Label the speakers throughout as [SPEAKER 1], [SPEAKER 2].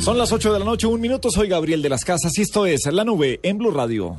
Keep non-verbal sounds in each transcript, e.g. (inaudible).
[SPEAKER 1] Son las 8 de la noche, un minuto. Soy Gabriel de las Casas y esto es La Nube en Blue Radio.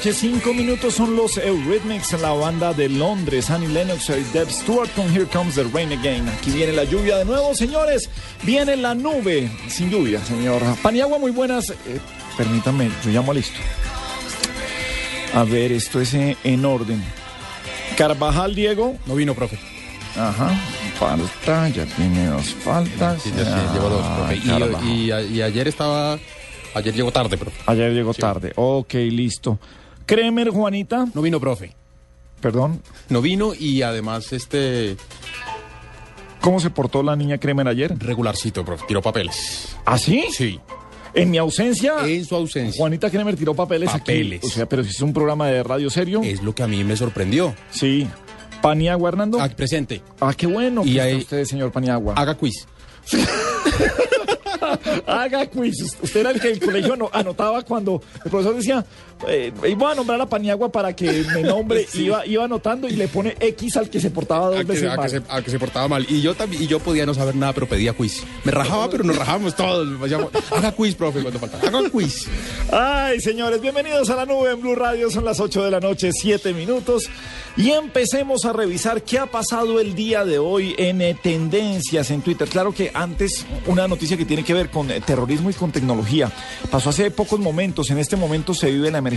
[SPEAKER 2] Noche, cinco minutos son los Eurythmics, la banda de Londres, Annie Lennox y Deb Stewart con Here Comes the Rain Again. Aquí viene la lluvia de nuevo, señores. Viene la nube, sin lluvia, señor. Paniagua, muy buenas. Eh, permítame, yo llamo listo. A ver, esto es eh, en orden. Carvajal, Diego.
[SPEAKER 3] No vino, profe.
[SPEAKER 2] Ajá, falta, ya tiene dos faltas.
[SPEAKER 3] Sí, ya sí,
[SPEAKER 2] Ah,
[SPEAKER 3] llevo dos, profe. Y, y- y ayer estaba. Ayer llegó tarde, profe.
[SPEAKER 2] Ayer llegó tarde. Ok, listo. Kremer, Juanita.
[SPEAKER 3] No vino, profe.
[SPEAKER 2] Perdón.
[SPEAKER 3] No vino y además este.
[SPEAKER 2] ¿Cómo se portó la niña Kremer ayer?
[SPEAKER 3] Regularcito, profe. Tiró papeles.
[SPEAKER 2] ¿Ah, sí?
[SPEAKER 3] Sí.
[SPEAKER 2] En mi ausencia,
[SPEAKER 3] En su ausencia.
[SPEAKER 2] Juanita Kremer tiró papeles,
[SPEAKER 3] Papeles.
[SPEAKER 2] aquí. O sea, pero si es un programa de radio serio.
[SPEAKER 3] Es lo que a mí me sorprendió.
[SPEAKER 2] Sí. Paniagua, Hernando.
[SPEAKER 3] Ah, presente.
[SPEAKER 2] Ah, qué bueno.
[SPEAKER 3] Y ahí-
[SPEAKER 2] usted, señor Paniagua.
[SPEAKER 3] Haga quiz. (laughs)
[SPEAKER 2] Haga quiz. Usted era el que el colegio ano- anotaba cuando el profesor decía, eh, iba a nombrar a Paniagua para que me nombre. (laughs) iba, iba anotando y le pone X al que se portaba dos
[SPEAKER 3] A que,
[SPEAKER 2] veces
[SPEAKER 3] que
[SPEAKER 2] mal.
[SPEAKER 3] se, a que se portaba mal. Y yo también, y yo podía no saber nada, pero pedía quiz. Me rajaba, pero nos rajábamos todos. Haga quiz, profe, cuando falta. Haga quiz.
[SPEAKER 2] Ay, señores, bienvenidos a la nube en Blue Radio. Son las 8 de la noche, 7 minutos. Y empecemos a revisar qué ha pasado el día de hoy en eh, tendencias en Twitter. Claro que antes una noticia que tiene que ver con eh, terrorismo y con tecnología. Pasó hace pocos momentos. En este momento se vive la emergencia.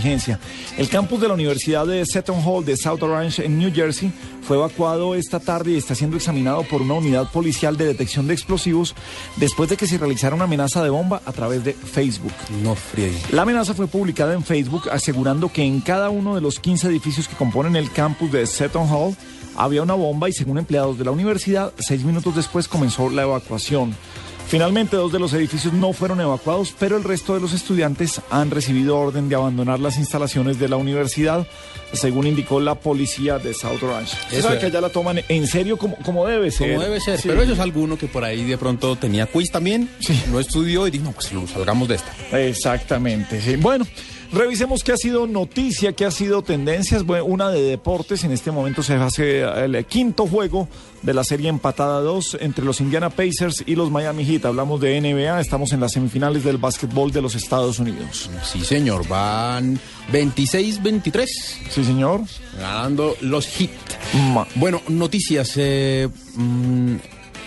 [SPEAKER 2] El campus de la Universidad de Seton Hall de South Orange en New Jersey fue evacuado esta tarde y está siendo examinado por una unidad policial de detección de explosivos después de que se realizara una amenaza de bomba a través de Facebook.
[SPEAKER 3] No friegue.
[SPEAKER 2] La amenaza fue publicada en Facebook asegurando que en cada uno de los 15 edificios que componen el campus de Seton Hall había una bomba y según empleados de la universidad, seis minutos después comenzó la evacuación. Finalmente, dos de los edificios no fueron evacuados, pero el resto de los estudiantes han recibido orden de abandonar las instalaciones de la universidad, según indicó la policía de South Orange. Usted
[SPEAKER 3] Eso
[SPEAKER 2] sabe que allá la toman en serio como, como debe ser.
[SPEAKER 3] Como debe ser.
[SPEAKER 2] Sí.
[SPEAKER 3] Pero eso es alguno que por ahí de pronto tenía quiz también.
[SPEAKER 2] Sí.
[SPEAKER 3] No estudió y dijo, no, pues lo- salgamos de esta.
[SPEAKER 2] Exactamente. sí. Bueno, revisemos qué ha sido noticia, qué ha sido tendencias. Bueno, una de deportes. En este momento se hace el quinto juego de la serie empatada 2 entre los Indiana Pacers y los Miami Heat. Hablamos de NBA. Estamos en las semifinales del básquetbol de los Estados Unidos.
[SPEAKER 3] Sí, señor. Van 26-23
[SPEAKER 2] Sí, señor.
[SPEAKER 3] ganando los.
[SPEAKER 2] Ma-
[SPEAKER 3] Bueno, noticias. eh, mm,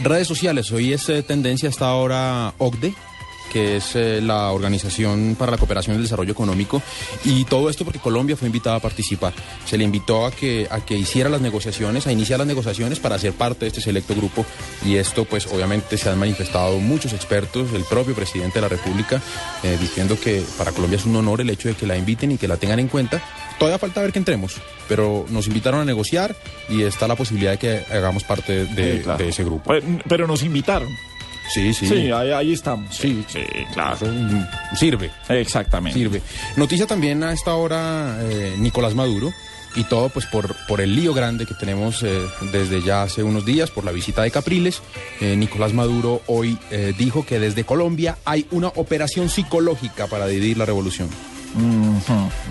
[SPEAKER 3] redes sociales. Hoy es eh, tendencia hasta ahora OCDE que es eh, la Organización para la Cooperación y el Desarrollo Económico, y todo esto porque Colombia fue invitada a participar. Se le invitó a que, a que hiciera las negociaciones, a iniciar las negociaciones para ser parte de este selecto grupo, y esto pues obviamente se han manifestado muchos expertos, el propio presidente de la República, eh, diciendo que para Colombia es un honor el hecho de que la inviten y que la tengan en cuenta. Todavía falta ver que entremos, pero nos invitaron a negociar y está la posibilidad de que hagamos parte de,
[SPEAKER 2] Sí, claro.
[SPEAKER 3] de ese grupo.
[SPEAKER 2] Pero nos invitaron.
[SPEAKER 3] Sí, sí.
[SPEAKER 2] Sí, ahí, ahí estamos.
[SPEAKER 3] Sí,
[SPEAKER 2] sí, claro.
[SPEAKER 3] Sirve.
[SPEAKER 2] Exactamente.
[SPEAKER 3] Sirve. Noticia también a esta hora, eh, Nicolás Maduro. Y todo pues por, por el lío grande que tenemos eh, desde ya hace unos días, por la visita de Capriles. Eh, Nicolás Maduro hoy dijo que desde Colombia hay una operación psicológica para dividir la revolución.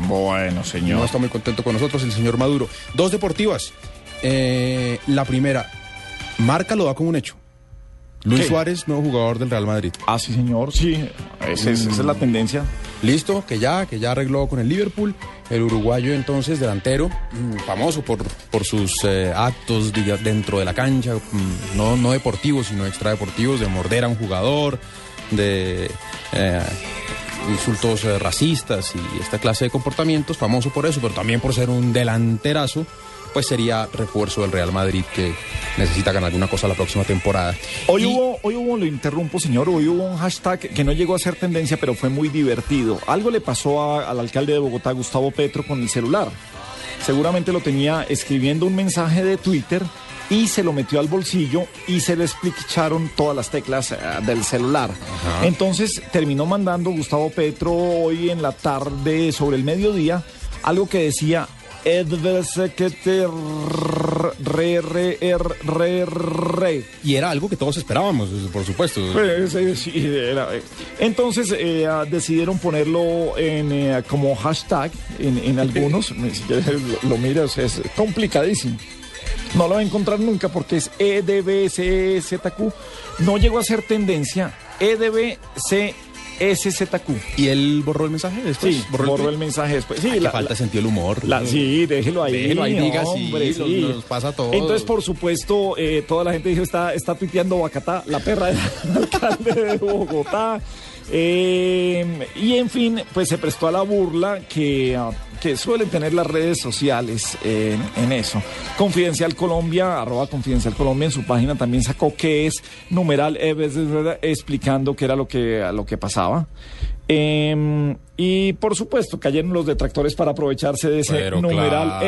[SPEAKER 2] Bueno,
[SPEAKER 3] No
[SPEAKER 2] señor.
[SPEAKER 3] está muy contento con nosotros el señor Maduro. Dos deportivas. La primera, Marca lo da como un hecho. Luis
[SPEAKER 2] ¿Qué?
[SPEAKER 3] Suárez, nuevo jugador del Real Madrid.
[SPEAKER 2] Ah, sí, señor. Sí, esa es, esa es la tendencia.
[SPEAKER 3] Listo, que ya, que ya arregló con el Liverpool. El uruguayo entonces, delantero, mm, famoso por, por sus eh, actos diga, dentro de la cancha, mm, no, no deportivos, sino extradeportivos, de morder a un jugador, de eh, insultos eh, racistas y esta clase de comportamientos, famoso por eso, pero también por ser un delanterazo, pues sería refuerzo del Real Madrid que necesita ganar alguna cosa la próxima temporada.
[SPEAKER 2] Hoy
[SPEAKER 3] Y-
[SPEAKER 2] hubo, hoy hubo, lo interrumpo, señor, hoy hubo un hashtag que no llegó a ser tendencia, pero fue muy divertido. Algo le pasó a- al alcalde de Bogotá, Gustavo Petro, con el celular. Seguramente lo tenía escribiendo un mensaje de Twitter y se lo metió al bolsillo y se le explicaron todas las teclas eh, del celular. Entonces terminó mandando Gustavo Petro hoy en la tarde, sobre el mediodía, algo que decía Re, re, er, re, re.
[SPEAKER 3] Y era algo que todos esperábamos, por supuesto.
[SPEAKER 2] Pues, eh, eh. Entonces eh, ah, decidieron ponerlo en, eh, como hashtag en, en algunos. (laughs) Si quieres, lo, lo miras, es complicadísimo. No lo va a encontrar nunca porque es E EDBCZQ. No llegó a ser tendencia. E EDBCZQ. SZQ.
[SPEAKER 3] ¿Y él borró el mensaje después?
[SPEAKER 2] Sí,
[SPEAKER 3] ¿Borró
[SPEAKER 2] el mensaje después. Sí,
[SPEAKER 3] Ay, qué
[SPEAKER 2] la-
[SPEAKER 3] falta
[SPEAKER 2] la-
[SPEAKER 3] sentido del humor.
[SPEAKER 2] La- sí, déjelo ahí.
[SPEAKER 3] Déjelo ahí, diga,
[SPEAKER 2] hombre, sí.
[SPEAKER 3] nos pasa a todos.
[SPEAKER 2] Entonces, por supuesto, eh, toda la gente dijo, está, está tuiteando Bacatá, la perra del (laughs) alcalde de Bogotá. Eh, y en fin, pues se prestó a la burla que, ah, suelen tener las redes sociales en, eso. Confidencial Colombia, arroba Confidencial Colombia en su página también sacó que es numeral eh, explicando qué era lo que, lo que pasaba. Eh, y por supuesto, cayeron los detractores para aprovecharse de ese
[SPEAKER 3] Pero
[SPEAKER 2] numeral
[SPEAKER 3] claro.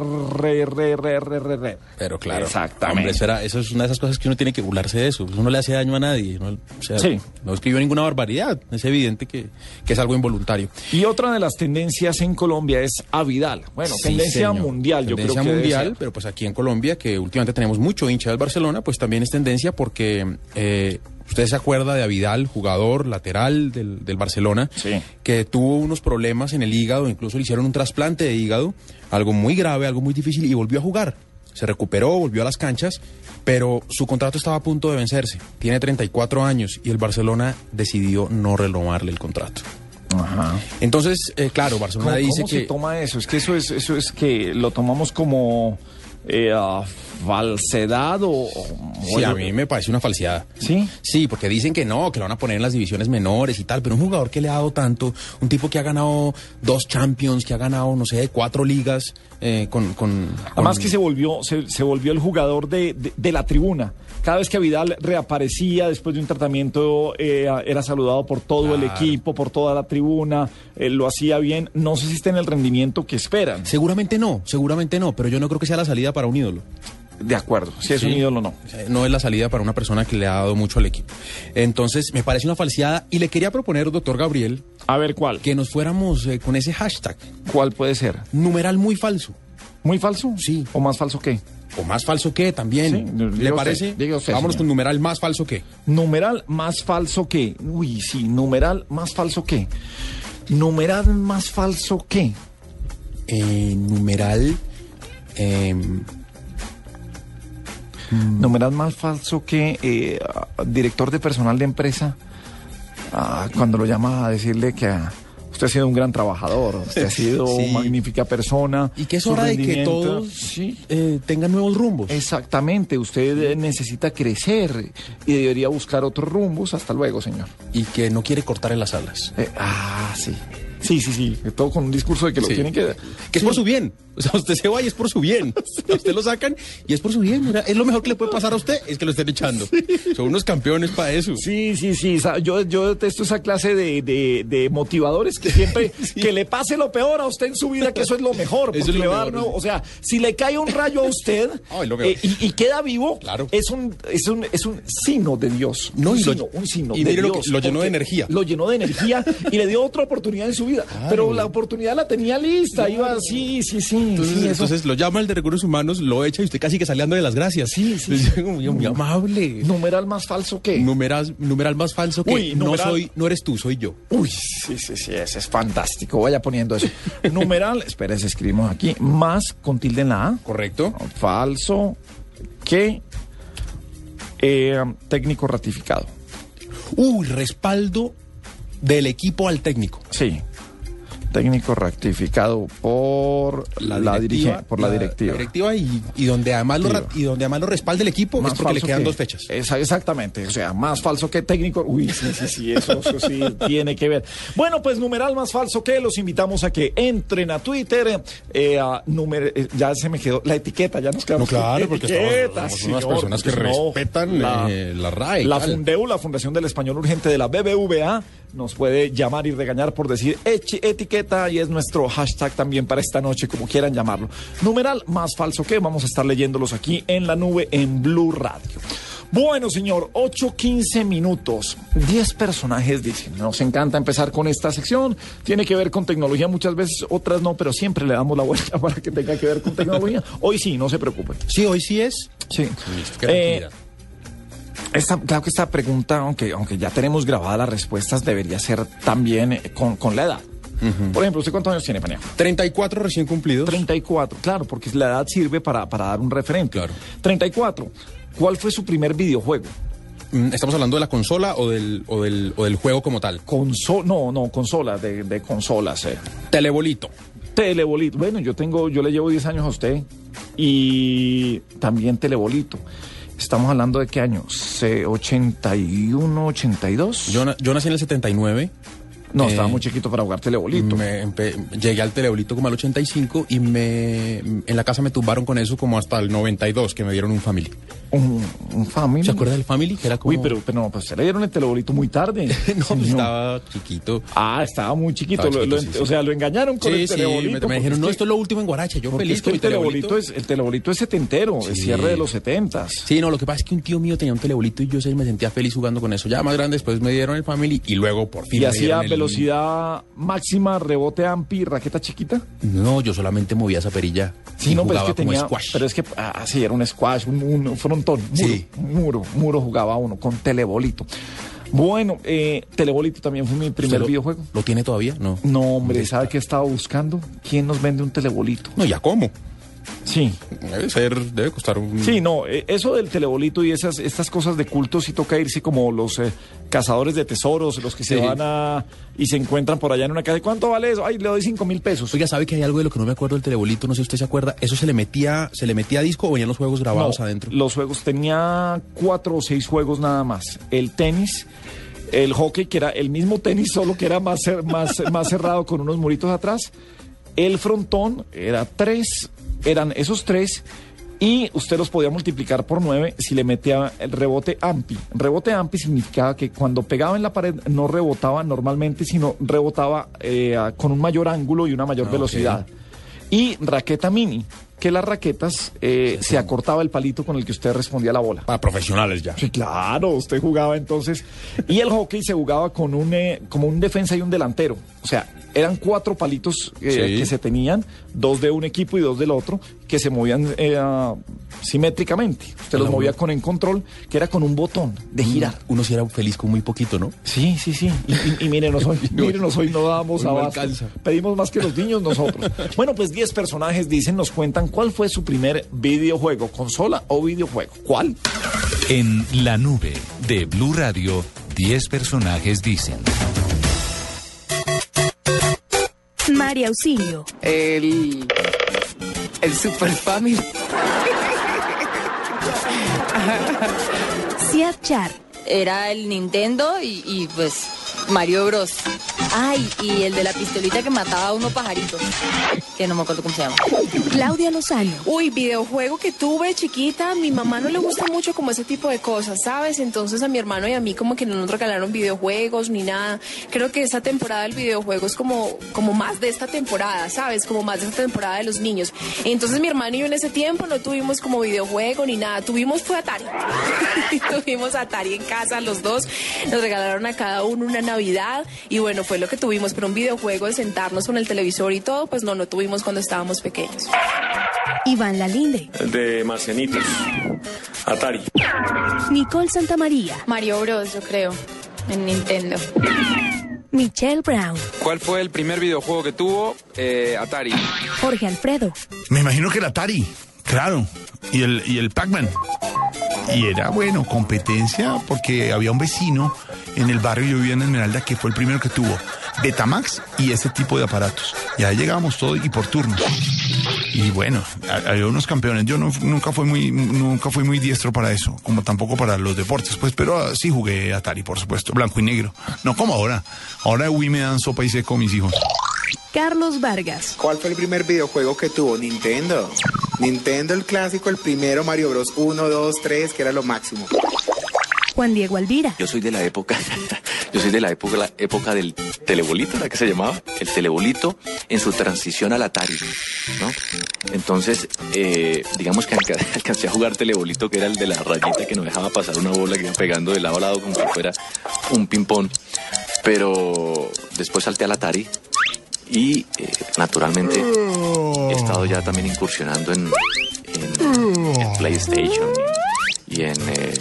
[SPEAKER 2] re, re, re, re, re, re.
[SPEAKER 3] Pero claro,
[SPEAKER 2] Exactamente.
[SPEAKER 3] Hombre, eso, era- eso es una de esas cosas que uno tiene que burlarse de eso. Eso no le hace daño a nadie. No, (laughs) o sea,
[SPEAKER 2] Sí.
[SPEAKER 3] no escribió ninguna barbaridad. Es evidente que, que es algo involuntario.
[SPEAKER 2] Y otra de las tendencias en Colombia es a Vidal. Bueno,
[SPEAKER 3] Sí,
[SPEAKER 2] tendencia
[SPEAKER 3] señor.
[SPEAKER 2] mundial, yo
[SPEAKER 3] Tendencia
[SPEAKER 2] creo que
[SPEAKER 3] mundial, pero pues aquí en Colombia, que últimamente tenemos mucho hincha del Barcelona, pues también es tendencia porque eh, usted se acuerda de Avidal, jugador lateral del, del Barcelona,
[SPEAKER 2] Sí.
[SPEAKER 3] que tuvo unos problemas en el hígado, incluso le hicieron un trasplante de hígado, algo muy grave, algo muy difícil, y volvió a jugar. Se recuperó, volvió a las canchas, pero su contrato estaba a punto de vencerse. Tiene 34 años y el Barcelona decidió no renovarle el contrato.
[SPEAKER 2] Ajá.
[SPEAKER 3] Entonces, eh, claro,
[SPEAKER 2] ¿Cómo,
[SPEAKER 3] Barcelona dice
[SPEAKER 2] cómo
[SPEAKER 3] que...
[SPEAKER 2] se toma eso? Es que eso es, eso es que lo tomamos como eh, ah, falsedad o... o-
[SPEAKER 3] Sí, a mí me parece una falsedad.
[SPEAKER 2] ¿Sí?
[SPEAKER 3] Sí, porque dicen que no, que lo van a poner en las divisiones menores y tal, pero un jugador que le ha dado tanto, un tipo que ha ganado dos Champions, que ha ganado, no sé, cuatro ligas, eh, con, con,
[SPEAKER 2] Además que se volvió, se, se volvió el jugador de, de- de la tribuna. Cada vez que Vidal reaparecía después de un tratamiento, eh, era saludado por todo el equipo, por toda la tribuna, eh, lo hacía bien. No sé si está en el rendimiento que esperan.
[SPEAKER 3] Seguramente no, seguramente no, pero yo no creo que sea la salida para un ídolo.
[SPEAKER 2] De acuerdo, si es
[SPEAKER 3] Sí.
[SPEAKER 2] un ídolo o no.
[SPEAKER 3] No es la salida para una persona que le ha dado mucho al equipo. Entonces, me parece una falseada y le quería proponer, doctor Gabriel,
[SPEAKER 2] A ver, ¿cuál?
[SPEAKER 3] que nos fuéramos eh, con ese hashtag,
[SPEAKER 2] ¿Cuál puede ser?
[SPEAKER 3] numeral muy falso.
[SPEAKER 2] ¿Muy falso?
[SPEAKER 3] Sí.
[SPEAKER 2] ¿O más falso que?
[SPEAKER 3] O más falso que también.
[SPEAKER 2] Sí,
[SPEAKER 3] ¿Le parece?
[SPEAKER 2] usted,
[SPEAKER 3] Vámonos
[SPEAKER 2] señor.
[SPEAKER 3] con numeral más falso que.
[SPEAKER 2] Numeral más falso que. Uy, sí, numeral más falso que. Numeral más falso que.
[SPEAKER 3] Eh, numeral. em,
[SPEAKER 2] Numeral más falso que eh, director de personal de empresa. ah, cuando lo llama a decirle que ah, usted ha sido un gran trabajador, usted ha (laughs) sido
[SPEAKER 3] Sí.
[SPEAKER 2] magnífica persona.
[SPEAKER 3] y que es hora de que todos
[SPEAKER 2] Sí.
[SPEAKER 3] eh, tengan nuevos rumbos.
[SPEAKER 2] Exactamente, usted eh, necesita crecer y debería buscar otros rumbos. Hasta luego, señor.
[SPEAKER 3] Y que no quiere cortar en las alas.
[SPEAKER 2] Eh, ah, sí. Sí, sí, sí. Todo con un discurso de que lo
[SPEAKER 3] Sí.
[SPEAKER 2] tienen que.
[SPEAKER 3] Que es por su bien. O sea, usted se va y es por su bien. (laughs) A usted lo sacan y es por su bien. Mira, es lo mejor que le puede pasar a usted, es que lo estén echando. Son unos campeones para eso.
[SPEAKER 2] Sí, sí, sí. Yo, yo detesto esa clase de, de- de motivadores que siempre (laughs) que le pase lo peor a usted en su vida, que eso es lo mejor.
[SPEAKER 3] Eso es lo
[SPEAKER 2] dar
[SPEAKER 3] mejor.
[SPEAKER 2] O sea, si le cae un rayo a usted eh, y, y queda vivo,
[SPEAKER 3] Claro.
[SPEAKER 2] es un es un es un signo de Dios.
[SPEAKER 3] No,
[SPEAKER 2] un signo, un signo
[SPEAKER 3] y
[SPEAKER 2] de
[SPEAKER 3] mire lo que-
[SPEAKER 2] Dios,
[SPEAKER 3] lo llenó de energía.
[SPEAKER 2] Lo llenó de energía y le dio otra oportunidad en su vida. Pero la oportunidad la tenía lista. Iba, sí, sí, sí.
[SPEAKER 3] Entonces,
[SPEAKER 2] sí, eso-
[SPEAKER 3] entonces lo llama el de recursos humanos, lo echa y usted casi que sale dando de las gracias.
[SPEAKER 2] Sí, sí.
[SPEAKER 3] Entonces, muy, muy amable.
[SPEAKER 2] Numeral más falso que.
[SPEAKER 3] Numeral, numeral más falso que
[SPEAKER 2] Uy,
[SPEAKER 3] no
[SPEAKER 2] numeral-
[SPEAKER 3] soy, no eres tú, soy yo.
[SPEAKER 2] Uy, sí, sí, sí, ese es fantástico. Vaya poniendo eso. (laughs) Numeral, espérese, escribimos aquí, más con tilde en la A.
[SPEAKER 3] ¿Correcto?
[SPEAKER 2] Falso que eh, técnico ratificado.
[SPEAKER 3] Uy, respaldo del equipo al técnico.
[SPEAKER 2] Sí. Técnico ratificado por la, dirige- por la, directiva.
[SPEAKER 3] directiva y, y donde además lo, y donde además lo respalda el equipo es porque le quedan
[SPEAKER 2] que-
[SPEAKER 3] dos fechas.
[SPEAKER 2] Esa- exactamente, o sea, más falso que técnico. Uy, sí, sí, sí, eso, eso sí (laughs) tiene que ver. Bueno, pues numeral más falso que los invitamos a que entren a Twitter. eh, a numer- eh, ya se me quedó la etiqueta, ya nos quedamos.
[SPEAKER 3] No, claro, porque somos- unas
[SPEAKER 2] señor,
[SPEAKER 3] personas que
[SPEAKER 2] pues no,
[SPEAKER 3] respetan, eh, la RAE
[SPEAKER 2] La. Fundeu, la Fundación del Español Urgente de la BBVA, nos puede llamar y regañar por decir etiqueta y es nuestro hashtag también para esta noche, como quieran llamarlo. Numeral más falso que vamos a estar leyéndolos aquí en la nube en Blue Radio. Bueno, señor, 8.15 minutos. 10 personajes dicen. Nos encanta empezar con esta sección. Tiene que ver con tecnología muchas veces, otras no, pero siempre le damos la vuelta (laughs) para que tenga que ver con tecnología. Hoy sí, no se preocupen.
[SPEAKER 3] Sí, hoy sí es.
[SPEAKER 2] Sí.
[SPEAKER 3] Listo, qué
[SPEAKER 2] Eh. Esta, claro que esta pregunta, aunque, aunque ya tenemos grabadas las respuestas, debería ser también eh, con, con la edad. Por ejemplo, ¿usted cuántos años tiene, Panejo?
[SPEAKER 3] 34 recién cumplidos.
[SPEAKER 2] 34, claro, porque la edad sirve para, para dar un referente.
[SPEAKER 3] Claro.
[SPEAKER 2] 34, ¿cuál fue su primer videojuego?
[SPEAKER 3] Mm, ¿Estamos hablando de la consola o del, o del, o del juego como tal?
[SPEAKER 2] Conso no, no, consola, de, de consolas. Eh.
[SPEAKER 3] Telebolito.
[SPEAKER 2] Telebolito. Bueno, yo tengo, yo le llevo 10 años a usted y también Telebolito. Estamos hablando de qué año? Se- 81, 82.
[SPEAKER 3] Yo, yo nací en el 79.
[SPEAKER 2] No,
[SPEAKER 3] eh,
[SPEAKER 2] estaba muy chiquito para jugar Telebolito.
[SPEAKER 3] Me llegué al telebolito como al 85 y me en la casa me tumbaron con eso como hasta el 92 que me dieron un family.
[SPEAKER 2] Un, un family.
[SPEAKER 3] ¿Se acuerda del family? Que era como...
[SPEAKER 2] Uy, pero, pero no, pues se le dieron el Telebolito muy tarde. (laughs)
[SPEAKER 3] no, pues
[SPEAKER 2] Señor.
[SPEAKER 3] estaba chiquito.
[SPEAKER 2] Ah, estaba muy chiquito.
[SPEAKER 3] Estaba
[SPEAKER 2] lo- lo-
[SPEAKER 3] chiquito, sí, sí.
[SPEAKER 2] O sea, lo engañaron con
[SPEAKER 3] Sí,
[SPEAKER 2] el Telebolito.
[SPEAKER 3] me, me dijeron, no, esto es lo último en Guaracha. Yo feliz
[SPEAKER 2] es que
[SPEAKER 3] con
[SPEAKER 2] el telebolito,
[SPEAKER 3] telebolito.
[SPEAKER 2] es, el telebolito es setentero, es
[SPEAKER 3] Sí.
[SPEAKER 2] cierre de los setentas.
[SPEAKER 3] Sí, no, lo que pasa es que un tío mío tenía un telebolito y yo me sentía feliz jugando con eso. Ya más grande, después me dieron el family y luego por fin
[SPEAKER 2] Y
[SPEAKER 3] me dieron el-
[SPEAKER 2] velocidad máxima, rebote ampi, raqueta chiquita.
[SPEAKER 3] No, yo solamente movía esa perilla.
[SPEAKER 2] Sí, no, pero es
[SPEAKER 3] jugaba
[SPEAKER 2] que tenía.
[SPEAKER 3] squash.
[SPEAKER 2] Pero es que, ah, sí, era un squash, un, un frontón, muro,
[SPEAKER 3] Sí.
[SPEAKER 2] muro, muro jugaba uno con telebolito. Bueno, eh, telebolito también fue mi
[SPEAKER 3] ¿Usted
[SPEAKER 2] primer
[SPEAKER 3] lo-
[SPEAKER 2] videojuego.
[SPEAKER 3] ¿Lo tiene todavía? No.
[SPEAKER 2] No, hombre, ¿sabe qué estaba buscando? ¿Quién nos vende un telebolito?
[SPEAKER 3] No, ¿ya cómo?
[SPEAKER 2] Sí,
[SPEAKER 3] Debe ser, debe costar un...
[SPEAKER 2] Sí, no, eh, eso del telebolito y esas estas cosas de culto sí toca irse como los eh, cazadores de tesoros, los que se van a y se encuentran por allá en una casa. ¿Cuánto vale eso? Ay, le doy cinco mil pesos.
[SPEAKER 3] Oiga, ¿sabe que hay algo de lo que no me acuerdo del telebolito? No sé si usted se acuerda. ¿Eso se le metía, se le metía disco o venían los juegos grabados
[SPEAKER 2] No,
[SPEAKER 3] adentro?
[SPEAKER 2] Los juegos tenía cuatro o seis juegos nada más. El tenis, el hockey, que era el mismo tenis, solo que era más, cer- más, (laughs) más cerrado con unos muritos atrás. El frontón era tres, eran esos tres. Y usted los podía multiplicar por nueve si le metía el rebote ampi. Rebote ampi significaba que cuando pegaba en la pared no rebotaba normalmente, sino rebotaba eh, con un mayor ángulo y una mayor
[SPEAKER 3] Ah,
[SPEAKER 2] velocidad. Y raqueta mini, que las raquetas eh, se acortaba el palito con el que usted respondía la bola.
[SPEAKER 3] Para profesionales ya.
[SPEAKER 2] Sí, claro, usted jugaba entonces. Y el hockey se jugaba con un, eh, como un defensa y un delantero. O sea, eran cuatro palitos eh,
[SPEAKER 3] Sí.
[SPEAKER 2] que se tenían, dos de un equipo y dos del otro, que se movían eh, simétricamente. Usted los movía con en control, que era con un botón de girar.
[SPEAKER 3] Uno sí era feliz con muy poquito, ¿no?
[SPEAKER 2] Sí, sí, sí. Y, y- y mírenos hoy, (laughs) mírenos hoy no damos abasto. Pedimos más que los niños nosotros. (laughs) Bueno, pues 10 personajes dicen, nos cuentan cuál fue su primer videojuego, consola o videojuego. ¿Cuál?
[SPEAKER 4] En la nube de Blue Radio, 10 personajes dicen.
[SPEAKER 5] María Auxilio,
[SPEAKER 6] El. El Super Family.
[SPEAKER 5] Siad Char,
[SPEAKER 7] Era el Nintendo y, y, pues Mario Bros. Ay, y el de la pistolita que mataba a unos pajaritos. Que no me acuerdo cómo se llama.
[SPEAKER 5] Claudia Lozano,
[SPEAKER 8] Uy, videojuego que tuve chiquita, mi mamá no le gusta mucho como ese tipo de cosas, ¿sabes? Entonces a mi hermano y a mí como que no nos regalaron videojuegos ni nada. Creo que esta temporada del videojuego es como, como más de esta temporada, ¿sabes? Como más de esta temporada de los niños. Entonces mi hermano y yo en ese tiempo no tuvimos como videojuego ni nada, tuvimos fue Atari. (laughs) tuvimos Atari en casa los dos, nos regalaron a cada uno una Navidad y bueno, fue lo que tuvimos, pero un videojuego de sentarnos con el televisor y todo, pues no, no tuvimos cuando estábamos pequeños.
[SPEAKER 5] Iván Lalinde,
[SPEAKER 9] de Marcianitos. Atari.
[SPEAKER 5] Nicole Santamaría,
[SPEAKER 7] Mario Bros, yo creo. En Nintendo.
[SPEAKER 5] Michelle Brown,
[SPEAKER 6] ¿Cuál fue el primer videojuego que tuvo? Eh, Atari.
[SPEAKER 5] Jorge Alfredo,
[SPEAKER 10] Me imagino que el Atari, claro, y el, y el Pac-Man. Y era, bueno, competencia porque había un vecino en el barrio, yo vivía en Esmeralda, que fue el primero que tuvo Betamax y ese tipo de aparatos. Y ahí llegábamos todos y por turnos. Y bueno, ha- había unos campeones. Yo no- nunca fui muy nunca fui muy diestro para eso, como tampoco para los deportes, pues, pero ah, sí jugué Atari, por supuesto, blanco y negro. No como ahora. Ahora Wii me dan sopa y seco mis hijos.
[SPEAKER 5] Carlos Vargas,
[SPEAKER 11] ¿Cuál fue el primer videojuego que tuvo? Nintendo. Nintendo el clásico, el primero Mario Bros. 1, 2, 3, que era lo máximo.
[SPEAKER 5] Juan Diego Alvira,
[SPEAKER 9] Yo soy de la época, (laughs) yo soy de la época, la época del telebolito, ¿la que se llamaba? El telebolito en su transición al Atari, ¿no? Entonces, eh, digamos que alca- (laughs) alcancé a jugar telebolito, que era el de la rayita que no dejaba pasar una bola que iba pegando de lado a lado como si fuera un ping-pong. Pero después salté al Atari y, eh, naturalmente, he estado ya también incursionando en, PlayStation y, y en eh,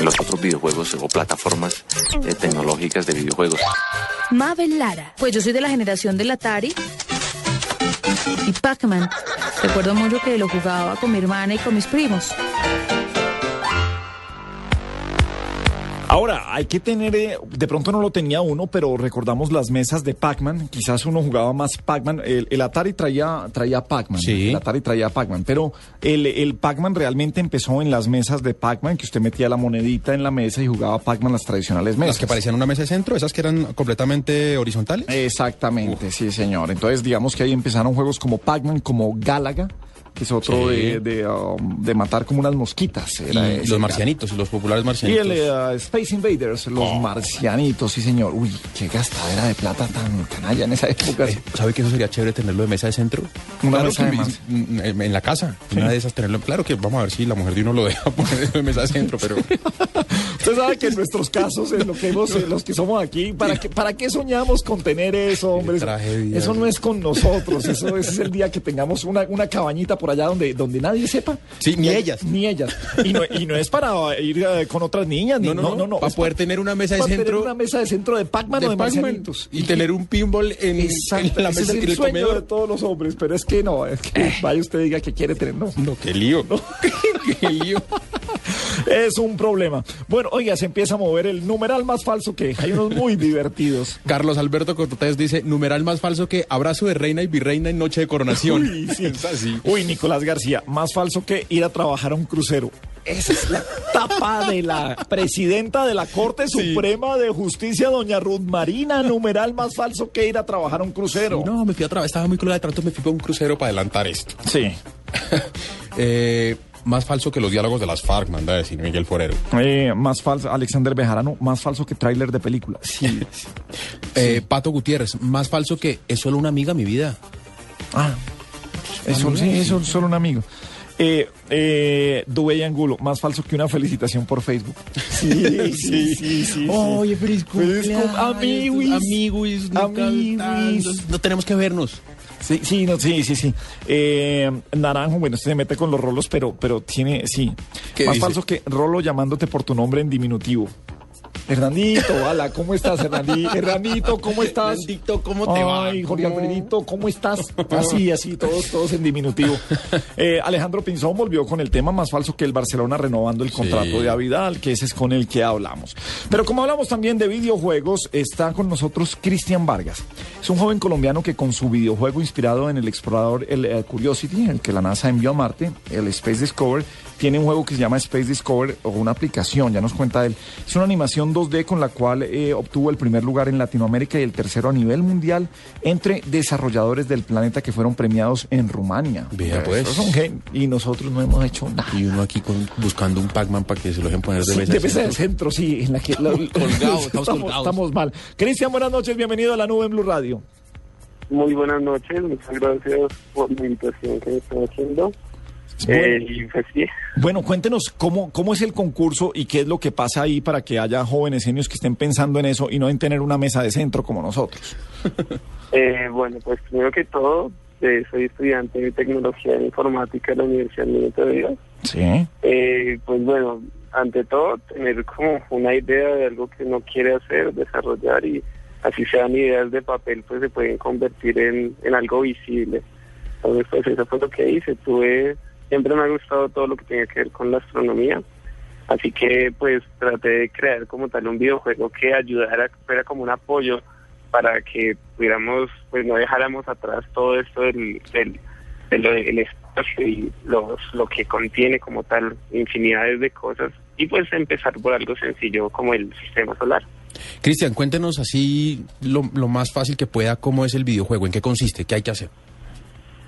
[SPEAKER 9] los otros videojuegos o plataformas eh, tecnológicas de videojuegos.
[SPEAKER 5] Mabel Lara,
[SPEAKER 7] Pues yo soy de la generación del Atari y Pac-Man. Recuerdo mucho que lo jugaba con mi hermana y con mis primos.
[SPEAKER 2] Ahora, hay que tener, eh, de pronto no lo tenía uno, pero recordamos las mesas de Pac-Man. Quizás uno jugaba más Pac-Man. El, el Atari traía, traía Pac-Man.
[SPEAKER 3] Sí.
[SPEAKER 2] El Atari traía Pac-Man. Pero el, el Pac-Man realmente empezó en las mesas de Pac-Man, que usted metía la monedita en la mesa y jugaba Pac-Man las tradicionales mesas.
[SPEAKER 3] Las que parecían una mesa de centro, esas que eran completamente horizontales.
[SPEAKER 2] Exactamente, sí, señor. Entonces, digamos que ahí empezaron juegos como Pac-Man, como Galaga, que es otro
[SPEAKER 3] Sí.
[SPEAKER 2] de, de, um, de matar como unas mosquitas. Era
[SPEAKER 3] Y los marcianitos, y los populares
[SPEAKER 2] Y
[SPEAKER 3] marcianitos.
[SPEAKER 2] el eh, Space Invaders, los
[SPEAKER 3] Oh.
[SPEAKER 2] marcianitos, sí, señor. Uy, qué gastadera de plata tan canalla en esa época.
[SPEAKER 3] ¿Sabe que eso sería chévere tenerlo de mesa de centro?
[SPEAKER 2] Una
[SPEAKER 3] Claro
[SPEAKER 2] mesa
[SPEAKER 3] que
[SPEAKER 2] de más.
[SPEAKER 3] en, en la casa, una de esas tenerlo. Claro que vamos a ver si la mujer de uno lo deja (laughs) poner de mesa de centro, pero (laughs)
[SPEAKER 2] Usted sabe que en nuestros casos, en lo que hemos, en los que somos aquí, ¿para qué, ¿para qué soñamos con tener eso, hombre? Eso,
[SPEAKER 3] tragedia.
[SPEAKER 2] eso no es con nosotros. Eso ese es el día que tengamos una, una cabañita por allá donde, donde nadie sepa.
[SPEAKER 3] Sí, ni ellas.
[SPEAKER 2] Ni ellas. Y no, y no es para ir eh, con otras niñas. Ni,
[SPEAKER 3] no, no, no, para poder tener una mesa de centro
[SPEAKER 2] una mesa de centro de Pac-Man o de marcianitos.
[SPEAKER 3] y tener un pinball en, la mesa
[SPEAKER 2] es
[SPEAKER 3] en
[SPEAKER 2] el
[SPEAKER 3] el
[SPEAKER 2] sueño
[SPEAKER 3] comedor.
[SPEAKER 2] de todos los hombres, pero es que no, es que vaya usted diga que quiere tener, no.
[SPEAKER 3] No, qué lío. (laughs) qué lío.
[SPEAKER 2] Es un problema. Bueno, oiga, se empieza a mover el numeral más falso que hay unos muy divertidos. (laughs)
[SPEAKER 3] Carlos Alberto Cortés dice, numeral más falso que abrazo de reina y virreina en noche de coronación.
[SPEAKER 2] Uy, sí. (laughs)
[SPEAKER 3] Así.
[SPEAKER 2] Uy, Nicolás García, más falso que ir a trabajar a un crucero. Esa es la tapa de la presidenta de la Corte
[SPEAKER 3] Sí.
[SPEAKER 2] Suprema de Justicia, doña Ruth Marina, numeral más falso que ir a trabajar a un crucero.
[SPEAKER 3] No, me fui otra vez, estaba muy cruel de trato, me fui para un crucero para adelantar esto.
[SPEAKER 2] Sí. (laughs)
[SPEAKER 3] Eh, más falso que los diálogos de las FARC, manda a decir Miguel Forero.
[SPEAKER 2] Eh, más falso, Alexander Bejarano, más falso que tráiler de película. Sí. (laughs)
[SPEAKER 3] Eh, Pato Gutiérrez, más falso que es solo una amiga mi vida.
[SPEAKER 2] Ah, eso, sí, eso es solo un amigo. Eh, eh, Dubey Angulo, más falso que una felicitación por Facebook. (laughs) Sí, sí, sí, sí.
[SPEAKER 3] Oye, feliz
[SPEAKER 2] Feliz cum-
[SPEAKER 3] cumpleaños,
[SPEAKER 2] amiguis.
[SPEAKER 3] amiguis. No tenemos que vernos.
[SPEAKER 2] Sí, sí, no, sí, sí, sí. Eh, Naranjo, bueno, este se mete con los rolos, pero, pero tiene, sí.
[SPEAKER 3] ¿Qué
[SPEAKER 2] Más
[SPEAKER 3] dice?
[SPEAKER 2] falso que Rolo llamándote por tu nombre en diminutivo. Hernandito, hola, ¿cómo estás, Hernandito? Hernandito, ¿cómo (laughs) estás?
[SPEAKER 3] Hernandito, ¿cómo te va?
[SPEAKER 2] Ay, Jorge. Alfredito, ¿cómo estás? Así, así, todos, todos en diminutivo. (laughs) Eh, Alejandro Pinzón volvió con el tema más falso que el Barcelona renovando el contrato de Avidal, que ese es con el que hablamos. Pero como hablamos también de videojuegos, está con nosotros Cristian Vargas. Es un joven colombiano que con su videojuego inspirado en el explorador, el eh, Curiosity, el que la NASA envió a Marte, el Space Discover, tiene un juego que se llama Space Discover o una aplicación, ya nos cuenta él. Es una animación 2D con la cual eh, obtuvo el primer lugar en Latinoamérica y el tercero a nivel mundial entre desarrolladores del planeta que fueron premiados en Rumania.
[SPEAKER 3] Vea, pues.
[SPEAKER 2] Esos son gen- y nosotros no hemos hecho nada.
[SPEAKER 3] Y uno aquí con- buscando un Pac-Man para que se lo dejen poner de
[SPEAKER 2] Sí,
[SPEAKER 3] mesa.
[SPEAKER 2] de
[SPEAKER 3] de
[SPEAKER 2] mesa de
[SPEAKER 3] centro.
[SPEAKER 2] centro, sí, en la que la-
[SPEAKER 3] Colgado, (laughs) estamos
[SPEAKER 2] estamos,
[SPEAKER 3] colgados.
[SPEAKER 2] estamos mal. Cristian, buenas noches, bienvenido a la nube en Blue Radio.
[SPEAKER 12] Muy buenas noches, muchas gracias por la invitación que me están haciendo.
[SPEAKER 2] Bueno.
[SPEAKER 12] Eh, pues sí,
[SPEAKER 2] Bueno, cuéntenos cómo, cómo es el concurso y qué es lo que pasa ahí para que haya jóvenes genios que estén pensando en eso y no en tener una mesa de centro como nosotros. (laughs)
[SPEAKER 12] eh, bueno, pues primero que todo, eh, soy estudiante de tecnología e informática de la Universidad Minuto de Dios.
[SPEAKER 2] Sí.
[SPEAKER 12] Eh, pues bueno, ante todo, tener como una idea de algo que uno quiere hacer, desarrollar y así sean ideas de papel, pues se pueden convertir en, en algo visible. Entonces, pues eso fue lo que hice. Tuve, siempre me ha gustado todo lo que tenga que ver con la astronomía. Así que pues traté de crear como tal un videojuego que ayudara, fuera como un apoyo para que pudiéramos, pues no dejáramos atrás todo esto del, del, espacio y los, lo que contiene como tal infinidades de cosas y pues empezar por algo sencillo como el sistema solar.
[SPEAKER 3] Cristian, cuéntenos así lo, lo más fácil que pueda cómo es el videojuego, en qué consiste, qué hay que hacer.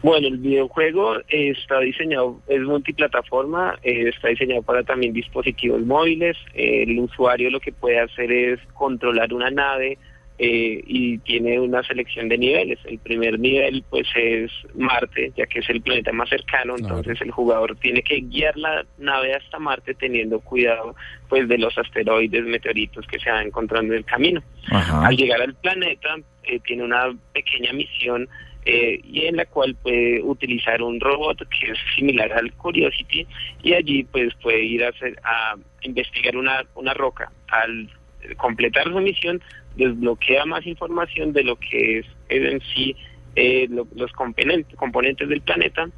[SPEAKER 12] Bueno, el videojuego está diseñado, es multiplataforma, eh, está diseñado para también dispositivos móviles. Eh, el usuario lo que puede hacer es controlar una nave eh, y tiene una selección de niveles. El primer nivel pues es Marte, ya que es el planeta más cercano, entonces el jugador tiene que guiar la nave hasta Marte teniendo cuidado pues de los asteroides, meteoritos que se van encontrando en el camino. Al llegar al planeta eh, tiene una pequeña misión eh, y en la cual puede utilizar un robot que es similar al Curiosity y allí pues puede ir a, hacer, a investigar una, una roca. Al completar su misión desbloquea más información de lo que es, en sí eh, lo- los componentes, componentes del planeta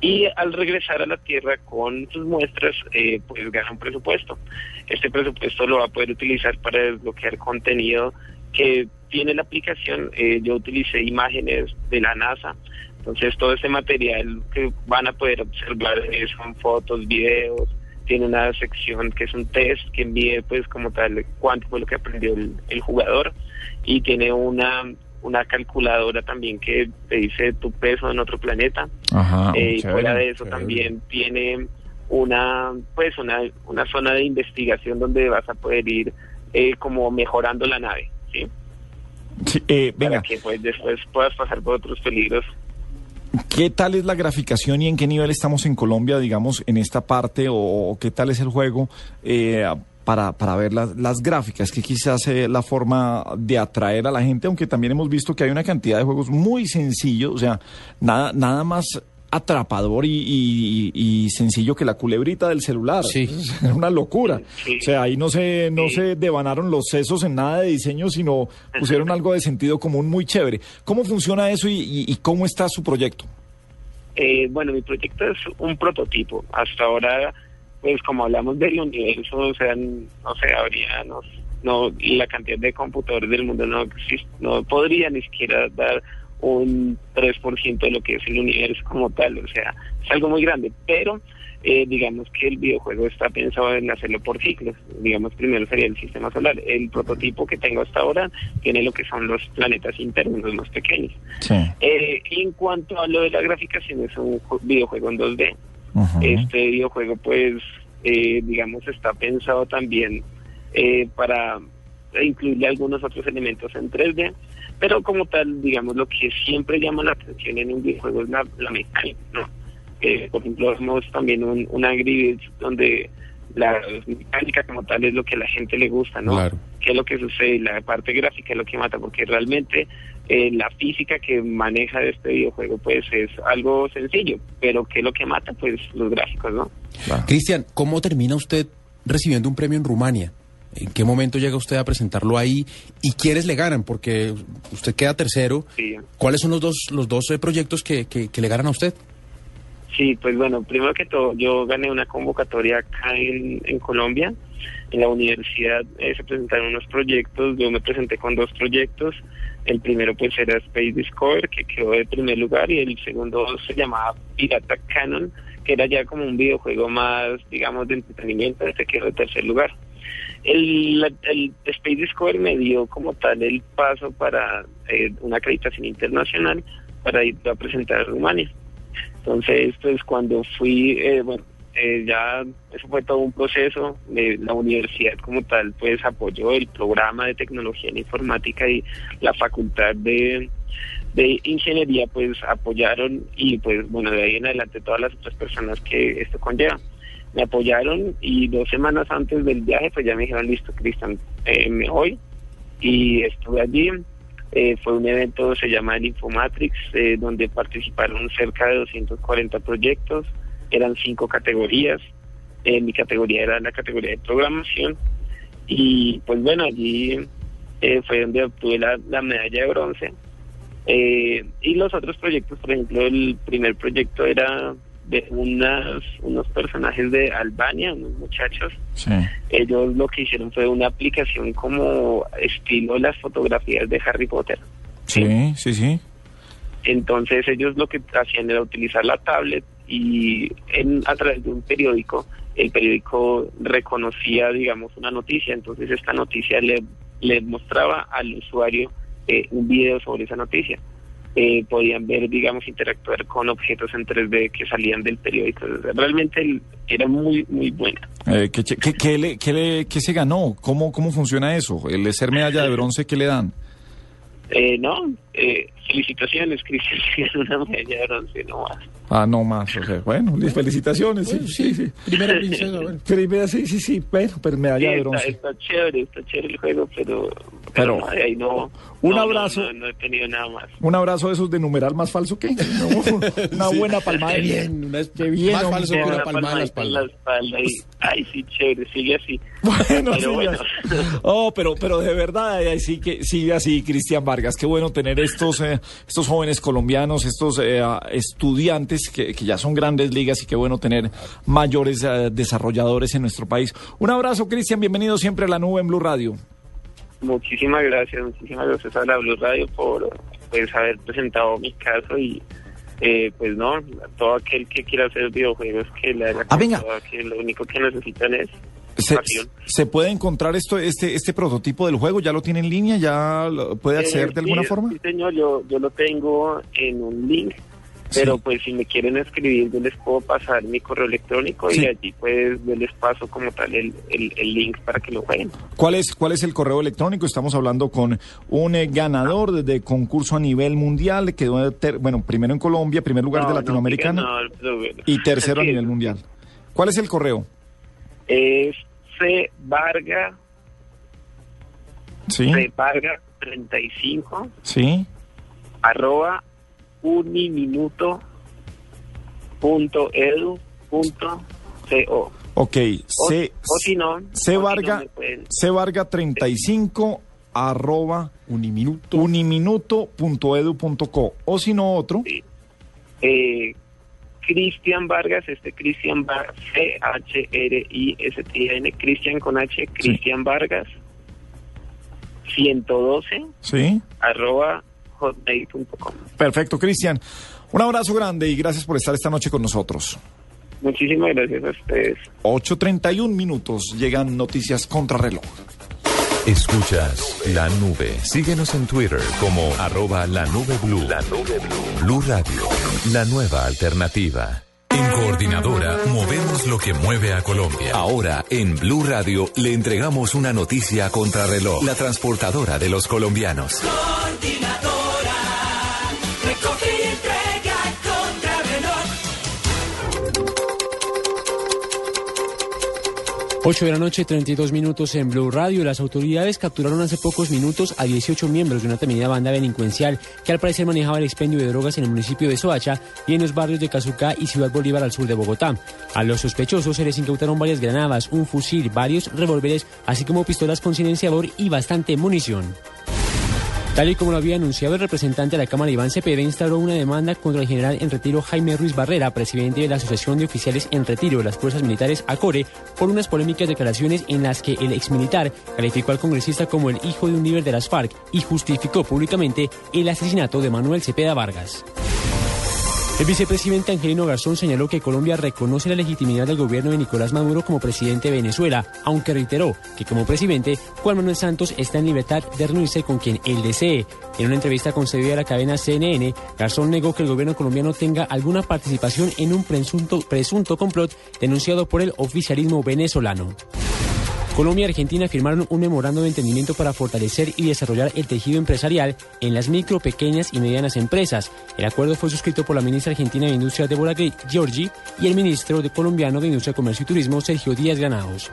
[SPEAKER 12] y al regresar a la Tierra con sus muestras, eh, pues gana un presupuesto. Este presupuesto lo va a poder utilizar para desbloquear contenido que tiene la aplicación. Eh, yo utilicé imágenes de la NASA, entonces todo ese material que van a poder observar eh, son fotos, videos, tiene una sección que es un test que envíe pues como tal cuánto fue lo que aprendió el, el jugador y tiene una una calculadora también que te dice tu peso en otro planeta
[SPEAKER 2] Ajá,
[SPEAKER 12] Eh, y fuera de eso
[SPEAKER 2] chévere.
[SPEAKER 12] también tiene una pues una, una zona de investigación donde vas a poder ir eh, como mejorando la nave ¿sí?
[SPEAKER 2] Sí, eh, venga,
[SPEAKER 12] para que pues después puedas pasar por otros peligros
[SPEAKER 2] ¿qué tal es la graficación y en qué nivel estamos en Colombia, digamos, en esta parte? ¿O, o qué tal es el juego eh, para, para ver las, las gráficas? Que quizás es la forma de atraer a la gente, aunque también hemos visto que hay una cantidad de juegos muy sencillos, o sea, nada, nada más atrapador y, y- y sencillo que la culebrita del celular.
[SPEAKER 3] Sí. (laughs)
[SPEAKER 2] Es una locura. O sea, ahí no se, no se devanaron los sesos en nada de diseño, sino pusieron algo de sentido común muy chévere. ¿Cómo funciona eso y, y- y cómo está su proyecto?
[SPEAKER 12] Eh, bueno, mi proyecto es un prototipo. Hasta ahora, pues como hablamos del universo, o sea, no sé, habría, no, no, la cantidad de computadores del mundo no existe, no podría ni siquiera dar un 3% de lo que es el universo como tal, o sea, es algo muy grande, pero eh, digamos que el videojuego está pensado en hacerlo por ciclos, digamos primero sería el sistema solar, el prototipo que tengo hasta ahora tiene lo que son los planetas internos, los más pequeños.
[SPEAKER 2] Sí.
[SPEAKER 12] Eh, y en cuanto a lo de la graficación, es un ju- videojuego en 2D.
[SPEAKER 2] Ajá.
[SPEAKER 12] Este videojuego, pues, eh, digamos, está pensado también eh, para incluirle algunos otros elementos en 3D, pero como tal, digamos, lo que siempre llama la atención en un videojuego es la, la mecánica, ¿no? Eh, por ejemplo, vemos también un, un Angry Birds donde la mecánica como tal es lo que a la gente le gusta, ¿no?
[SPEAKER 3] Claro.
[SPEAKER 12] qué es lo que sucede, la parte gráfica es lo que mata, porque realmente eh, la física que maneja este videojuego pues es algo sencillo, pero qué es lo que mata, pues los gráficos, ¿no?
[SPEAKER 3] Cristian, ¿cómo termina usted recibiendo un premio en Rumania? ¿En qué momento llega usted a presentarlo ahí? ¿Y quiénes le ganan? Porque usted queda tercero.
[SPEAKER 12] Sí.
[SPEAKER 3] ¿Cuáles son los dos, los dos eh, proyectos que, que- que le ganan a usted?
[SPEAKER 12] Sí, pues bueno, primero que todo, yo gané una convocatoria acá en, en Colombia. En la universidad eh, se presentaron unos proyectos, yo me presenté con dos proyectos. El primero pues era Space Discover, que quedó de primer lugar, y el segundo se llamaba Pirata Canon, que era ya como un videojuego más, digamos, de entretenimiento, este quedó de tercer lugar. El, el Space Discover me dio como tal el paso para eh, una acreditación internacional para ir a presentar a Rumania. Entonces, pues cuando fui, eh, bueno, eh, ya eso fue todo un proceso. la universidad como tal, pues apoyó el programa de tecnología en informática y la facultad de, de ingeniería, pues apoyaron y pues bueno, de ahí en adelante todas las otras personas que esto conlleva. Me apoyaron y dos semanas antes del viaje, pues ya me dijeron, listo, Cristian, eh, me voy. Y estuve allí. Eh, fue un evento, se llama el Infomatrix, eh, donde participaron cerca de 240 proyectos, eran cinco categorías. Eh, mi categoría era la categoría de programación. Y pues bueno, allí fue donde obtuve la, la medalla de bronce. Y los otros proyectos, por ejemplo, el primer proyecto era de unas, unos personajes de Albania, unos muchachos.
[SPEAKER 2] Sí.
[SPEAKER 12] Ellos lo que hicieron fue una aplicación como estilo las fotografías de Harry Potter.
[SPEAKER 2] Sí, sí, sí.
[SPEAKER 12] Entonces ellos lo que hacían era utilizar la tablet y en, a través de un periódico, el periódico reconocía, digamos, una noticia. Entonces esta noticia le, le mostraba al usuario eh, un video sobre esa noticia. Eh, podían ver, digamos, interactuar con objetos en 3D que salían del periódico. Realmente el- era muy, muy buena.
[SPEAKER 2] Eh, ¿qué, qué- qué le- qué le- qué se ganó? ¿Cómo, ¿Cómo funciona eso? El ser medalla de bronce, ¿qué le dan?
[SPEAKER 12] Eh, no, eh, felicitaciones, Cristian, (laughs) una medalla de bronce, no más.
[SPEAKER 2] Ah, no más. O sea, bueno, li- felicitaciones. Sí, sí, sí.
[SPEAKER 3] Primera princesa, bueno. (laughs)
[SPEAKER 2] Primera, sí, sí, sí. Bueno, pero medalla
[SPEAKER 12] Sí,
[SPEAKER 2] de
[SPEAKER 12] está,
[SPEAKER 2] bronce.
[SPEAKER 12] está chévere, está chévere el juego, pero,
[SPEAKER 2] Pero,
[SPEAKER 12] pero, no, ahí
[SPEAKER 2] un
[SPEAKER 12] no,
[SPEAKER 2] abrazo.
[SPEAKER 12] No, no he tenido nada más.
[SPEAKER 2] Un abrazo de esos de numeral más falso que. (laughs) Una buena palmada.
[SPEAKER 3] Qué bien, una-
[SPEAKER 2] Qué bien,
[SPEAKER 3] más falso que una
[SPEAKER 12] Una
[SPEAKER 3] palmada en la espalda.
[SPEAKER 12] la espalda y Ay, sí, chévere, sigue así. (laughs)
[SPEAKER 2] Bueno,
[SPEAKER 12] Pero
[SPEAKER 2] sí,
[SPEAKER 12] bueno.
[SPEAKER 2] Oh, pero, pero de verdad, eh, sí que sigue así, Cristian Vargas. Qué bueno tener estos, eh, estos jóvenes colombianos, estos eh, estudiantes que, que ya son grandes ligas y qué bueno tener mayores eh, desarrolladores en nuestro país. Un abrazo, Cristian. Bienvenido siempre a la nube en Blue Radio.
[SPEAKER 12] Muchísimas gracias, muchísimas gracias a la Blue Radio por pues haber presentado mi caso y eh, pues no, todo aquel que quiera hacer videojuegos que le haga
[SPEAKER 2] Ah, venga.
[SPEAKER 12] que lo único que necesitan es
[SPEAKER 2] ¿Se,
[SPEAKER 12] pasión.
[SPEAKER 2] se puede encontrar esto, este, este prototipo del juego? ¿Ya lo tiene en línea? ¿Ya lo puede acceder
[SPEAKER 12] Eh,
[SPEAKER 2] de alguna forma?
[SPEAKER 12] Sí, señor, yo, yo lo tengo en un link, pero pues si me quieren escribir, yo les puedo pasar mi correo electrónico
[SPEAKER 2] Sí.
[SPEAKER 12] y allí pues yo les paso como tal el, el, el link para que lo jueguen.
[SPEAKER 2] ¿Cuál es, ¿Cuál es el correo electrónico? Estamos hablando con un eh, ganador de, concurso a nivel mundial, quedó ter- bueno, primero en Colombia, primer lugar
[SPEAKER 12] No,
[SPEAKER 2] de
[SPEAKER 12] no,
[SPEAKER 2] Latinoamericana y tercero a nivel mundial. ¿Cuál es el correo?
[SPEAKER 12] Es C Varga,
[SPEAKER 2] Sí,
[SPEAKER 12] C Varga 35
[SPEAKER 2] sí,
[SPEAKER 12] arroba uniminuto punto edu punto co.
[SPEAKER 2] ok.
[SPEAKER 12] O,
[SPEAKER 2] C,
[SPEAKER 12] o si no,
[SPEAKER 2] C
[SPEAKER 12] o si no
[SPEAKER 2] Varga,
[SPEAKER 12] me pueden-
[SPEAKER 2] C Varga 35 arroba uniminuto uniminuto.edu.co o si no otro.
[SPEAKER 12] eh, Cristian Vargas, este Cristian Vargas, C-H-R-I-S-T-I-N, Cristian con H, Cristian Vargas, 112,
[SPEAKER 2] Sí.
[SPEAKER 12] arroba hotmail.com.
[SPEAKER 2] Perfecto, Cristian. Un abrazo grande y gracias por estar esta noche con nosotros.
[SPEAKER 12] Muchísimas gracias a ustedes.
[SPEAKER 2] 8.31 minutos llegan noticias contra reloj.
[SPEAKER 4] Escuchas la nube. Síguenos en Twitter como arroba la nube blue. La nube blue. Blue Radio, la nueva alternativa. En Coordinadora movemos lo que mueve a Colombia. Ahora en Blue Radio le entregamos una noticia contra reloj. La transportadora de los colombianos.
[SPEAKER 1] Coordinadora,
[SPEAKER 13] 8 de la noche, 32 minutos en Blue Radio. Las autoridades capturaron hace pocos minutos a 18 miembros de una temida banda delincuencial que al parecer manejaba el expendio de drogas en el municipio de Soacha y en los barrios de Cazucá y Ciudad Bolívar al sur de Bogotá. A los sospechosos se les incautaron varias granadas, un fusil, varios revólveres, así como pistolas con silenciador y bastante munición. Tal y como lo había anunciado el representante de la Cámara Iván Cepeda, instauró una demanda contra el general en retiro Jaime Ruiz Barrera, presidente de la Asociación de Oficiales en Retiro de las Fuerzas Militares ACORE, por unas polémicas declaraciones en las que el exmilitar calificó al congresista como el hijo de un líder de las FARC y justificó públicamente el asesinato de Manuel Cepeda Vargas. El vicepresidente Angelino Garzón señaló que Colombia reconoce la legitimidad del gobierno de Nicolás Maduro como presidente de Venezuela, aunque reiteró que como presidente, Juan Manuel Santos está en libertad de reunirse con quien él desee. En una entrevista concedida a la cadena CNN, Garzón negó que el gobierno colombiano tenga alguna participación en un presunto, presunto complot denunciado por el oficialismo venezolano. Colombia y Argentina firmaron un memorando de entendimiento para fortalecer y desarrollar el tejido empresarial en las micro, pequeñas y medianas empresas. El acuerdo fue suscrito por la ministra argentina de Industria Débora Giorgi y el ministro de colombiano de Industria, Comercio y Turismo Sergio Díaz Granados.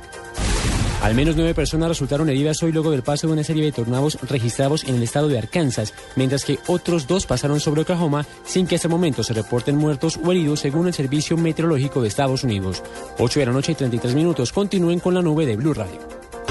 [SPEAKER 13] Al menos nueve personas resultaron heridas hoy luego del paso de una serie de tornados registrados en el estado de Arkansas, mientras que otros dos pasaron sobre Oklahoma sin que hasta el momento se reporten muertos o heridos según el Servicio Meteorológico de Estados Unidos. 8 de la noche y 33 minutos. Continúen con la nube de Blue Radio.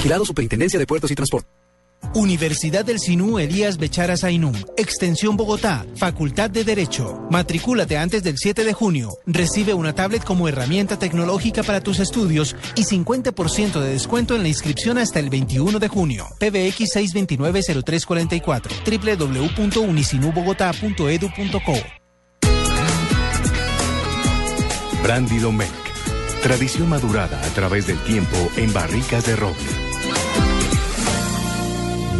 [SPEAKER 14] Vigilado Superintendencia de Puertos y Transporte.
[SPEAKER 15] Universidad del Sinú Elías Bechara Zainum, Extensión Bogotá, Facultad de Derecho. Matricúlate antes del 7 de junio. Recibe una tablet como herramienta tecnológica para tus estudios y 50% de descuento en la inscripción hasta el 21 de junio. PBX 629-0344, www.unisinubogotá.edu.co.
[SPEAKER 16] Brandy Domecq. Tradición madurada a través del tiempo en barricas de roble.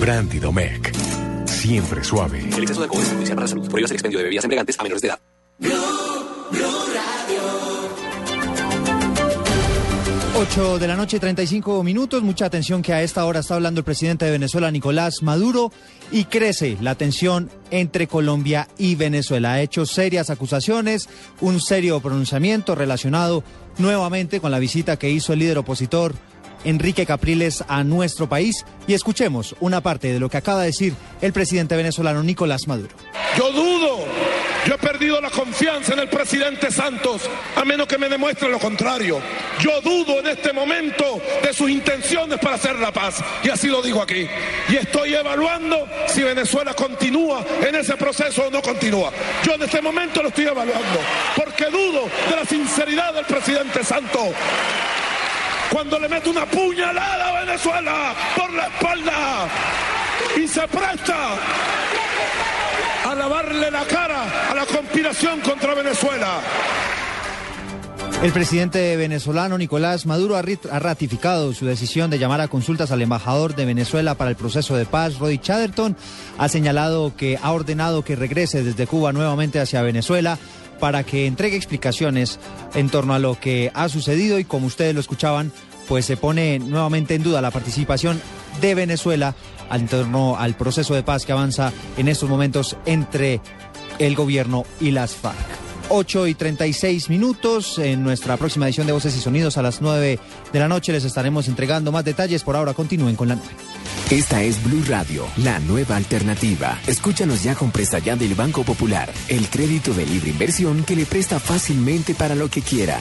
[SPEAKER 16] Brandy Domecq. Siempre suave.
[SPEAKER 17] El exceso de alcohol es perjudicial para la salud. Prohíbas el expendio de bebidas embriagantes a menores de edad.
[SPEAKER 18] 8 de la noche, 35 minutos. Mucha atención que a esta hora está hablando el presidente de Venezuela, Nicolás Maduro, y crece la tensión entre Colombia y Venezuela. Ha hecho serias acusaciones, un serio pronunciamiento relacionado nuevamente con la visita que hizo el líder opositor Enrique Capriles a nuestro país. Y escuchemos una parte de lo que acaba de decir el presidente venezolano Nicolás Maduro.
[SPEAKER 19] Yo dudo, yo he perdido la confianza en el presidente Santos, a menos que me demuestre lo contrario. Yo dudo en este momento de sus intenciones para hacer la paz, y así lo digo aquí. Y estoy evaluando si Venezuela continúa en ese proceso o no continúa. Yo en este momento lo estoy evaluando, porque dudo de la sinceridad del presidente Santos cuando le mete una puñalada a Venezuela por la espalda y se presta a lavarle la cara a la conspiración contra Venezuela.
[SPEAKER 18] El presidente venezolano Nicolás Maduro ha ratificado su decisión de llamar a consultas al embajador de Venezuela para el proceso de paz, Roddy Chatterton. Ha señalado que ha ordenado que regrese desde Cuba nuevamente hacia Venezuela para que entregue explicaciones en torno a lo que ha sucedido y como ustedes lo escuchaban, pues se pone nuevamente en duda la participación de Venezuela en torno al proceso de paz que avanza en estos momentos entre el gobierno y las FARC. 8 y 36 minutos. En nuestra próxima edición de Voces y Sonidos a las 9 de la noche les estaremos entregando más detalles. Por ahora continúen con la 9.
[SPEAKER 20] Esta es Blue Radio, la nueva alternativa. Escúchanos ya con Presta Ya del Banco Popular, el crédito de libre inversión que le presta fácilmente para lo que quiera.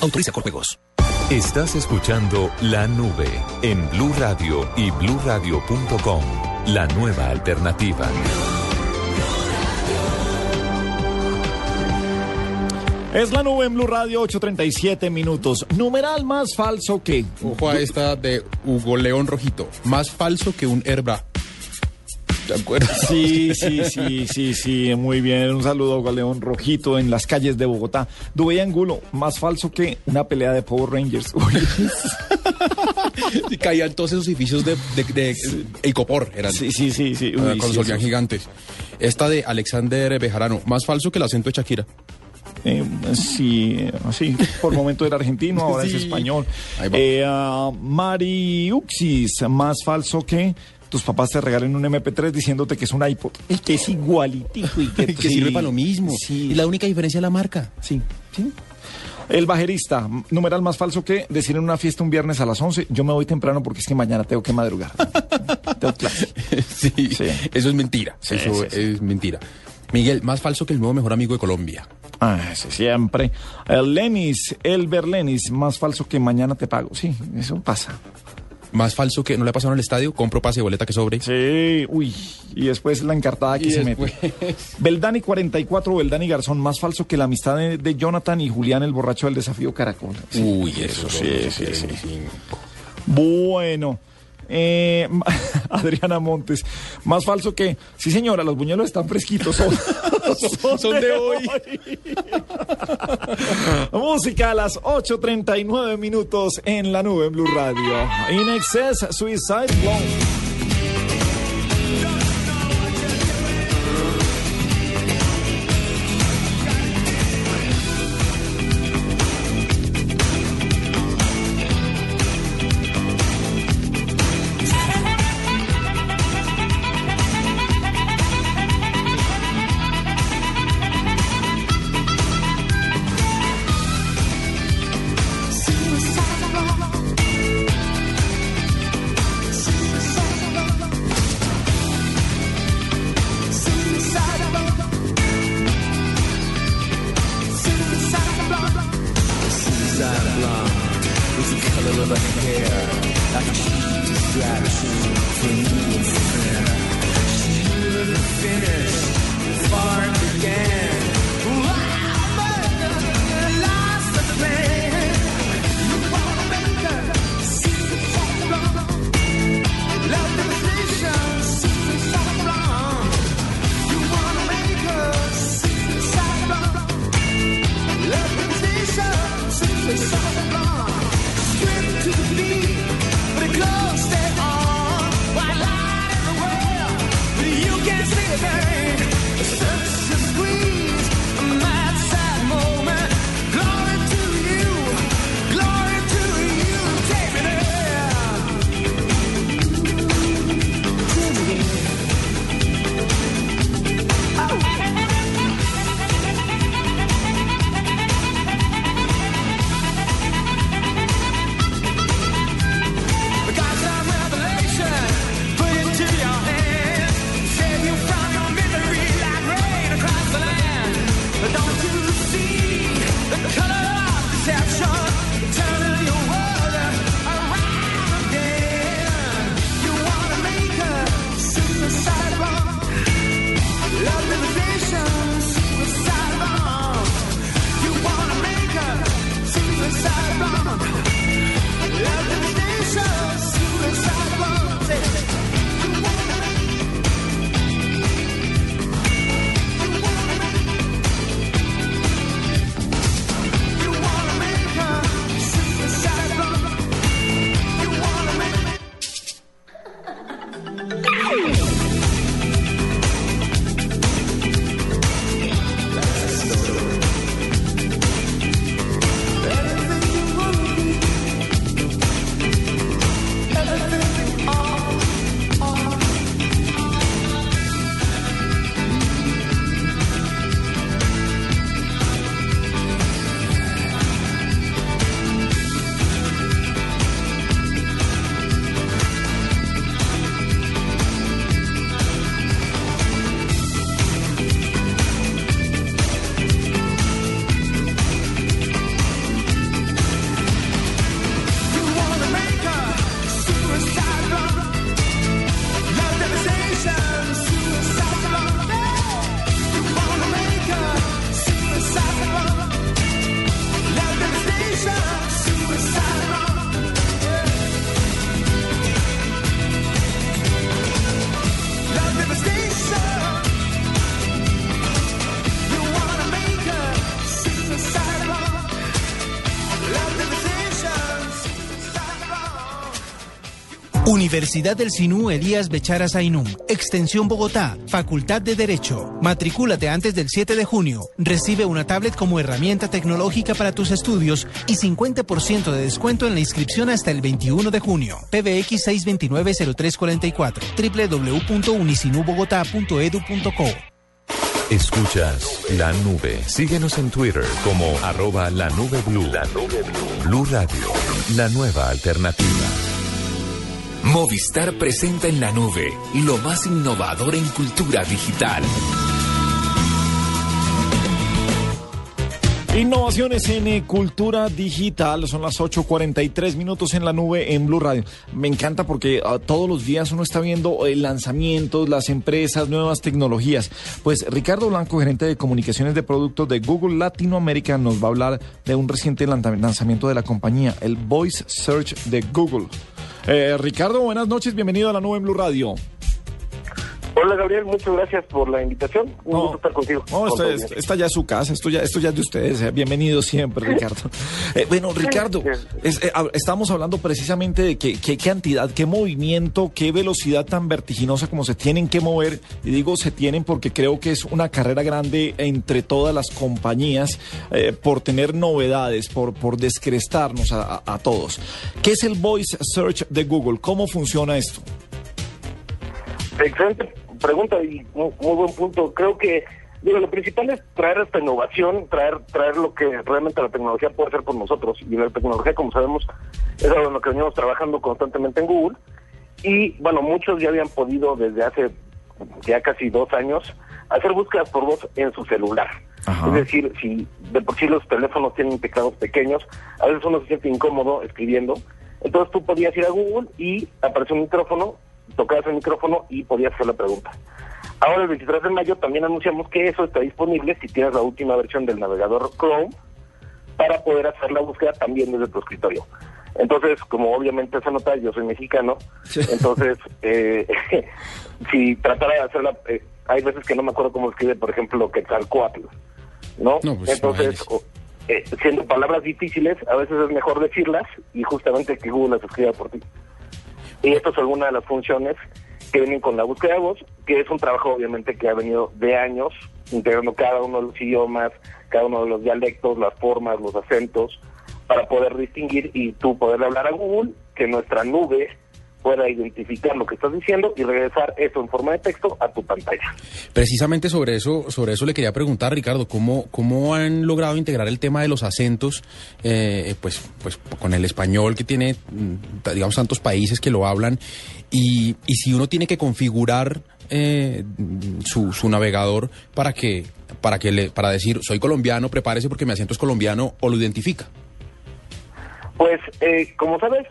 [SPEAKER 21] Autoriza con juegos.
[SPEAKER 4] Estás escuchando La Nube en Blue Radio y bluradio.com. La nueva alternativa.
[SPEAKER 2] Es la nube en Blue Radio, 8.37 minutos. Numeral más falso que.
[SPEAKER 3] Ojo a esta de Hugo León Rojito. Más falso que un Herbra. ¿Te acuerdas?
[SPEAKER 2] Sí, sí, sí, sí, sí, muy bien. Un saludo a León Rojito en las calles de Bogotá. Dubey Angulo, más falso que una pelea de Power Rangers. (laughs)
[SPEAKER 3] Y caían todos esos edificios de, de, de Icopor, eran.
[SPEAKER 2] Sí, sí, sí, sí.
[SPEAKER 3] Ah,
[SPEAKER 2] Uy, sí,
[SPEAKER 3] gigantes. Esta de Alexander Bejarano. Más falso que el acento de Shakira.
[SPEAKER 2] Eh, sí, sí, por momento era argentino, ahora es
[SPEAKER 3] Sí.
[SPEAKER 2] español.
[SPEAKER 3] Ahí va.
[SPEAKER 2] Eh, ah, Mariuxis, más falso que tus papás te regalen un MP3 diciéndote que es un iPod y que es igualitico y que, (laughs)
[SPEAKER 3] Que sirve para lo mismo. Y la única diferencia es la marca.
[SPEAKER 2] Sí, sí. El bajerista, numeral más falso que decir en una fiesta un viernes a las 11, yo me voy temprano porque es que mañana tengo que madrugar. (laughs) tengo clase.
[SPEAKER 3] Sí, eso es mentira.
[SPEAKER 2] Sí,
[SPEAKER 3] eso
[SPEAKER 2] sí, sí.
[SPEAKER 3] es mentira. Miguel, más falso que el nuevo mejor amigo de Colombia.
[SPEAKER 2] Ah, sí, siempre. El Lenis, el Berlenis, más falso que mañana te pago. Sí, eso pasa.
[SPEAKER 3] Más falso que no le ha pasado en el estadio, compro pase boleta que sobre.
[SPEAKER 2] Sí, uy, y después la encartada que
[SPEAKER 3] Y
[SPEAKER 2] se
[SPEAKER 3] después-
[SPEAKER 2] mete. (laughs) Beldani 44, Beldani Garzón, más falso que la amistad de, de Jonathan y Julián, el borracho del desafío Caracol. Sí,
[SPEAKER 3] Uy, eso
[SPEAKER 2] sí,
[SPEAKER 3] sí,
[SPEAKER 2] sí. Bueno. Eh, (laughs) Adriana Montes, más falso que, sí señora, los buñuelos están fresquitos, son, (laughs)
[SPEAKER 3] Son de hoy. (laughs)
[SPEAKER 2] Música a las 8.39 minutos en la nube en Blue Radio. In Excess Suicide Blonde.
[SPEAKER 15] Universidad del Sinú Elías Bechara Zainum, Extensión Bogotá, Facultad de Derecho. Matricúlate antes del 7 de junio. Recibe una tablet como herramienta tecnológica para tus estudios y 50% de descuento en la inscripción hasta el 21 de junio. PBX 629-0344, www.unisinubogotá.edu.co.
[SPEAKER 4] Escuchas la nube. Síguenos en Twitter como arroba la nube blue. La nube blue. Blue Radio, la nueva alternativa.
[SPEAKER 20] Movistar presenta en la nube lo más innovador en cultura digital.
[SPEAKER 2] Innovaciones en eh, cultura digital, son las 8.43 minutos en la nube en Blue Radio. Me encanta porque ah, todos los días uno está viendo eh, lanzamientos, las empresas, nuevas tecnologías. Pues Ricardo Blanco, gerente de comunicaciones de productos de Google Latinoamérica, nos va a hablar de un reciente lanza- lanzamiento de la compañía, el Voice Search de Google. Eh, Ricardo, buenas noches, bienvenido a la nube en Blue Radio.
[SPEAKER 22] Hola Gabriel, muchas gracias por la invitación. Un gusto estar contigo.
[SPEAKER 2] No,
[SPEAKER 22] Con
[SPEAKER 2] esta,
[SPEAKER 22] tu
[SPEAKER 2] es- esta ya es su casa, esto ya, esto ya es de ustedes. eh. Bienvenido siempre, (laughs) Ricardo. Eh, bueno, Ricardo, es- eh, estamos hablando precisamente de que- qué cantidad, qué movimiento, qué velocidad tan vertiginosa como se tienen que mover. Y digo se tienen porque creo que es una carrera grande entre todas las compañías por tener novedades, por, por descrestarnos a, a- a todos. ¿Qué es el Voice Search de Google? ¿Cómo funciona esto?
[SPEAKER 22] Excelente pregunta y muy, muy buen punto. Creo que digo, lo principal es traer esta innovación, traer traer lo que realmente la tecnología puede hacer por nosotros. Y la tecnología, como sabemos, es algo en lo que venimos trabajando constantemente en Google. Y bueno, muchos ya habían podido desde hace ya casi dos años hacer búsquedas por voz en su celular. Es decir, si de por sí los teléfonos tienen teclados pequeños, a veces uno se siente incómodo escribiendo. Entonces tú podías ir a Google y apareció un micrófono, tocabas el micrófono y podías hacer la pregunta. Ahora el 23 de mayo también anunciamos que eso está disponible si tienes la última versión del navegador Chrome para poder hacer la búsqueda también desde tu escritorio. Entonces, como obviamente se nota, yo soy mexicano, entonces, eh, (laughs) si tratara de hacerla, eh, hay veces que no me acuerdo cómo escribe, por ejemplo, Quetzalcoatl, ¿no?
[SPEAKER 3] No, pues,
[SPEAKER 22] entonces, eh, siendo palabras difíciles, a veces es mejor decirlas y justamente que Google las escriba por ti. Y esto es alguna de las funciones que vienen con la búsqueda de voz, que es un trabajo obviamente que ha venido de años, integrando cada uno de los idiomas, cada uno de los dialectos, las formas, los acentos, para poder distinguir y tú poderle hablar a Google, que nuestra nube pueda identificar lo que estás diciendo y regresar eso en forma de texto a tu pantalla.
[SPEAKER 3] Precisamente sobre eso, sobre eso le quería preguntar, Ricardo, ¿cómo, cómo han logrado integrar el tema de los acentos, eh, pues, pues con el español que tiene, mm, digamos, tantos países que lo hablan, y, y si uno tiene que configurar eh, su, su navegador para que, para que le, para decir soy colombiano, prepárese porque mi acento es colombiano o lo identifica.
[SPEAKER 22] Pues, eh, como sabes,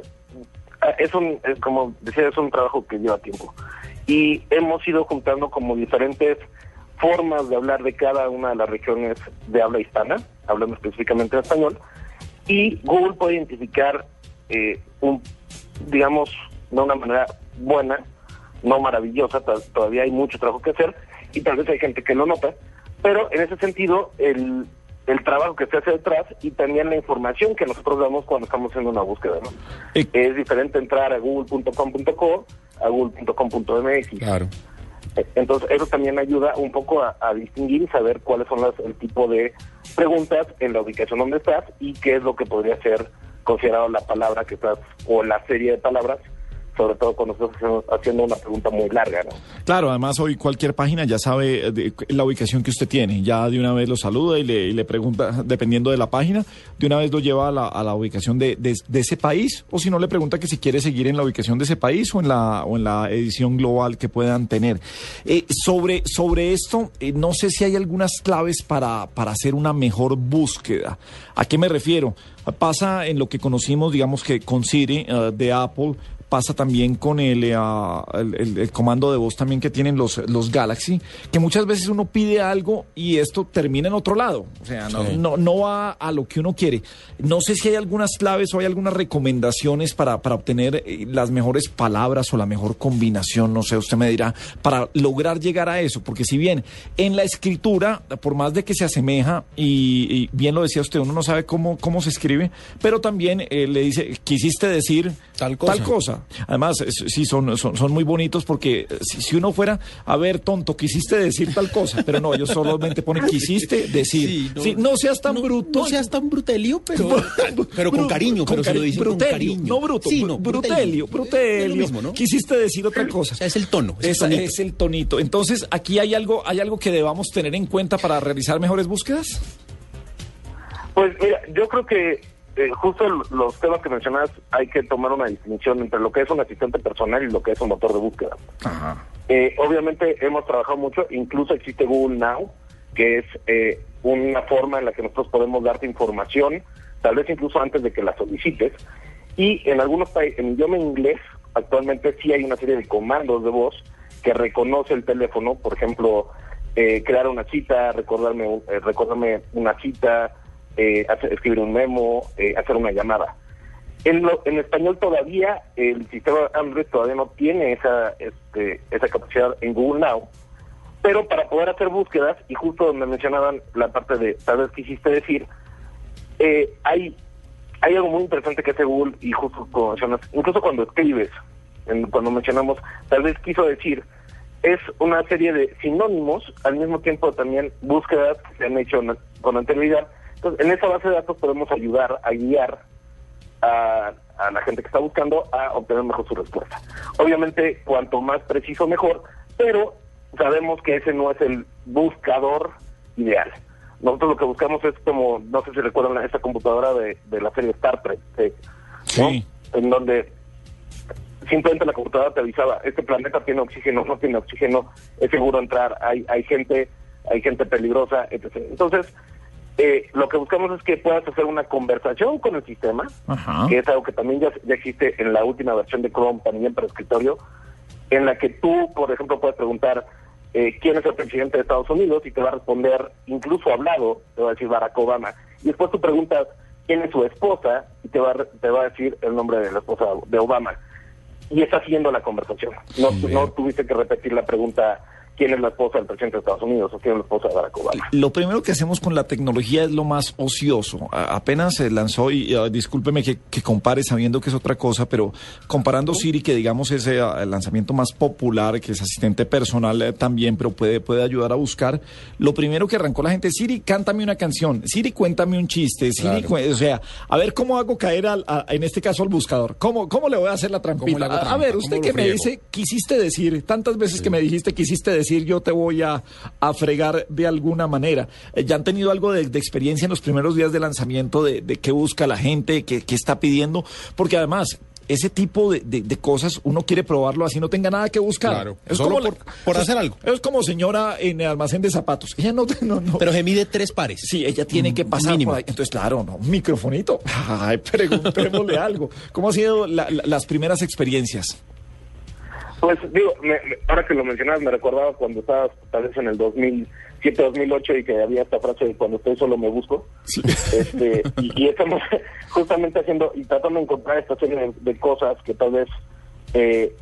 [SPEAKER 22] es un, como decía, es un trabajo que lleva tiempo. Y hemos ido juntando como diferentes formas de hablar de cada una de las regiones de habla hispana, hablando específicamente en español, y Google puede identificar eh, un, digamos, de una manera buena, no maravillosa, to- todavía hay mucho trabajo que hacer, y tal vez hay gente que lo nota, pero en ese sentido, el, el trabajo que se hace detrás y también la información que nosotros damos cuando estamos haciendo una búsqueda. ¿no? Es diferente entrar a google.com.co a google.com.mx.
[SPEAKER 3] Claro.
[SPEAKER 22] Eh, Entonces, eso también ayuda un poco a, a distinguir y saber cuáles son las, el tipo de preguntas en la ubicación donde estás y qué es lo que podría ser considerado la palabra que estás, o la serie de palabras, sobre todo cuando estás haciendo, una pregunta muy larga.
[SPEAKER 2] Claro, además hoy cualquier página ya sabe eh, de- la ubicación que usted tiene. Ya de una vez lo saluda y le, pregunta, dependiendo de la página, de una vez lo lleva a la, a la ubicación de, de- ese país, o si no le pregunta que si quiere seguir en la ubicación de ese país o en la, o en la edición global que puedan tener. Eh, sobre, sobre esto, eh, no sé si hay algunas claves para, para hacer una mejor búsqueda. ¿A qué me refiero? Pasa en lo que conocimos, digamos que con Siri de Apple, pasa también con el, ah, el, el- el comando de voz también que tienen los, los Galaxy, que muchas veces uno pide algo y esto termina en otro lado. O sea, no,
[SPEAKER 3] Sí.
[SPEAKER 2] no, no va a lo que uno quiere. No sé si hay algunas claves o hay algunas recomendaciones para, para obtener eh, las mejores palabras o la mejor combinación, no sé, usted me dirá, para lograr llegar a eso. Porque si bien en la escritura, por más de que se asemeja, y, y bien lo decía usted, uno no sabe cómo, cómo se escribe, pero también eh, le dice, quisiste decir
[SPEAKER 3] Tal cosa.
[SPEAKER 2] Además, es- sí, son, son, son muy bonitos porque eh, si, si uno fuera, a ver, tonto, quisiste decir tal cosa, pero no, ellos solamente ponen quisiste decir. Sí, no, seas tan bruto.
[SPEAKER 3] No seas tan brutelio, pero, (laughs) (laughs) pero con cariño, pero se lo dicen con
[SPEAKER 2] brutelio,
[SPEAKER 3] cariño.
[SPEAKER 2] No bruto,
[SPEAKER 3] Sí, no,
[SPEAKER 2] brutelio, brutelio.
[SPEAKER 3] Es lo mismo, ¿no?
[SPEAKER 2] Quisiste decir otra (clears throat) cosa.
[SPEAKER 3] O sea, es el tono. es el
[SPEAKER 2] es el tonito. Entonces, aquí hay algo, hay algo que debamos tener en cuenta para realizar mejores búsquedas.
[SPEAKER 22] Pues mira, yo creo que eh, justo los temas que mencionas hay que tomar una distinción entre lo que es un asistente personal y lo que es un motor de búsqueda. Eh, obviamente hemos trabajado mucho, incluso existe Google Now, que es eh, una forma en la que nosotros podemos darte información, tal vez incluso antes de que la solicites. Y en algunos países, en idioma inglés, actualmente sí hay una serie de comandos de voz que reconoce el teléfono, por ejemplo, eh, crear una cita, recordarme, eh, recordarme una cita, eh, escribir un memo, eh, hacer una llamada. En, lo- en español todavía el sistema Android todavía no tiene esa este, esa capacidad en Google Now, pero para poder hacer búsquedas y justo donde mencionaban la parte de tal vez quisiste decir, eh, hay hay algo muy interesante que hace Google y justo como mencionas, incluso cuando escribes, cuando mencionamos, tal vez quiso decir, es una serie de sinónimos, al mismo tiempo también búsquedas que se han hecho con anterioridad. Entonces, en esa base de datos podemos ayudar a guiar a, a la gente que está buscando a obtener mejor su respuesta. Obviamente, cuanto más preciso, mejor, pero sabemos que ese no es el buscador ideal. Nosotros lo que buscamos es como, no sé si recuerdan esa computadora de, de la serie Star Trek, ¿no? en donde simplemente la computadora te avisaba, este planeta tiene oxígeno, no tiene oxígeno, es seguro entrar, hay, hay gente, hay gente peligrosa, etc. Entonces, eh, lo que buscamos es que puedas hacer una conversación con el sistema, que es algo que también ya, ya existe en la última versión de Chrome, también para escritorio, en la que tú, por ejemplo, puedes preguntar eh, quién es el presidente de Estados Unidos y te va a responder, incluso hablado, te va a decir Barack Obama. Y después tú preguntas quién es su esposa y te va, te va a decir el nombre de la esposa de Obama. Y está siguiendo la conversación. No, no tuviste que repetir la pregunta quién es la esposa del presidente de Estados Unidos o quién es la esposa de Barack Obama.
[SPEAKER 2] Lo primero que hacemos con la tecnología es lo más ocioso. A- apenas se lanzó, y ah, discúlpeme que, que compare sabiendo que es otra cosa, pero comparando Siri, que digamos es eh, el lanzamiento más popular, que es asistente personal eh, también, pero puede, puede ayudar a buscar, lo primero que arrancó la gente, Siri, cántame una canción, Siri, cuéntame un chiste, Siri,
[SPEAKER 3] Claro.
[SPEAKER 2] o sea, a ver cómo hago caer, al, a- en este caso, al buscador. ¿Cómo, cómo le voy a hacer la trampita? A- ver,
[SPEAKER 3] ¿Cómo
[SPEAKER 2] usted que me dice, quisiste decir, tantas veces que me dijiste, quisiste decir, yo te voy a, a fregar de alguna manera. Eh, ¿Ya han tenido algo de, de experiencia en los primeros días de lanzamiento de, de qué busca la gente, qué, qué está pidiendo? Porque además, ese tipo de, de- de cosas uno quiere probarlo así no tenga nada que buscar.
[SPEAKER 3] Claro, solo por- por
[SPEAKER 2] es-
[SPEAKER 3] hacer algo.
[SPEAKER 2] Es como señora en el almacén de zapatos. Ella no, (laughs) no, no.
[SPEAKER 3] Pero se mide tres pares.
[SPEAKER 2] Sí, ella tiene que pasar
[SPEAKER 3] mínimo.
[SPEAKER 2] por ahí. Entonces, claro, no, un microfonito. (laughs) Ay, preguntémosle algo. ¿Cómo han sido la- la- las primeras experiencias?
[SPEAKER 22] Pues digo, me- me- ahora que lo mencionabas, me recordaba cuando estabas tal vez en el 2007, 2008 y que había esta frase de cuando estoy solo me busco. Este, y, y estamos (laughs) justamente haciendo y tratando de encontrar esta serie de, de cosas que tal vez eh,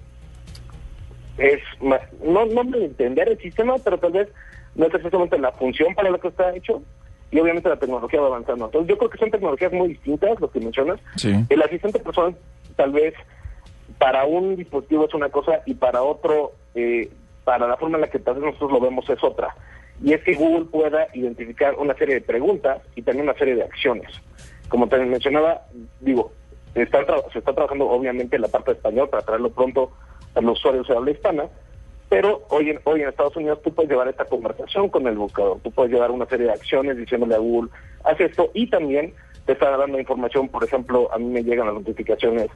[SPEAKER 22] es ma- no, no de entender el sistema, pero tal vez no es exactamente la función para la que está hecho. Y obviamente la tecnología va avanzando. Entonces yo creo que son tecnologías muy distintas, lo que mencionas.
[SPEAKER 2] Sí.
[SPEAKER 22] El asistente personal tal vez para un dispositivo es una cosa y para otro, eh, para la forma en la que tal vez nosotros lo vemos es otra. Y es que Google pueda identificar una serie de preguntas y también una serie de acciones. Como te mencionaba, digo, está se está trabajando obviamente en la parte de español para traerlo pronto a los usuarios de habla hispana, pero hoy en, hoy en Estados Unidos tú puedes llevar esta conversación con el buscador, tú puedes llevar una serie de acciones diciéndole a Google, haz esto, y también te está dando información, por ejemplo, a mí me llegan las notificaciones,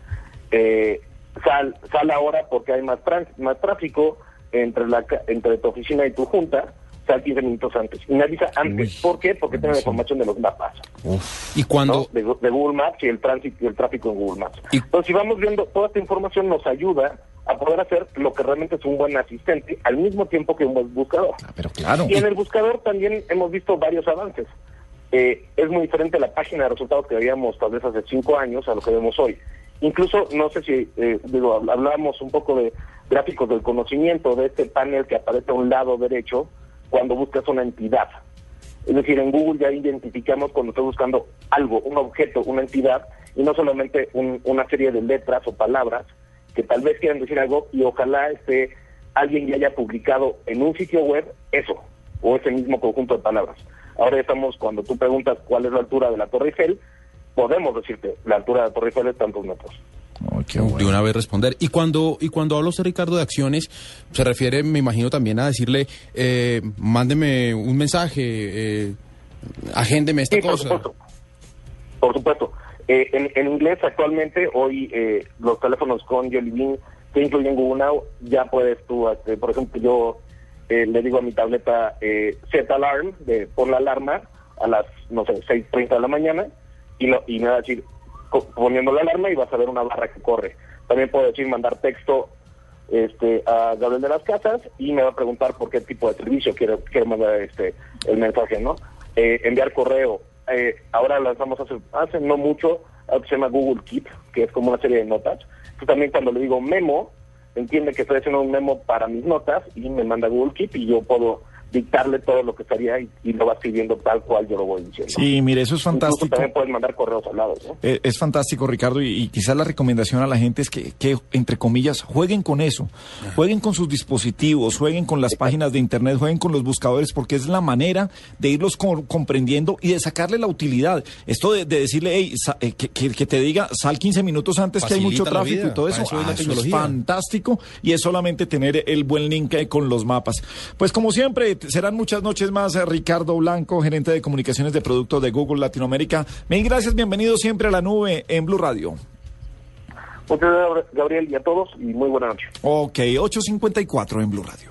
[SPEAKER 22] eh, sal, sal ahora porque hay más, más tráfico entre, la, ca- entre tu oficina y tu junta, sal 15 minutos antes. Y me avisa antes, ¿por qué? Porque tiene la información de los mapas.
[SPEAKER 3] Y cuando...
[SPEAKER 22] ¿no? de, de Google Maps y el tránsito y el tráfico en Google Maps. Entonces, si vamos viendo toda esta información nos ayuda a poder hacer lo que realmente es un buen asistente al mismo tiempo que un buen buscador.
[SPEAKER 2] pero claro.
[SPEAKER 22] Y en el buscador también hemos visto varios avances. Eh, es muy diferente la página de resultados que veíamos tal vez hace cinco años a lo que vemos hoy. Incluso, no sé si, eh, digo, hab- hablábamos un poco de gráficos del conocimiento, de este panel que aparece a un lado derecho cuando buscas una entidad. Es decir, en Google ya identificamos cuando estoy buscando algo, un objeto, una entidad, y no solamente un- una serie de letras o palabras que tal vez quieran decir algo y ojalá esté alguien ya haya publicado en un sitio web eso, o ese mismo conjunto de palabras. Ahora estamos, cuando tú preguntas cuál es la altura de la Torre Eiffel, podemos decirte, la altura de la Torre Eiffel es tantos metros.
[SPEAKER 3] de una vez responder. Y cuando, y cuando habla usted, Ricardo, de acciones, se refiere, me imagino, también a decirle, eh, mándeme un mensaje, eh, agéndeme esta
[SPEAKER 22] Sí, por
[SPEAKER 3] cosa.
[SPEAKER 22] supuesto. Por supuesto. Eh, en, en inglés actualmente, hoy eh, los teléfonos con Bean que incluyen Google Now, ya puedes tú, este, por ejemplo, yo eh, le digo a mi tableta eh, set alarm, de pon la alarma a las, no sé, 6.30 de la mañana y, lo, y me va a decir, poniendo la alarma y vas a ver una barra que corre. También puedo decir mandar texto este, a Gabriel de las Casas y me va a preguntar por qué tipo de servicio quiero, quiero mandar este, el mensaje, ¿no? Eh, enviar correo. Eh, ahora lanzamos hace, hace no mucho algo que se llama Google Keep, que es como una serie de notas. Entonces también cuando le digo memo, entiende que estoy haciendo un memo para mis notas y me manda Google Keep y yo puedo dictarle todo lo que estaría y, y lo va escribiendo tal cual yo lo voy diciendo.
[SPEAKER 2] Sí, mire, eso es
[SPEAKER 22] Incluso
[SPEAKER 2] fantástico.
[SPEAKER 22] también puedes mandar correos al lado, ¿no?
[SPEAKER 2] Eh, Es fantástico, Ricardo, y, y quizás la recomendación a la gente es que, que, entre comillas, jueguen con eso, jueguen con sus dispositivos, jueguen con las páginas de Internet, jueguen con los buscadores, porque es la manera de irlos co- comprendiendo y de sacarle la utilidad. Esto de, de decirle, hey, sa- eh, que, que- que te diga, sal 15 minutos antes que hay mucho tráfico
[SPEAKER 3] vida,
[SPEAKER 2] y todo eso,
[SPEAKER 3] es la
[SPEAKER 2] ah, eso es
[SPEAKER 3] tecnología.
[SPEAKER 2] fantástico y es solamente tener el buen link eh, con los mapas. Pues como siempre, serán muchas noches más. eh, Ricardo Blanco, gerente de comunicaciones de productos de Google Latinoamérica. Mil gracias, bienvenido siempre a la nube en Blue Radio.
[SPEAKER 22] Muchas gracias, Gabriel, y a todos, y muy buena noche.
[SPEAKER 2] Ok, 8.54 en Blue Radio.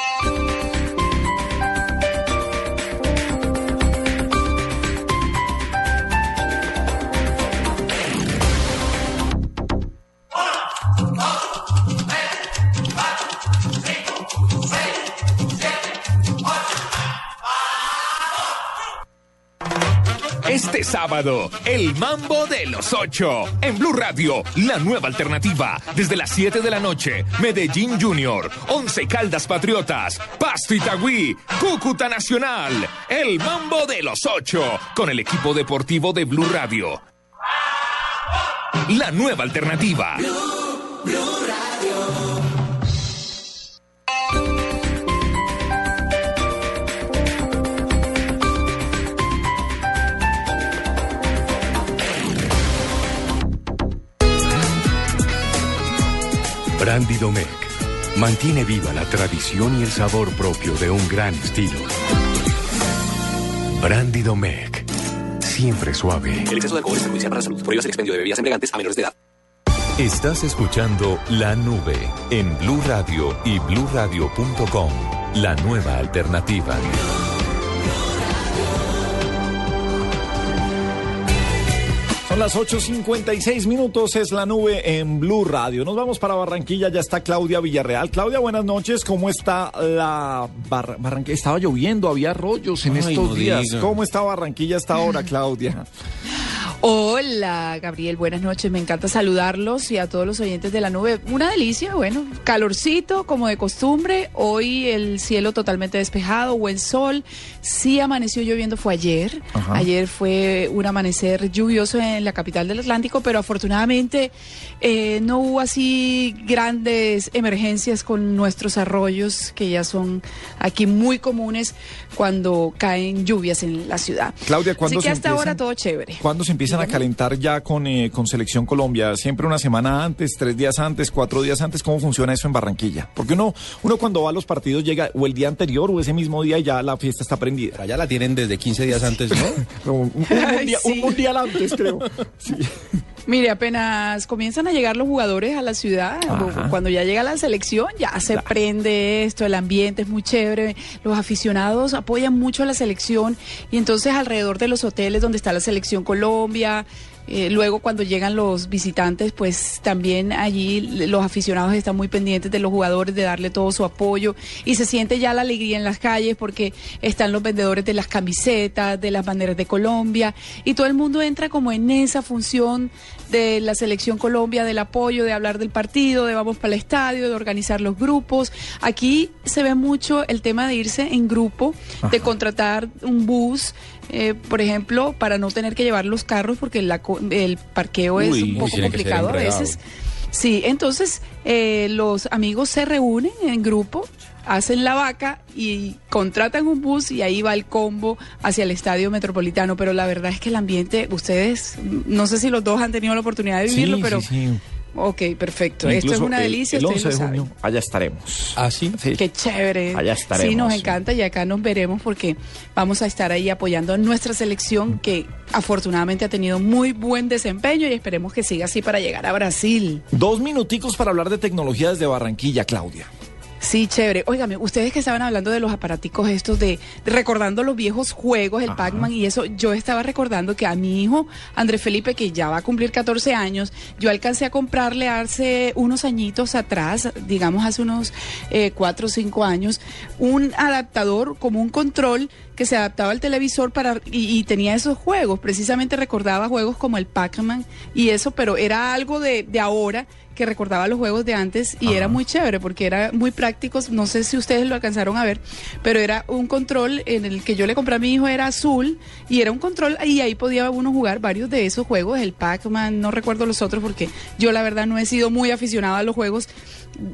[SPEAKER 23] Este sábado, el Mambo de los Ocho. En Blue Radio, la nueva alternativa. Desde las 7 de la noche, Medellín Junior, Once Caldas Patriotas, Pasto Itagüí, Cúcuta Nacional. El Mambo de los Ocho. Con el equipo deportivo de Blue Radio. La nueva alternativa.
[SPEAKER 16] Brandy Domecq mantiene viva la tradición y el sabor propio de un gran estilo. Brandy Domecq, siempre suave.
[SPEAKER 17] El exceso de alcohol es perjudicial para la salud. Prohíbas el expendio de bebidas embriagantes a menores de edad.
[SPEAKER 4] Estás escuchando La Nube en Blue Radio y bluradio.com. La nueva alternativa.
[SPEAKER 2] Las 8.56 minutos, es la nube en Blue Radio. Nos vamos para Barranquilla, ya está Claudia Villarreal. Claudia, buenas noches, ¿cómo está la Bar- Barranquilla? Estaba lloviendo, había arroyos en
[SPEAKER 3] Ay,
[SPEAKER 2] estos
[SPEAKER 3] no
[SPEAKER 2] días.
[SPEAKER 3] diga.
[SPEAKER 2] ¿Cómo está Barranquilla hasta ahora, (laughs) Claudia?
[SPEAKER 24] Hola, Gabriel, buenas noches. Me encanta saludarlos y a todos los oyentes de la nube. Una delicia, bueno, calorcito como de costumbre. Hoy el cielo totalmente despejado, buen sol. Sí amaneció lloviendo, fue ayer.
[SPEAKER 25] Ajá.
[SPEAKER 24] Ayer fue un amanecer lluvioso en la capital del Atlántico, pero afortunadamente eh, no hubo así grandes emergencias con nuestros arroyos, que ya son aquí muy comunes cuando caen lluvias en la ciudad.
[SPEAKER 2] Claudia, ¿cuándo
[SPEAKER 24] Así que
[SPEAKER 2] se
[SPEAKER 24] hasta
[SPEAKER 2] empiezan-
[SPEAKER 24] ahora todo chévere.
[SPEAKER 2] ¿Cuándo se empiezan a calentar ya con, eh, con Selección Colombia? ¿Siempre una semana antes, tres días antes, cuatro días antes? ¿Cómo funciona eso en Barranquilla? Porque uno, uno cuando va a los partidos llega o el día anterior o ese mismo día y ya la fiesta está prendida.
[SPEAKER 3] Ya la tienen desde 15 días antes, (laughs) ¿no?
[SPEAKER 2] un, un
[SPEAKER 24] Ay,
[SPEAKER 2] día,
[SPEAKER 24] sí.
[SPEAKER 2] un mundial antes, creo. (laughs)
[SPEAKER 24] Mire, apenas comienzan a llegar los jugadores a la ciudad,
[SPEAKER 2] Ajá.
[SPEAKER 24] cuando ya llega la selección, ya se prende esto, el ambiente es muy chévere, los aficionados apoyan mucho a la selección y entonces alrededor de los hoteles donde está la selección Colombia, eh, luego cuando llegan los visitantes, pues también allí los aficionados están muy pendientes de los jugadores, de darle todo su apoyo y se siente ya la alegría en las calles porque están los vendedores de las camisetas, de las banderas de Colombia y todo el mundo entra como en esa función de la selección Colombia, del apoyo, de hablar del partido, de vamos para el estadio, de organizar los grupos. Aquí se ve mucho el tema de irse en grupo, de contratar un bus. Eh, por ejemplo, para no tener que llevar los carros porque la el parqueo es un poco complicado a veces. Sí, entonces eh, los amigos se reúnen en grupo, hacen la vaca y contratan un bus y ahí va el combo hacia el estadio metropolitano. Pero la verdad es que el ambiente, ustedes, no sé si los dos han tenido la oportunidad de vivirlo,
[SPEAKER 2] Sí,
[SPEAKER 24] pero...
[SPEAKER 2] sí, sí.
[SPEAKER 24] Ok, perfecto. Esto es una
[SPEAKER 2] el-
[SPEAKER 24] delicia,
[SPEAKER 2] El,
[SPEAKER 24] ustedes
[SPEAKER 2] 11
[SPEAKER 24] lo
[SPEAKER 2] de
[SPEAKER 24] saben.
[SPEAKER 2] junio, allá estaremos.
[SPEAKER 3] ¿Ah, sí?
[SPEAKER 24] Qué chévere.
[SPEAKER 2] Allá estaremos.
[SPEAKER 24] Sí, nos encanta y acá nos veremos porque vamos a estar ahí apoyando a nuestra selección que afortunadamente ha tenido muy buen desempeño y esperemos que siga así para llegar a Brasil.
[SPEAKER 2] Dos minuticos para hablar de tecnología desde Barranquilla, Claudia.
[SPEAKER 24] Sí, chévere. Óigame, ustedes que estaban hablando de los aparaticos estos de, recordando los viejos juegos, el Pac-Man y eso, yo estaba recordando que a mi hijo, Andrés Felipe, que ya va a cumplir 14 años, yo alcancé a comprarle hace unos añitos atrás, digamos hace unos eh, 4 o 5 años, un adaptador como un control que se adaptaba al televisor para y, y tenía esos juegos. Precisamente recordaba juegos como el Pac-Man y eso, pero era algo de, de ahora que recordaba los juegos de antes y era muy chévere porque era muy prácticos. No sé si ustedes lo alcanzaron a ver, pero era un control en el que yo le compré a mi hijo, era azul y era un control y ahí podía uno jugar varios de esos juegos, el Pac-Man, no recuerdo los otros porque yo la verdad no he sido muy aficionada a los juegos,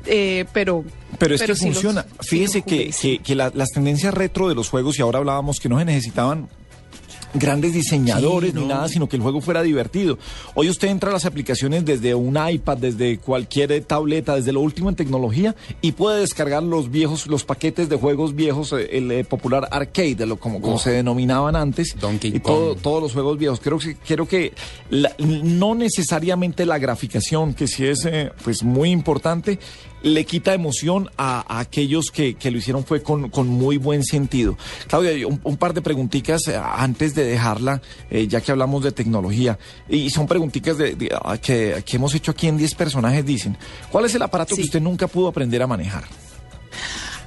[SPEAKER 24] eh, pero...
[SPEAKER 2] Pero es que funciona. Fíjese que, que, que la- las tendencias retro de los juegos, y ahora hablábamos que no se necesitaban grandes diseñadores
[SPEAKER 3] Sí,
[SPEAKER 2] ni nada, sino que el juego fuera divertido. Hoy usted entra a las aplicaciones desde un iPad, desde cualquier tableta, desde lo último en tecnología y puede descargar los viejos, los paquetes de juegos viejos, eh, el eh, popular arcade, lo- como, como se denominaban antes,
[SPEAKER 3] Donkey
[SPEAKER 2] y todo- todos los juegos viejos. Creo que, creo que la- no necesariamente la graficación, que sí es eh, pues muy importante, le quita emoción a, a aquellos que, que lo hicieron fue con, con muy buen sentido. Claudia, un, un par de preguntitas eh, antes de dejarla, eh, ya que hablamos de tecnología, y son preguntitas de, de- ah, que, que hemos hecho aquí en 10 personajes, dicen, ¿cuál es el aparato que usted nunca pudo aprender a manejar?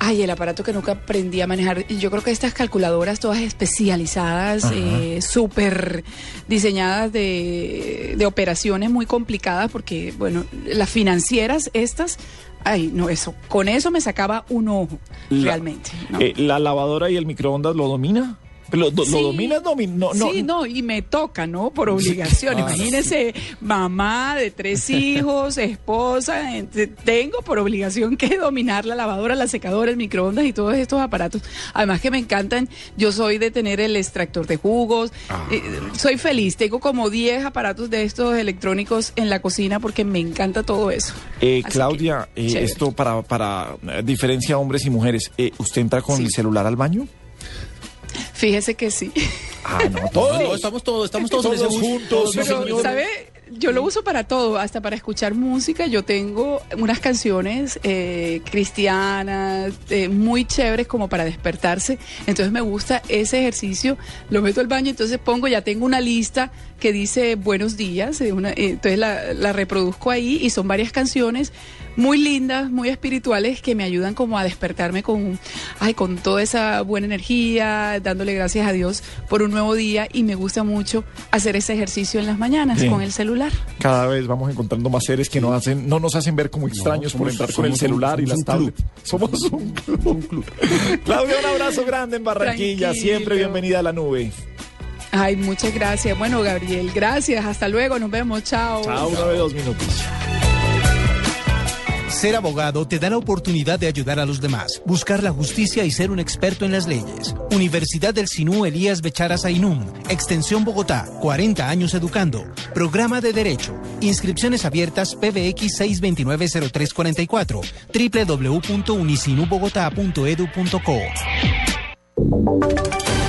[SPEAKER 24] Ay, el aparato que nunca aprendí a manejar. Y Yo creo que estas calculadoras todas especializadas, eh, súper diseñadas de, de operaciones muy complicadas, porque, bueno, las financieras estas, ay, no, eso, con eso me sacaba un ojo,
[SPEAKER 2] La-
[SPEAKER 24] realmente. ¿no?
[SPEAKER 2] Eh, ¿La lavadora y el microondas lo domina? ¿Lo, do- lo
[SPEAKER 24] Sí.
[SPEAKER 2] domina? Domi- no, no,
[SPEAKER 24] sí, no, y me toca, ¿no? Por obligación.
[SPEAKER 2] Ah,
[SPEAKER 24] Imagínese, mamá de tres (laughs) hijos, esposa, tengo por obligación que dominar la lavadora, la secadora, el microondas y todos estos aparatos. Además que me encantan, yo soy de tener el extractor de jugos, eh, soy feliz, tengo como 10 aparatos de estos electrónicos en la cocina porque me encanta todo eso.
[SPEAKER 2] Eh, Claudia,
[SPEAKER 24] que,
[SPEAKER 2] eh, esto para, para eh, diferencia hombres y mujeres, ¿usted entra con
[SPEAKER 24] Sí.
[SPEAKER 2] el celular al baño?
[SPEAKER 24] Fíjese que sí.
[SPEAKER 2] Ah, no, (laughs)
[SPEAKER 3] Todos, no, estamos todos, estamos todos, en ese
[SPEAKER 2] Todos juntos,
[SPEAKER 24] Pero,
[SPEAKER 2] señor.
[SPEAKER 24] ¿sabe? Yo lo uso para todo, hasta para escuchar música. Yo tengo unas canciones eh, cristianas eh, muy chéveres como para despertarse. Entonces me gusta ese ejercicio. Lo meto al baño, entonces pongo, ya tengo una lista que dice buenos días. eh, una- eh, entonces la, la reproduzco ahí y son varias canciones muy lindas, muy espirituales que me ayudan como a despertarme con, ay, con toda esa buena energía, dándole gracias a Dios por un nuevo día y me gusta mucho hacer ese ejercicio en las mañanas
[SPEAKER 2] Bien.
[SPEAKER 24] con el celular.
[SPEAKER 2] Cada vez vamos encontrando más seres que no, hacen, no nos hacen ver como extraños por
[SPEAKER 3] somos-
[SPEAKER 2] entrar con el
[SPEAKER 3] somos un-
[SPEAKER 2] celular y las tablets. Somos un club. un club. Claudia, un abrazo grande en Barranquilla.
[SPEAKER 24] Tranquilo.
[SPEAKER 2] Siempre bienvenida a la nube.
[SPEAKER 24] Ay, muchas gracias. Bueno, Gabriel, gracias. Hasta luego. Nos vemos. Chao.
[SPEAKER 2] Chao, nueve, dos minutos.
[SPEAKER 15] Ser abogado te da la oportunidad de ayudar a los demás, buscar la justicia y ser un experto en las leyes. Universidad del Sinú Elías Becharas Ainum, Extensión Bogotá, 40 años educando. Programa de Derecho. Inscripciones abiertas PBX 6290344, www.unisinubogotá.edu.co.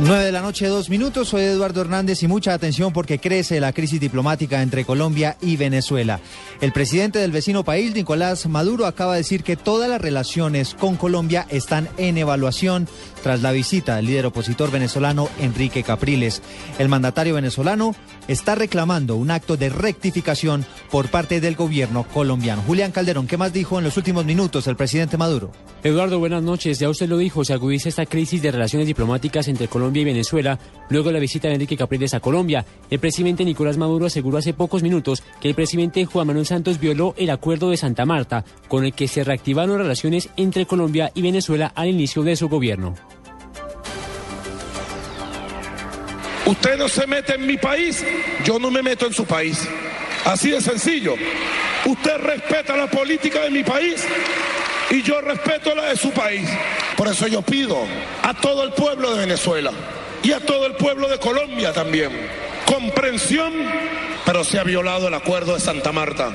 [SPEAKER 18] 9 de la noche, dos minutos. Soy Eduardo Hernández y mucha atención porque crece la crisis diplomática entre Colombia y Venezuela. El presidente del vecino país, Nicolás Maduro, acaba de decir que todas las relaciones con Colombia están en evaluación tras la visita del líder opositor venezolano Enrique Capriles. El mandatario venezolano está reclamando un acto de rectificación por parte del gobierno colombiano. Julián Calderón, ¿qué más dijo en los últimos minutos el presidente Maduro?
[SPEAKER 13] Eduardo, buenas noches. Ya usted lo dijo, se agudiza esta crisis de relaciones diplomáticas entre Colombia y Venezuela luego de la visita de Enrique Capriles a Colombia. El presidente Nicolás Maduro aseguró hace pocos minutos que el presidente Juan Manuel Santos violó el acuerdo de Santa Marta, con el que se reactivaron relaciones entre Colombia y Venezuela al inicio de su gobierno.
[SPEAKER 19] Usted no se mete en mi país, yo no me meto en su país. Así de sencillo. Usted respeta la política de mi país y yo respeto la de su país. Por eso yo pido a todo el pueblo de Venezuela y a todo el pueblo de Colombia también comprensión, pero se ha violado el acuerdo de Santa Marta.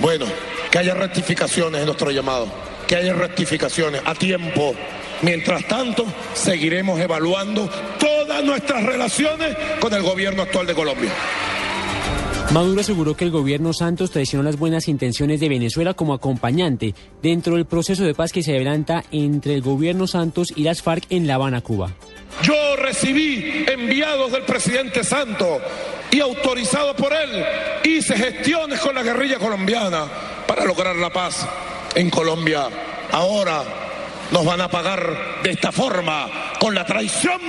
[SPEAKER 19] Bueno, que haya rectificaciones en nuestro llamado, que haya rectificaciones a tiempo. Mientras tanto, seguiremos evaluando todas nuestras relaciones con el gobierno actual de Colombia.
[SPEAKER 13] Maduro aseguró que el gobierno Santos traicionó las buenas intenciones de Venezuela como acompañante dentro del proceso de paz que se adelanta entre el gobierno Santos y las FARC en La Habana, Cuba.
[SPEAKER 19] Yo recibí enviados del presidente Santos y autorizado por él, hice gestiones con la guerrilla colombiana para lograr la paz en Colombia. Ahora nos van a pagar de esta forma, con la traición.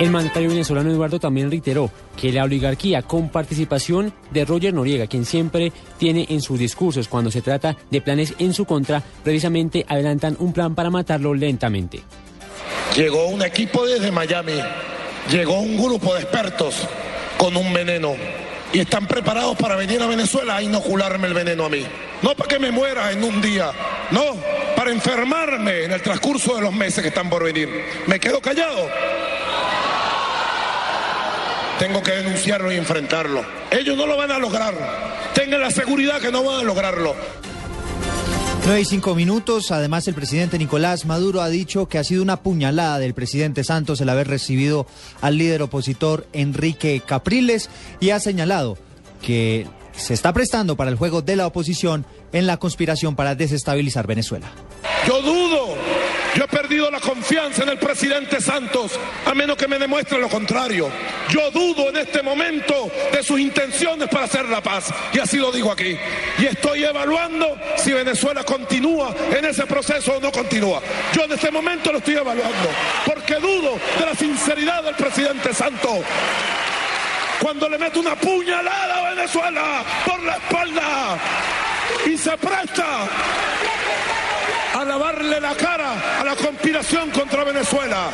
[SPEAKER 13] El mandatario venezolano Eduardo también reiteró que la oligarquía con participación de Roger Noriega, quien siempre tiene en sus discursos cuando se trata de planes en su contra, precisamente adelantan un plan para matarlo lentamente.
[SPEAKER 19] Llegó un equipo desde Miami, llegó un grupo de expertos con un veneno y están preparados para venir a Venezuela a inocularme el veneno a mí. No para que me muera en un día, no, para enfermarme en el transcurso de los meses que están por venir. ¿Me quedo callado? Tengo que denunciarlo y enfrentarlo. Ellos no lo van a lograr. Tengan la seguridad que no van a lograrlo.
[SPEAKER 18] 9 y 5 minutos. Además, el presidente Nicolás Maduro ha dicho que ha sido una puñalada del presidente Santos el haber recibido al líder opositor Enrique Capriles y ha señalado que se está prestando para el juego de la oposición en la conspiración para desestabilizar Venezuela.
[SPEAKER 19] Yo dudo. Yo he perdido la confianza en el presidente Santos, a menos que me demuestre lo contrario. Yo dudo en este momento de sus intenciones para hacer la paz. Y así lo digo aquí. Y estoy evaluando si Venezuela continúa en ese proceso o no continúa. Yo en este momento lo estoy evaluando, porque dudo de la sinceridad del presidente Santos. Cuando le mete una puñalada a Venezuela por la espalda y se presta lavarle la cara a la conspiración contra Venezuela.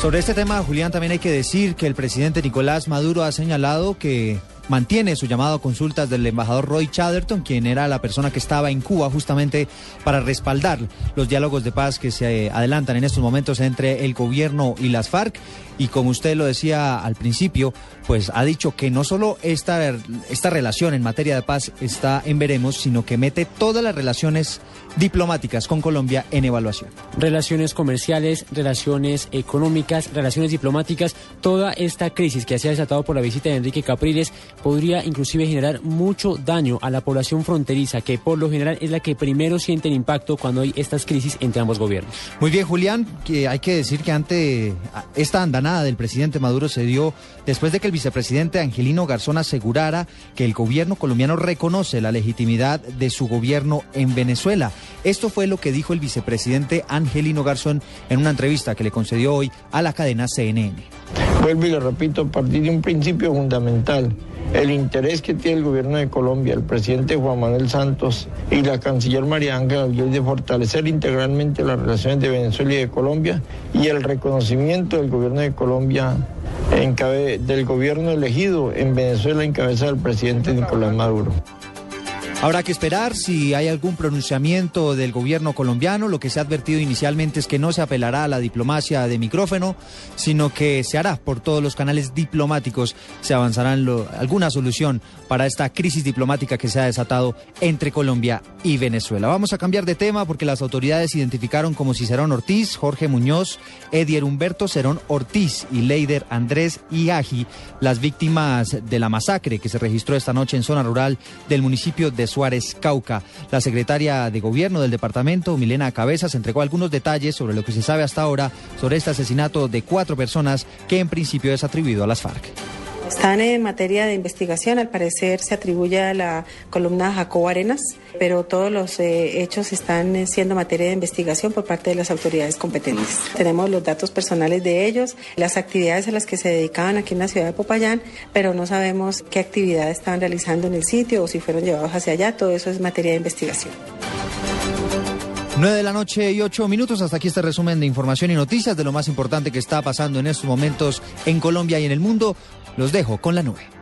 [SPEAKER 18] Sobre este tema, Julián, también hay que decir que el presidente Nicolás Maduro ha señalado que mantiene su llamado a consultas del embajador Roy Chatterton, quien era la persona que estaba en Cuba justamente para respaldar los diálogos de paz que se eh, adelantan en estos momentos entre el gobierno y las FARC. Y como usted lo decía al principio, pues ha dicho que no solo esta, esta relación en materia de paz está en veremos, sino que mete todas las relaciones diplomáticas con Colombia en evaluación.
[SPEAKER 13] Relaciones comerciales, relaciones económicas, relaciones diplomáticas, toda esta crisis que se ha desatado por la visita de Enrique Capriles podría inclusive generar mucho daño a la población fronteriza, que por lo general es la que primero siente el impacto cuando hay estas crisis entre ambos gobiernos.
[SPEAKER 18] Muy bien, Julián, que hay que decir que ante esta andanada del presidente Maduro se dio después de que el vicepresidente Angelino Garzón asegurara que el gobierno colombiano reconoce la legitimidad de su gobierno en Venezuela. Esto fue lo que dijo el vicepresidente Angelino Garzón en una entrevista que le concedió hoy a la cadena CNN.
[SPEAKER 26] Vuelvo y le repito, a partir de un principio fundamental, el interés que tiene el gobierno de Colombia, el presidente Juan Manuel Santos y la canciller María Ángela de fortalecer integralmente las relaciones de Venezuela y de Colombia y el reconocimiento del gobierno de Colombia del gobierno elegido en Venezuela en cabeza del presidente Nicolás Maduro.
[SPEAKER 18] Habrá que esperar si hay algún pronunciamiento del gobierno colombiano. Lo que se ha advertido inicialmente es que no se apelará a la diplomacia de micrófono, sino que se hará por todos los canales diplomáticos. Se avanzará alguna solución para esta crisis diplomática que se ha desatado entre Colombia y Venezuela. Vamos a cambiar de tema porque las autoridades identificaron como Cicerón Ortiz, Jorge Muñoz, Edier Humberto Cerón Ortiz y Leider Andrés Iagi, las víctimas de la masacre que se registró esta noche en zona rural del municipio de Suárez, Cauca. La secretaria de gobierno del departamento, Milena Cabezas, entregó algunos detalles sobre lo que se sabe hasta ahora sobre este asesinato de cuatro personas que en principio es atribuido a las FARC.
[SPEAKER 27] Están en materia de investigación, al parecer se atribuye a la columna Jacobo Arenas, pero todos los eh, hechos están eh, siendo materia de investigación por parte de las autoridades competentes. Tenemos los datos personales de ellos, las actividades a las que se dedicaban aquí en la ciudad de Popayán, pero no sabemos qué actividades estaban realizando en el sitio o si fueron llevados hacia allá, todo eso es materia de investigación.
[SPEAKER 18] 9 de la noche y 8 minutos. Hasta aquí este resumen de información y noticias de lo más importante que está pasando en estos momentos en Colombia y en el mundo. Los dejo con la nube.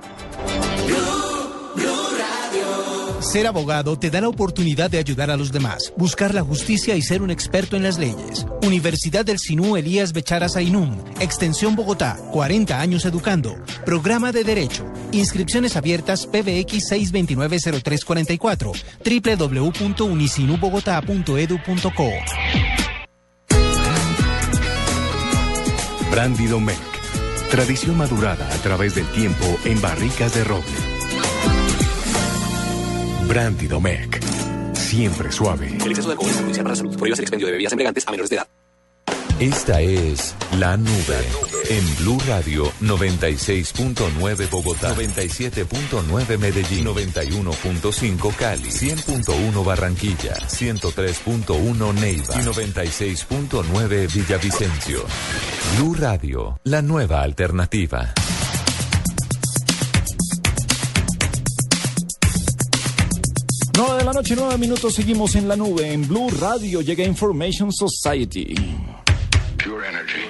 [SPEAKER 15] Ser abogado te da la oportunidad de ayudar a los demás, buscar la justicia y ser un experto en las leyes. Universidad del Sinú Elías Bechara Ainum, Extensión Bogotá, 40 años educando. Programa de Derecho. Inscripciones abiertas PBX 6290344, www.unisinubogotá.edu.co.
[SPEAKER 16] Brandy Domecq. Tradición madurada a través del tiempo en barricas de roble. Brandy Domecq. Siempre suave.
[SPEAKER 17] El exceso de alcohol es perjudicial para la salud. Prohíbas el expendio de bebidas embriagantes a menores de edad.
[SPEAKER 4] Esta es La Nube en Blue Radio 96.9 Bogotá, 97.9 Medellín, 91.5 Cali, 100.1 Barranquilla, 103.1 Neiva y 96.9 Villavicencio. Blue Radio, la nueva alternativa.
[SPEAKER 2] Noche, nueve minutos, seguimos en la nube. En Blue Radio llega Information Society.
[SPEAKER 25] Pure energy.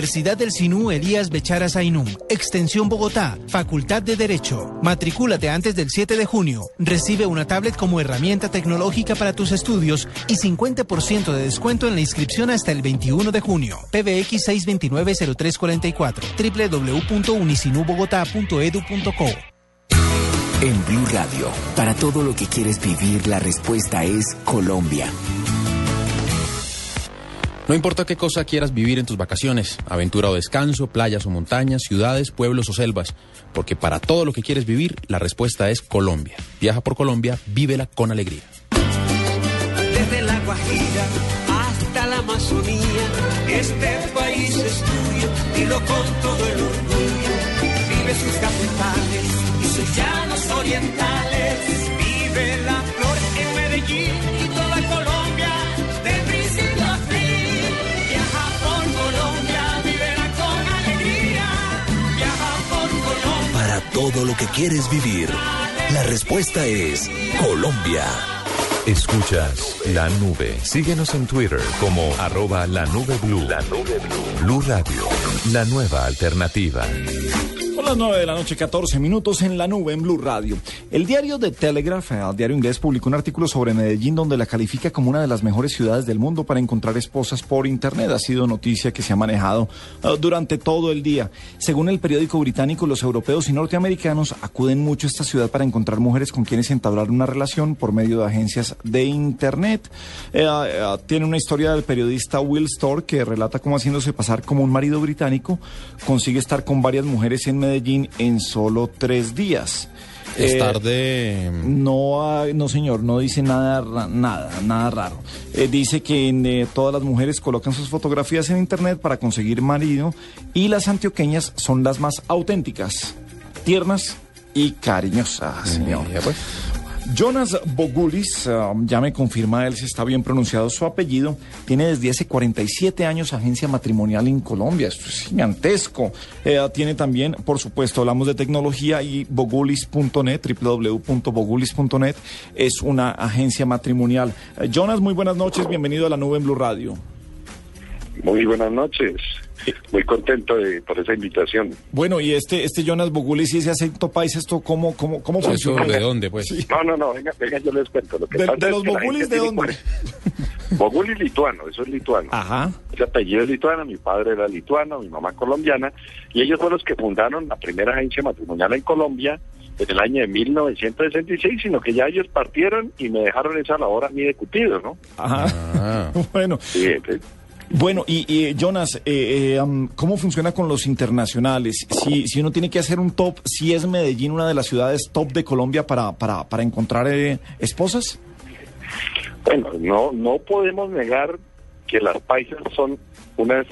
[SPEAKER 15] Universidad del Sinú Elías Becharas Ainum, Extensión Bogotá, Facultad de Derecho. Matricúlate antes del 7 de junio. Recibe una tablet como herramienta tecnológica para tus estudios y 50% de descuento en la inscripción hasta el 21 de junio. PBX 629-0344, www.unisinubogotá.edu.co.
[SPEAKER 23] En Blue Radio, para todo lo que quieres vivir, la respuesta es Colombia.
[SPEAKER 3] No importa qué cosa quieras vivir en tus vacaciones, aventura o descanso, playas o montañas, ciudades, pueblos o selvas, porque para todo lo que quieres vivir, la respuesta es Colombia. Viaja por Colombia, vívela con alegría.
[SPEAKER 1] Desde la Guajira hasta la Amazonía, este país es tuyo, con todo el orgullo. Vive sus cafetales y sus llanos orientales, vive la flor en Medellín y toda
[SPEAKER 28] todo lo que quieres vivir, la respuesta es Colombia.
[SPEAKER 4] Escuchas la nube. Síguenos en Twitter como arroba la nube blue. La nube blue. Blue Radio, la nueva alternativa.
[SPEAKER 2] Las 9 de la noche, 14 minutos en la nube en Blue Radio. El diario The Telegraph, el diario inglés, publicó un artículo sobre Medellín donde la califica como una de las mejores ciudades del mundo para encontrar esposas por Internet. Ha sido noticia que se ha manejado eh, durante todo el día. Según el periódico británico, los europeos y norteamericanos acuden mucho a esta ciudad para encontrar mujeres con quienes entablar una relación por medio de agencias de Internet. Eh, eh, tiene una historia del periodista Will Storr que relata cómo haciéndose pasar como un marido británico consigue estar con varias mujeres en Medellín en solo tres días.
[SPEAKER 3] Estar
[SPEAKER 2] Eh,
[SPEAKER 3] de...
[SPEAKER 2] no, no señor, no dice nada, nada, nada raro. Eh, dice que en, eh, todas las mujeres colocan sus fotografías en internet para conseguir marido y las antioqueñas son las más auténticas, tiernas y cariñosas, señor. Jonas Bogulis, ah, ya me confirma él si está bien pronunciado su apellido, tiene desde hace 47 años agencia matrimonial en Colombia, esto es gigantesco. Eh, tiene también, por supuesto, hablamos de tecnología y bogulis.net, www.bogulis.net, es una agencia matrimonial. Eh, Jonas, muy buenas noches, bienvenido a la nube en Blue Radio.
[SPEAKER 22] Muy buenas noches. (laughs) Muy contento de, por esa invitación.
[SPEAKER 2] Bueno, y este, este Jonas Bogulis y ese acento país, ¿esto cómo, cómo, cómo
[SPEAKER 3] ¿Eso
[SPEAKER 2] funciona?
[SPEAKER 3] de dónde, pues?
[SPEAKER 2] Sí.
[SPEAKER 22] No, no, no, venga, venga, yo les cuento. Lo que
[SPEAKER 2] ¿De-
[SPEAKER 22] pasa
[SPEAKER 2] de
[SPEAKER 22] es
[SPEAKER 2] los
[SPEAKER 22] que la
[SPEAKER 2] Bogulis de dónde?
[SPEAKER 22] Bogulis lituano, eso es lituano.
[SPEAKER 2] Ajá.
[SPEAKER 22] Ese apellido es lituano, mi padre era lituano, mi mamá colombiana, y ellos fueron los que fundaron la primera agencia matrimonial en Colombia en el año de 1966, sino que ya ellos partieron y me dejaron esa labor a mí de Cupido, ¿no?
[SPEAKER 2] Ajá. (laughs) bueno.
[SPEAKER 22] Sí, entonces,
[SPEAKER 2] Bueno, y, Jonas, eh, eh, ¿cómo funciona con los internacionales? Si, si uno tiene que hacer un top, si es Medellín una de las ciudades top de Colombia para, para, para encontrar eh, esposas?
[SPEAKER 22] Bueno, no, no podemos negar que las paisas son unas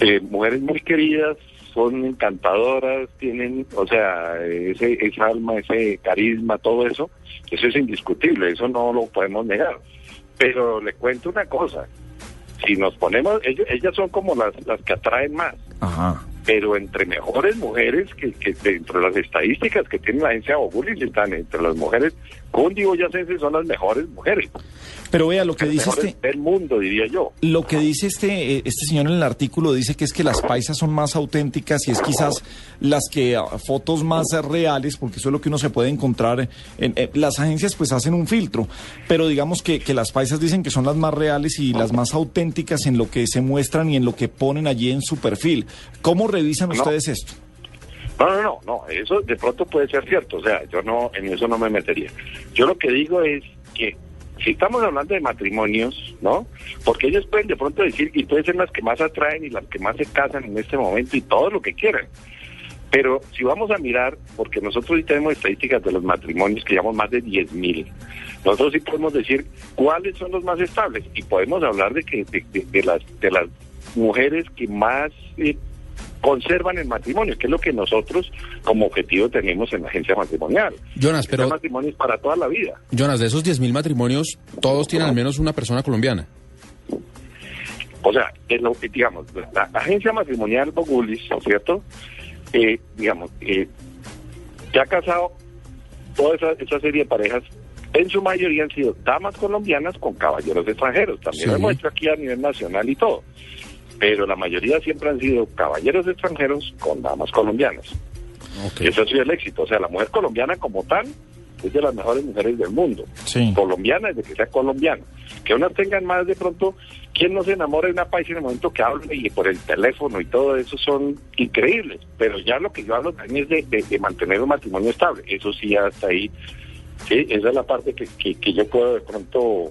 [SPEAKER 22] eh, mujeres muy queridas, son encantadoras, tienen, o sea, ese, esa alma, ese carisma, todo eso, eso es indiscutible, eso no lo podemos negar. Pero le cuento una cosa, si nos ponemos, ellos- ellas son como las, las que atraen más,
[SPEAKER 2] Ajá.
[SPEAKER 22] pero entre mejores mujeres que, que dentro de las estadísticas que tiene la agencia Bogulis están entre las mujeres cundiboyacenses son las mejores mujeres.
[SPEAKER 2] Pero vea, lo que
[SPEAKER 22] Las
[SPEAKER 2] dice este,
[SPEAKER 22] del mundo, diría yo.
[SPEAKER 2] lo que dice este, eh, este señor en el artículo dice que es que las paisas son más auténticas y es quizás las que ah, fotos más eh, reales, porque eso es lo que uno se puede encontrar. En, en- las agencias pues hacen un filtro, pero digamos que, que las paisas dicen que son las más reales y las más auténticas en lo que se muestran y en lo que ponen allí en su perfil. ¿Cómo revisan
[SPEAKER 22] No.
[SPEAKER 2] ustedes esto?
[SPEAKER 22] No, no, no, no, eso de pronto puede ser cierto, o sea, yo no, en eso no me metería. Yo lo que digo es que si estamos hablando de matrimonios, ¿no? Porque ellos pueden de pronto decir, y pueden ser las que más atraen y las que más se casan en este momento y todo lo que quieran. Pero si vamos a mirar, porque nosotros sí tenemos estadísticas de los matrimonios que llevamos más de 10 mil, nosotros sí podemos decir cuáles son los más estables y podemos hablar de que de, de- de las de las mujeres que más eh, conservan el matrimonio, que es lo que nosotros como objetivo tenemos en la agencia matrimonial.
[SPEAKER 3] Jonas,
[SPEAKER 22] Este
[SPEAKER 3] pero
[SPEAKER 22] matrimonio es para toda la vida.
[SPEAKER 3] Jonas, de esos 10.000 matrimonios, todos tienen al menos una persona colombiana.
[SPEAKER 22] O sea, es lo digamos, la, la agencia matrimonial Bogulis, ¿cierto? Eh, digamos, eh, que ha casado toda esa, esa serie de parejas, en su mayoría han sido damas colombianas con caballeros extranjeros. También
[SPEAKER 3] Sí.
[SPEAKER 22] lo muestro aquí a nivel nacional y todo. Pero la mayoría siempre han sido caballeros extranjeros con damas colombianas. Y Eso ha sido el éxito. O sea, la mujer colombiana como tal es de las mejores mujeres del mundo. Colombiana desde que sea colombiana. Que unas tengan más de pronto, ¿quién no se enamora de una país en el momento que habla y por el teléfono y todo eso son increíbles? Pero ya lo que yo hablo también es de, de- de mantener un matrimonio estable. Eso sí, hasta ahí. Sí, esa es la parte que, que, que yo puedo de pronto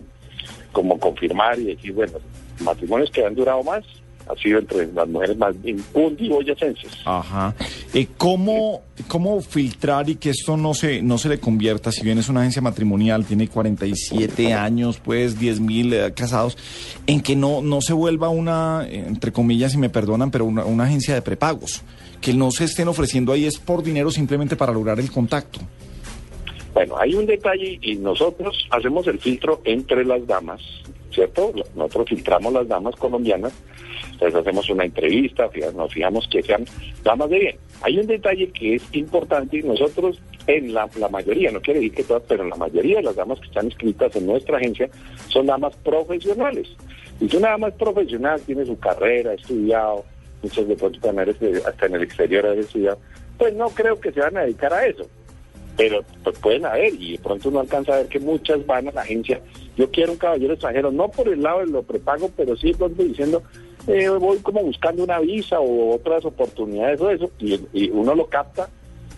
[SPEAKER 22] como confirmar y decir, bueno, matrimonios que han durado más ha sido entre las mujeres más cundiboyacenses.
[SPEAKER 2] Ajá. Eh, ¿cómo, ¿Cómo filtrar y que esto no se, no se le convierta, si bien es una agencia matrimonial, tiene 47 años, pues 10 mil eh, casados, en que no, no se vuelva una, entre comillas, si me perdonan, pero una, una agencia de prepagos? Que no se estén ofreciendo ahí es por dinero simplemente para lograr el contacto.
[SPEAKER 22] Bueno, hay un detalle y nosotros hacemos el filtro entre las damas, ¿cierto? Nosotros filtramos las damas colombianas, les hacemos una entrevista, nos fijamos que sean damas de bien. Hay un detalle que es importante y nosotros en la, mayoría, no quiere decir que todas, pero en la mayoría de las damas que están inscritas en nuestra agencia son damas profesionales. Y si una dama es profesional, tiene su carrera, ha estudiado, muchos de pronto también hasta en el exterior han estudiado, pues no creo que se van a dedicar a eso pero pues, pueden haber y de pronto uno alcanza a ver que muchas van a la agencia. Yo quiero un caballero extranjero, no por el lado de lo prepago, pero sí de pronto diciendo, eh, voy como buscando una visa o otras oportunidades o eso, y, y uno lo capta,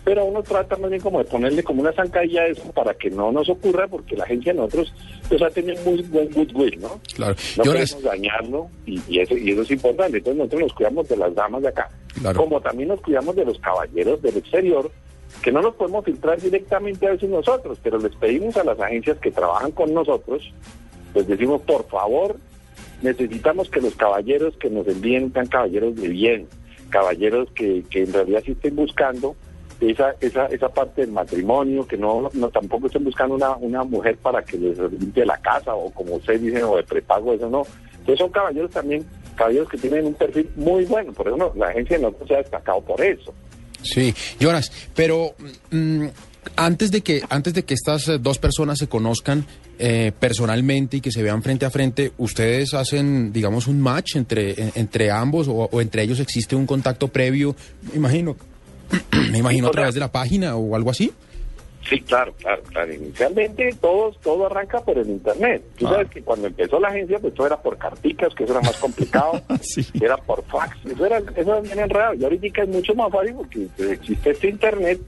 [SPEAKER 22] pero uno trata más bien como de ponerle como una zancadilla a eso para que no nos ocurra, porque la agencia de nosotros pues ha tenido muy buen goodwill, ¿no?
[SPEAKER 3] Claro.
[SPEAKER 22] No queremos dañarlo y, y eso, y eso es importante. Entonces nosotros nos cuidamos de las damas de acá,
[SPEAKER 3] Claro.
[SPEAKER 22] como también nos cuidamos de los caballeros del exterior, que no los podemos filtrar directamente a veces nosotros, pero les pedimos a las agencias que trabajan con nosotros, les decimos, por favor, necesitamos que los caballeros que nos envíen sean caballeros de bien, caballeros que, que en realidad sí estén buscando esa, esa, esa parte del matrimonio, que no, no tampoco estén buscando una, una mujer para que les limpie la casa o como ustedes dicen, o de prepago, eso no. Entonces son caballeros también, caballeros que tienen un perfil muy bueno, por eso no, la agencia nosotros se ha destacado por eso.
[SPEAKER 3] Sí, Jonas, pero mm, antes de que antes de que estas eh, dos personas se conozcan eh, personalmente y que se vean frente a frente, ustedes hacen, digamos, un match entre en- entre ambos o, o entre ellos existe un contacto previo, me imagino, (clears throat) me imagino a través de la página o algo así.
[SPEAKER 22] Sí, claro, claro, claro. Inicialmente todos, todo arranca por el internet. Tú sabes que cuando empezó la agencia, pues todo era por carticas, que eso era más complicado. (laughs) Era por fax. Eso era, eso era bien enredado. Y ahorita es mucho más fácil porque pues, existe este internet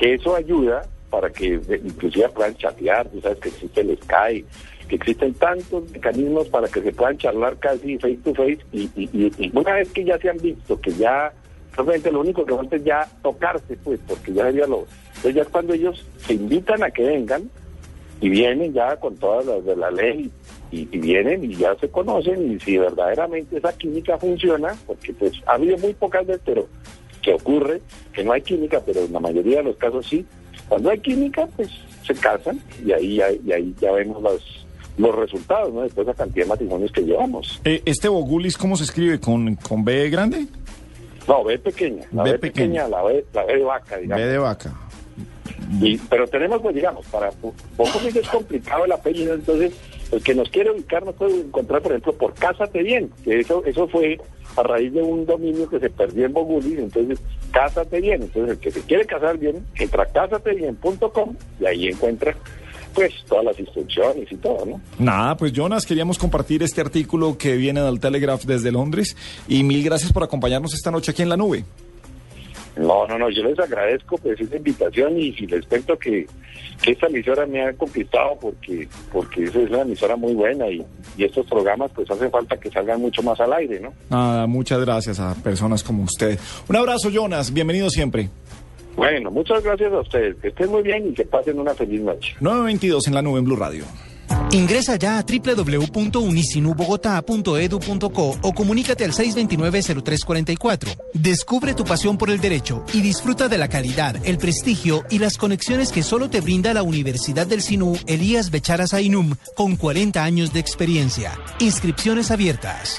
[SPEAKER 22] que eso ayuda para que eh, inclusive puedan chatear. Tú sabes que existe el Skype, que existen tantos mecanismos para que se puedan charlar casi face to face. Y- y una vez que ya se han visto, que ya realmente lo único que falta es ya tocarse, pues, porque ya sería lo... Entonces ya es cuando ellos se invitan a que vengan y vienen ya con todas las de la ley y, y vienen y ya se conocen y si verdaderamente esa química funciona, porque pues ha habido muy pocas veces, pero que ocurre, que no hay química, pero en la mayoría de los casos sí, cuando hay química pues se casan y ahí, ya- y ahí ya vemos los, los resultados, ¿no? Después de la cantidad de matrimonios que llevamos.
[SPEAKER 2] Eh, ¿Este Bogulis cómo se escribe? ¿Con, con B grande?
[SPEAKER 22] No, B pequeña, la
[SPEAKER 2] B
[SPEAKER 22] B, pequeña, la B, la B de vaca, digamos.
[SPEAKER 2] B de vaca.
[SPEAKER 22] Y, pero tenemos, pues digamos, para poco es complicado el apellido, entonces el que nos quiere ubicar nos puede encontrar, por ejemplo, por Cásate Bien, que eso eso fue a raíz de un dominio que se perdió en Bogulis, entonces Cásate Bien, entonces el que se quiere casar bien, entra a cásatebien.com y ahí encuentra pues todas las instrucciones y todo, ¿no?
[SPEAKER 2] Nada, pues Jonas, queríamos compartir este artículo que viene del Telegraph desde Londres y mil gracias por acompañarnos esta noche aquí en la nube.
[SPEAKER 22] No, no, no, yo les agradezco pues esa invitación y, y les cuento que, que esta emisora me ha conquistado porque porque es una emisora muy buena y, y estos programas pues hace falta que salgan mucho más al aire, ¿no?
[SPEAKER 2] Nada, muchas gracias a personas como usted. Un abrazo, Jonas, bienvenido siempre.
[SPEAKER 22] Bueno, muchas gracias a ustedes, que estén muy bien y que pasen una feliz noche.
[SPEAKER 2] 922 en la nube en Blue Radio.
[SPEAKER 15] Ingresa ya a www.unisinubogotá.edu.co o comunícate al 629-0344. Descubre tu pasión por el derecho y disfruta de la calidad, el prestigio y las conexiones que solo te brinda la Universidad del Sinú Elías Becharas Ainum con 40 años de experiencia. Inscripciones abiertas.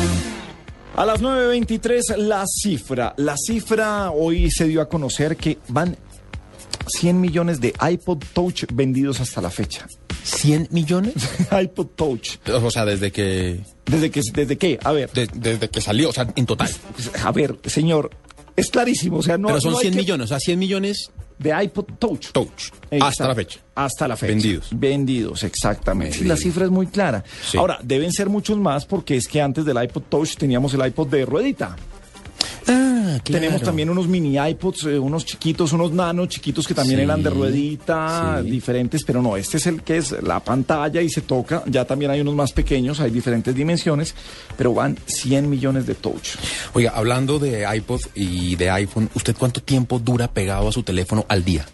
[SPEAKER 2] A las 9.23, la cifra. La cifra hoy se dio a conocer que van 100 millones de iPod Touch vendidos hasta la fecha.
[SPEAKER 3] ¿100 millones? (laughs)
[SPEAKER 2] iPod Touch.
[SPEAKER 3] O sea, desde que...
[SPEAKER 2] ¿Desde que, desde qué? A ver.
[SPEAKER 3] desde que salió, o sea, en total.
[SPEAKER 2] A ver, señor, es clarísimo. O sea, no,
[SPEAKER 3] Pero son
[SPEAKER 2] no hay
[SPEAKER 3] 100
[SPEAKER 2] que-
[SPEAKER 3] millones, o sea, 100 millones
[SPEAKER 2] de iPod Touch.
[SPEAKER 3] Touch.
[SPEAKER 2] Exacto.
[SPEAKER 3] Hasta la fecha.
[SPEAKER 2] Hasta la fecha.
[SPEAKER 3] Vendidos.
[SPEAKER 2] Vendidos, exactamente.
[SPEAKER 3] Sí.
[SPEAKER 2] La cifra es muy clara.
[SPEAKER 3] Sí.
[SPEAKER 2] Ahora, deben ser muchos más porque es que antes del iPod Touch teníamos el iPod de ruedita.
[SPEAKER 3] Ah,
[SPEAKER 2] Tenemos también unos mini iPods, eh, unos chiquitos, unos nano chiquitos que también
[SPEAKER 3] Sí,
[SPEAKER 2] eran de ruedita,
[SPEAKER 3] sí.
[SPEAKER 2] diferentes, pero no, este es el que es la pantalla y se toca. Ya también hay unos más pequeños, hay diferentes dimensiones, pero van 100 millones de touch.
[SPEAKER 3] Oiga, hablando de iPod y de iPhone, ¿usted cuánto tiempo dura pegado a su teléfono al día?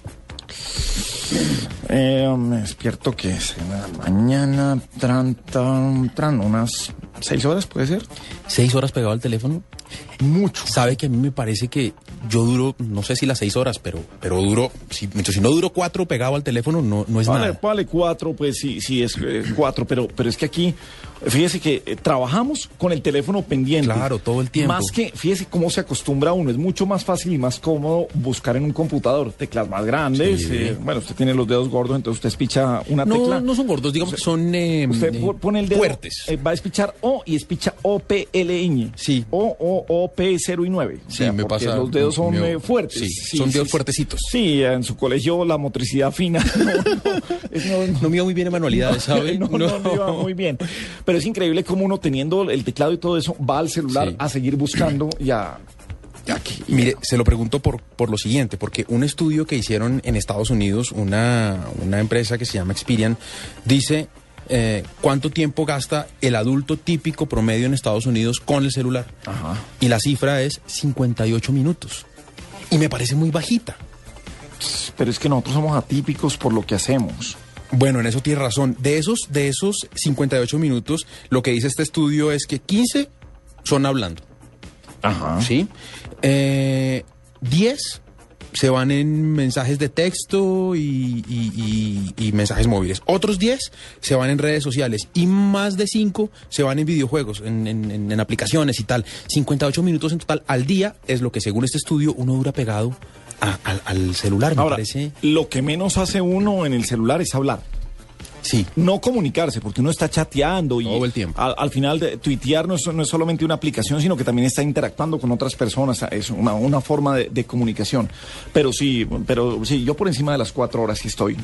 [SPEAKER 2] Eh, me despierto que es en la mañana, tran, tran, tran, unas seis horas, puede ser.
[SPEAKER 3] ¿Seis horas pegado al teléfono?
[SPEAKER 2] Mucho.
[SPEAKER 3] Sabe que a mí me parece que yo duro, no sé si las seis horas, pero, pero duro, si, si no duro cuatro pegado al teléfono, no, no es
[SPEAKER 2] Vale,
[SPEAKER 3] nada.
[SPEAKER 2] vale cuatro, pues sí, sí es eh, cuatro, pero, pero es que aquí, fíjese que eh, trabajamos con el teléfono pendiente.
[SPEAKER 3] Claro, todo el tiempo.
[SPEAKER 2] Más que, fíjese cómo se acostumbra uno, es mucho más fácil y más cómodo buscar en un computador teclas más grandes.
[SPEAKER 3] Sí.
[SPEAKER 2] eh, bueno, usted tiene los dedos gordos, entonces usted espicha una
[SPEAKER 3] No,
[SPEAKER 2] tecla.
[SPEAKER 3] no son gordos, digamos que son
[SPEAKER 2] Usted pone el dedo,
[SPEAKER 3] fuertes.
[SPEAKER 2] va a espichar O y espicha O, P, L, ñ.
[SPEAKER 3] Sí.
[SPEAKER 2] O, O, O, P, 0 y 9.
[SPEAKER 3] Sí, me pasa-
[SPEAKER 2] Los dedos son
[SPEAKER 3] me-
[SPEAKER 2] eh, fuertes.
[SPEAKER 3] sí, son dedos fuertecitos.
[SPEAKER 2] Sí, en su colegio la motricidad fina. (laughs) No, no, es- no,
[SPEAKER 3] No me iba muy bien en manualidades, ¿sabe? (laughs)
[SPEAKER 2] no, no, no iba muy bien. Pero es increíble cómo uno teniendo el teclado y todo eso va al celular a seguir buscando (clears throat) y a...
[SPEAKER 3] Mire, se lo pregunto por, por lo siguiente, porque un estudio que hicieron en Estados Unidos, una, una empresa que se llama Experian, dice eh, cuánto tiempo gasta el adulto típico promedio en Estados Unidos con el celular.
[SPEAKER 2] Ajá.
[SPEAKER 3] Y la cifra es 58 minutos. Y me parece muy bajita.
[SPEAKER 2] Pero es que nosotros somos atípicos por lo que hacemos.
[SPEAKER 3] Bueno, en eso tiene razón. De esos, de esos 58 minutos, lo que dice este estudio es que 15 son hablando.
[SPEAKER 2] Ajá.
[SPEAKER 3] ¿Sí? Eh, 10 se van en mensajes de texto y, y- y- y mensajes móviles. Otros 10 se van en redes sociales y más de 5 se van en videojuegos, en, en- en- en aplicaciones y tal. 58 minutos en total al día es lo que según este estudio uno dura pegado a- al celular, me
[SPEAKER 2] Ahora,
[SPEAKER 3] parece.
[SPEAKER 2] lo que menos hace uno en el celular es hablar.
[SPEAKER 3] Sí.
[SPEAKER 2] No comunicarse, porque uno está chateando y
[SPEAKER 3] Todo el tiempo.
[SPEAKER 2] Al, al final de tuitear no es, no es solamente una aplicación, sino que también está interactuando con otras personas. Es una, una forma de, de comunicación. Pero sí, pero sí, yo por encima de las cuatro horas sí estoy.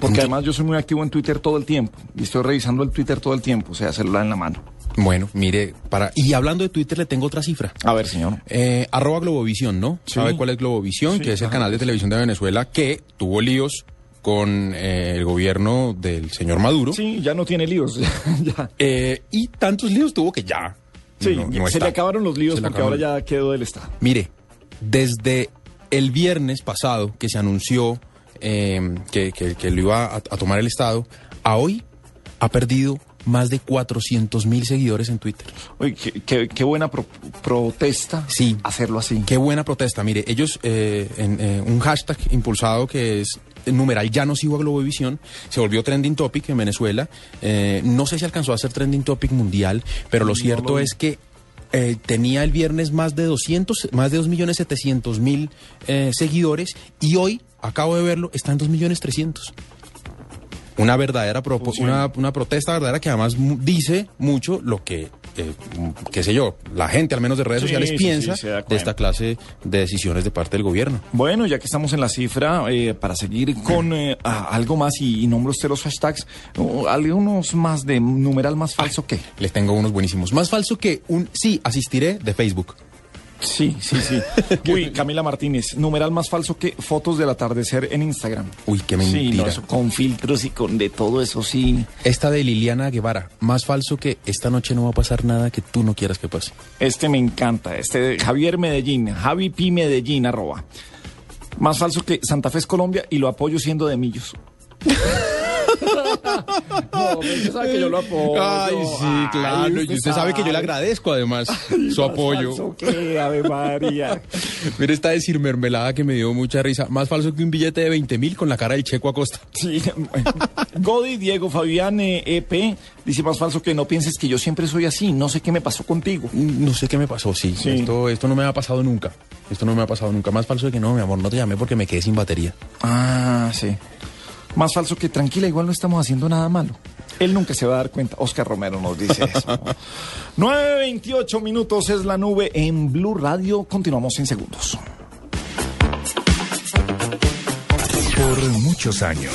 [SPEAKER 2] Porque además yo soy muy activo en Twitter todo el tiempo. Y estoy revisando el Twitter todo el tiempo, o sea, celular en la mano.
[SPEAKER 3] Bueno, mire, para y hablando de Twitter le tengo otra cifra.
[SPEAKER 2] A ver, señor.
[SPEAKER 3] Eh, arroba Globovisión, ¿no?
[SPEAKER 2] Sí.
[SPEAKER 3] ¿Sabe cuál es Globovisión?
[SPEAKER 2] Sí,
[SPEAKER 3] que es el
[SPEAKER 2] ajá.
[SPEAKER 3] canal de televisión de Venezuela que tuvo líos con eh, el gobierno del señor Maduro.
[SPEAKER 2] Sí, ya no tiene líos. (laughs) ya.
[SPEAKER 3] Eh, y tantos líos tuvo que ya.
[SPEAKER 2] Sí,
[SPEAKER 3] no- no
[SPEAKER 2] se
[SPEAKER 3] está.
[SPEAKER 2] le acabaron los líos porque ahora ya quedó del Estado.
[SPEAKER 3] Mire, desde el viernes pasado que se anunció eh, que, que- que lo iba a, a tomar el Estado, a hoy ha perdido más de 400 mil seguidores en Twitter.
[SPEAKER 2] Oye, qué, qué- qué buena pro- protesta
[SPEAKER 3] Sí.
[SPEAKER 2] hacerlo así.
[SPEAKER 3] Qué buena protesta. Mire, ellos, eh, en eh, un hashtag impulsado que es numeral ya no sigo a Globovisión, se volvió trending topic en Venezuela. Eh, no sé si alcanzó a ser trending topic mundial, pero lo
[SPEAKER 2] No
[SPEAKER 3] cierto
[SPEAKER 2] lo
[SPEAKER 3] es que eh, tenía el viernes más de 200, más de 2.700.000 eh, seguidores y hoy, acabo de verlo, está en 2.300.000. Una verdadera una, una protesta verdadera que además dice mucho lo que, eh, qué sé yo, la gente al menos de redes
[SPEAKER 2] Sí,
[SPEAKER 3] sociales
[SPEAKER 2] sí,
[SPEAKER 3] piensa
[SPEAKER 2] sí,
[SPEAKER 3] de esta clase de decisiones de parte del gobierno.
[SPEAKER 2] Bueno, ya que estamos en la cifra, eh, para seguir con eh, ah, algo más y, y nombro usted los hashtags, uh, algunos más de numeral más falso que.
[SPEAKER 3] Les tengo unos buenísimos. Más falso que un sí, asistiré de Facebook.
[SPEAKER 2] Sí, sí, sí. (laughs) Uy, Camila Martínez, numeral más falso que fotos del atardecer en Instagram.
[SPEAKER 3] Uy, qué
[SPEAKER 2] Sí,
[SPEAKER 3] mentira.
[SPEAKER 2] no, eso con filtros y con de todo eso, sí.
[SPEAKER 3] Esta de Liliana Guevara, más falso que esta noche no va a pasar nada que tú no quieras que pase.
[SPEAKER 2] Este me encanta, este de Javier Medellín, Javi Pi Medellín, arroba. Más falso que Santa Fe es Colombia y lo apoyo siendo de Millos. (laughs) (laughs) No, pero usted sabe que yo lo apoyo.
[SPEAKER 3] Ay, sí, claro. y usted sabe que yo le agradezco además su apoyo.
[SPEAKER 2] falso que, Ave María. (laughs)
[SPEAKER 3] Mire esta decir mermelada que me dio mucha risa. Más falso que un billete de 20 mil con la cara del Checo Acosta. (laughs)
[SPEAKER 2] Sí, Godi, Diego, Fabián, eh, EP, dice más falso que no pienses que yo siempre soy así, no sé qué me pasó contigo.
[SPEAKER 3] No sé qué me pasó, sí.
[SPEAKER 2] Sí.
[SPEAKER 3] Esto, esto no me ha pasado nunca. Esto no me ha pasado nunca. Más falso de que no, mi amor, no te llamé porque me quedé sin batería.
[SPEAKER 2] Ah, sí. Más falso que tranquila, igual no estamos haciendo nada malo. Él nunca se va a dar cuenta. Oscar Romero nos dice eso. (laughs) 9.28 minutos es la nube en Blue Radio. Continuamos en segundos.
[SPEAKER 23] Por muchos años,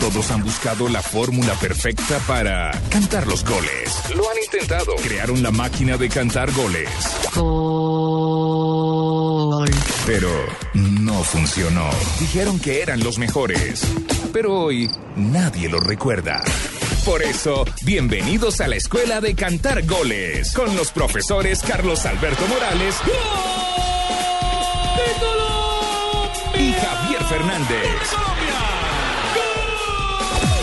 [SPEAKER 23] todos han buscado la fórmula perfecta para cantar los goles. Lo han intentado. Crearon la máquina de cantar goles. Pero no funcionó. Dijeron que eran los mejores. Pero hoy nadie los recuerda. Por eso, bienvenidos a la Escuela de Cantar Goles con los profesores Carlos Alberto Morales y Javier Fernández.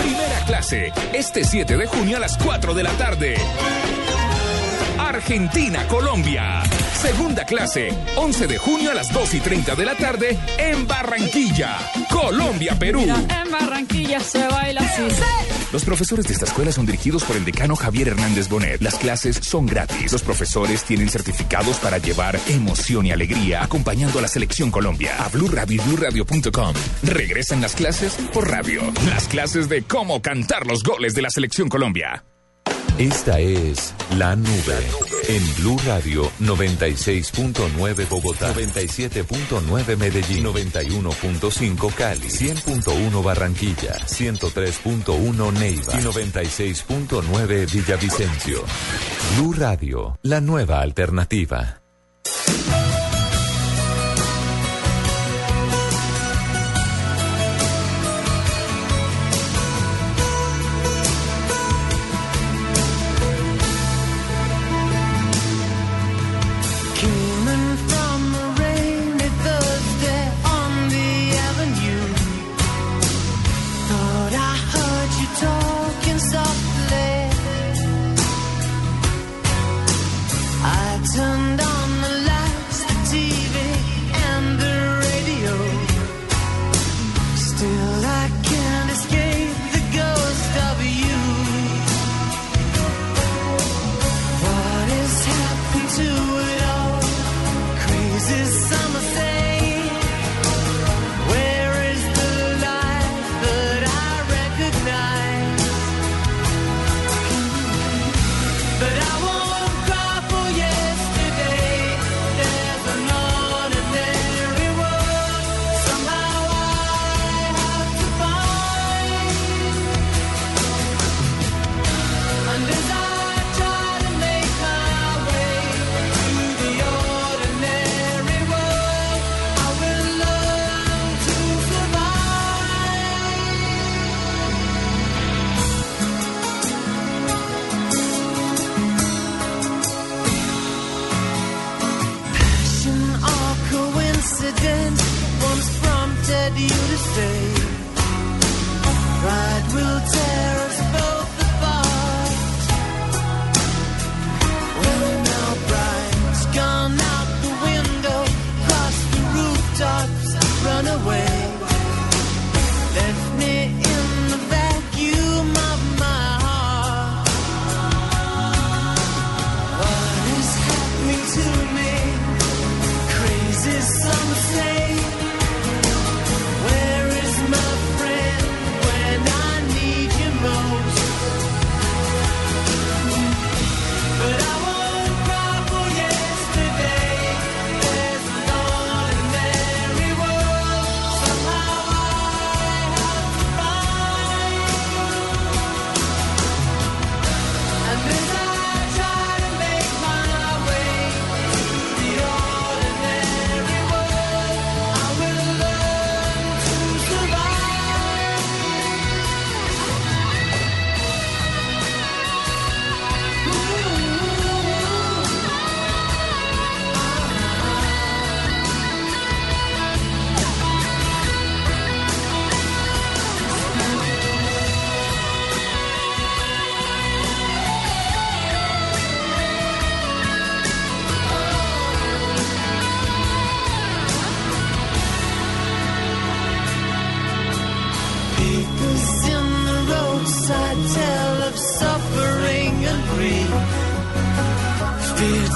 [SPEAKER 23] Primera clase, este 7 de junio a las 4 de la tarde. Argentina, Colombia. Segunda clase, 11 de junio a las 2 y 30 de la tarde en Barranquilla, Colombia, Perú.
[SPEAKER 29] En Barranquilla se baila así.
[SPEAKER 23] Los profesores de esta escuela son dirigidos por el decano Javier Hernández Bonet. Las clases son gratis. Los profesores tienen certificados para llevar emoción y alegría acompañando a la selección Colombia. A Blue Radio y BlueRadio.com. Regresan las clases por radio. Las clases de cómo cantar los goles de la selección Colombia.
[SPEAKER 1] Esta es La Nube en Blue Radio 96.9 Bogotá, 97.9 Medellín, 91.5 Cali, 100.1 Barranquilla, 103.1 Neiva y 96.9 Villavicencio. Blue Radio, la nueva alternativa.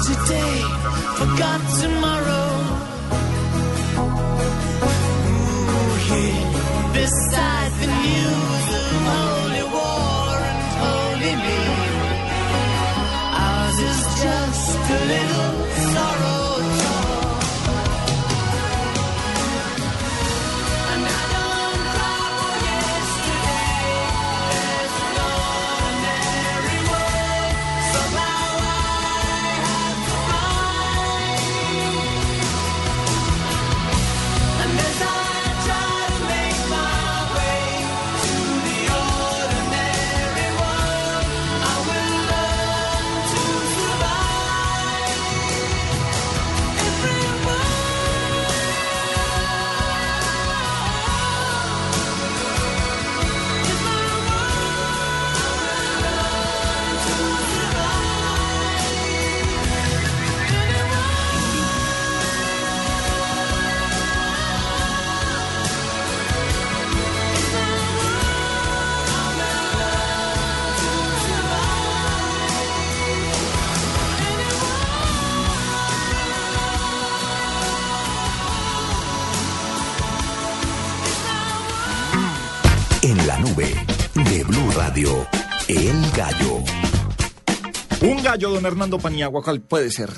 [SPEAKER 1] today, forgot tomorrow.
[SPEAKER 4] Gallo,
[SPEAKER 2] don Hernando Paniagua, ¿cuál puede ser?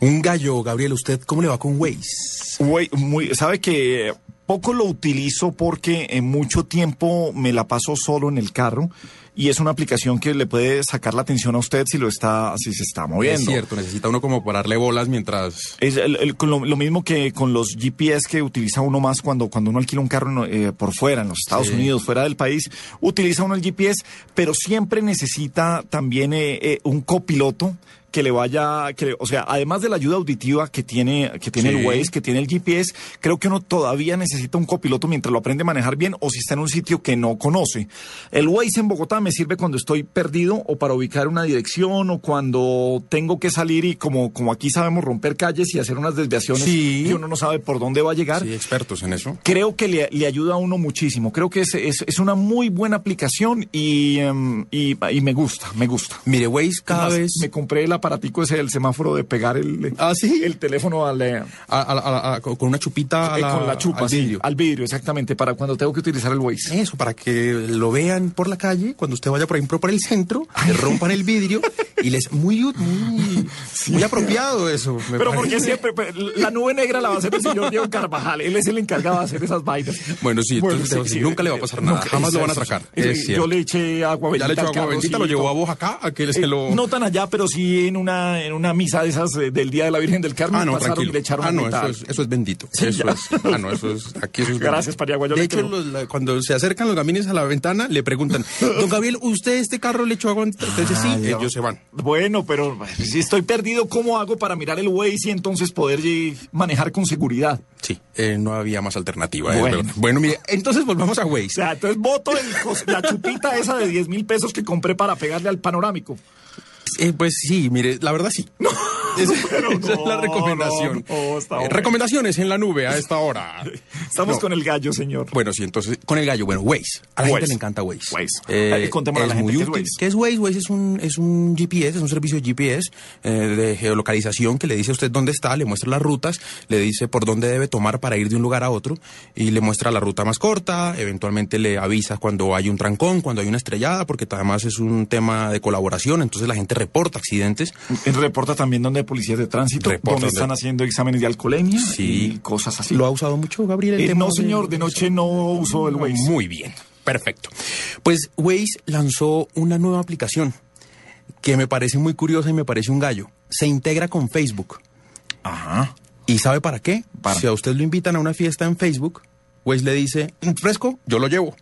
[SPEAKER 3] Un gallo, Gabriel, ¿usted cómo le va con Waze?
[SPEAKER 2] Güey, muy, sabe que poco lo utilizo porque en mucho tiempo me la paso solo en el carro y es una aplicación que le puede sacar la atención a usted si lo está, si se está moviendo.
[SPEAKER 3] Es cierto, necesita uno como pararle bolas mientras...
[SPEAKER 2] Es el- el- lo, lo mismo que con los GPS que utiliza uno más cuando, cuando uno alquila un carro eh, por fuera, en los Estados
[SPEAKER 3] Sí.
[SPEAKER 2] Unidos, fuera del país, utiliza uno el GPS, pero siempre necesita también eh, eh, un copiloto que le vaya, que, le- o sea, además de la ayuda auditiva que tiene, que tiene
[SPEAKER 3] Sí.
[SPEAKER 2] el Waze, que tiene el GPS, creo que uno todavía necesita un copiloto mientras lo aprende a manejar bien o si está en un sitio que no conoce. El Waze en Bogotá me sirve cuando estoy perdido o para ubicar una dirección o cuando tengo que salir y como, como aquí sabemos romper calles y hacer unas desviaciones
[SPEAKER 3] Sí.
[SPEAKER 2] y uno no sabe por dónde va a llegar.
[SPEAKER 3] Sí, expertos en eso.
[SPEAKER 2] Creo que le, le ayuda a uno muchísimo. Creo que es, es, es una muy buena aplicación y, em, y, y me gusta, me gusta.
[SPEAKER 3] Mire, Waze cada
[SPEAKER 2] Además,
[SPEAKER 3] vez...
[SPEAKER 2] Me compré el aparatico ese del semáforo de pegar el, el teléfono al, eh,
[SPEAKER 3] A- a- con una chupita a
[SPEAKER 2] eh,
[SPEAKER 3] la-
[SPEAKER 2] con la chupa,
[SPEAKER 3] al
[SPEAKER 2] sí,
[SPEAKER 3] vidrio.
[SPEAKER 2] al vidrio, exactamente, para cuando tengo que utilizar el Waze.
[SPEAKER 3] Eso, para que lo vean por la calle, cuando usted vaya, por ejemplo, por el centro, le rompan el vidrio y les... Muy, muy, muy apropiado eso. me
[SPEAKER 2] Pero
[SPEAKER 3] parece.
[SPEAKER 2] porque siempre, pues, la nube negra la va a hacer el señor Diego Carvajal. Él es el encargado de hacer esas vainas.
[SPEAKER 3] Bueno, sí,
[SPEAKER 2] Bueno,
[SPEAKER 3] entonces
[SPEAKER 2] sí, sí,
[SPEAKER 3] nunca le va a pasar nada. Jamás lo van a atracar.
[SPEAKER 2] Yo le eché agua
[SPEAKER 3] Ya
[SPEAKER 2] bendita.
[SPEAKER 3] le echó agua bendita, lo llevó a vos acá, a que se
[SPEAKER 2] Eh,
[SPEAKER 3] lo...
[SPEAKER 2] No tan allá, pero sí en una, en una misa de esas eh, del Día de la Virgen del Carmen.
[SPEAKER 3] Ah, no,
[SPEAKER 2] pasaron
[SPEAKER 3] tranquilo.
[SPEAKER 2] y le echaron
[SPEAKER 3] Ah, no, eso es, eso es bendito.
[SPEAKER 2] Sí,
[SPEAKER 3] eso es, ah, no, eso es, aquí eso es
[SPEAKER 2] Gracias. Paniagua,
[SPEAKER 3] De hecho,
[SPEAKER 2] creo.
[SPEAKER 3] los- la- cuando se acercan los gamines a la ventana, le preguntan, don Gabriel, ¿usted este carro le echó agua? Entonces sí,
[SPEAKER 2] Ay,
[SPEAKER 3] ellos se van.
[SPEAKER 2] Bueno, pero si estoy perdido, ¿cómo hago para mirar el Waze y entonces poder eh, manejar con seguridad?
[SPEAKER 3] Sí, eh, no había más alternativa.
[SPEAKER 2] Bueno.
[SPEAKER 3] bueno, mire, entonces volvamos a
[SPEAKER 2] O
[SPEAKER 3] Waze.
[SPEAKER 2] sea, entonces voto el la chupita esa de 10 mil pesos que compré para pegarle al panorámico.
[SPEAKER 3] Eh, pues sí, mire, la verdad sí. (laughs) Esa, (laughs) esa es la recomendación. Eh, recomendaciones en la nube a esta hora.
[SPEAKER 2] Estamos
[SPEAKER 3] No.
[SPEAKER 2] con el gallo, señor.
[SPEAKER 3] Bueno, sí, entonces, con el gallo, bueno, Waze. A la
[SPEAKER 2] Waze.
[SPEAKER 3] gente le encanta Waze.
[SPEAKER 2] Waze.
[SPEAKER 3] Eh,
[SPEAKER 2] contémosle a la gente qué es. Waze.
[SPEAKER 3] ¿Qué es Waze? Waze es un, es un GPS, es un servicio de GPS eh, de geolocalización que le dice a usted dónde está, le muestra las rutas, le dice por dónde debe tomar para ir de un lugar a otro y le muestra la ruta más corta, eventualmente le avisa cuando hay un trancón, cuando hay una estrellada, porque además es un tema de colaboración, entonces la gente reporta accidentes.
[SPEAKER 2] Reporta también donde hay policías de tránsito, donde están haciendo exámenes de alcoholemia
[SPEAKER 3] Sí.
[SPEAKER 2] y cosas así.
[SPEAKER 3] ¿Lo ha usado mucho, Gabriel? el
[SPEAKER 2] Eh,
[SPEAKER 3] tema
[SPEAKER 2] no, señor, de noche no uso el Waze.
[SPEAKER 3] Muy bien, perfecto. Pues Waze lanzó una nueva aplicación que me parece muy curiosa y me parece un gallo. Se integra con Facebook.
[SPEAKER 2] Ajá.
[SPEAKER 3] ¿Y sabe para qué?
[SPEAKER 2] Para.
[SPEAKER 3] Si a usted lo invitan a una fiesta en Facebook, Waze le dice, "Mm, fresco, yo lo llevo.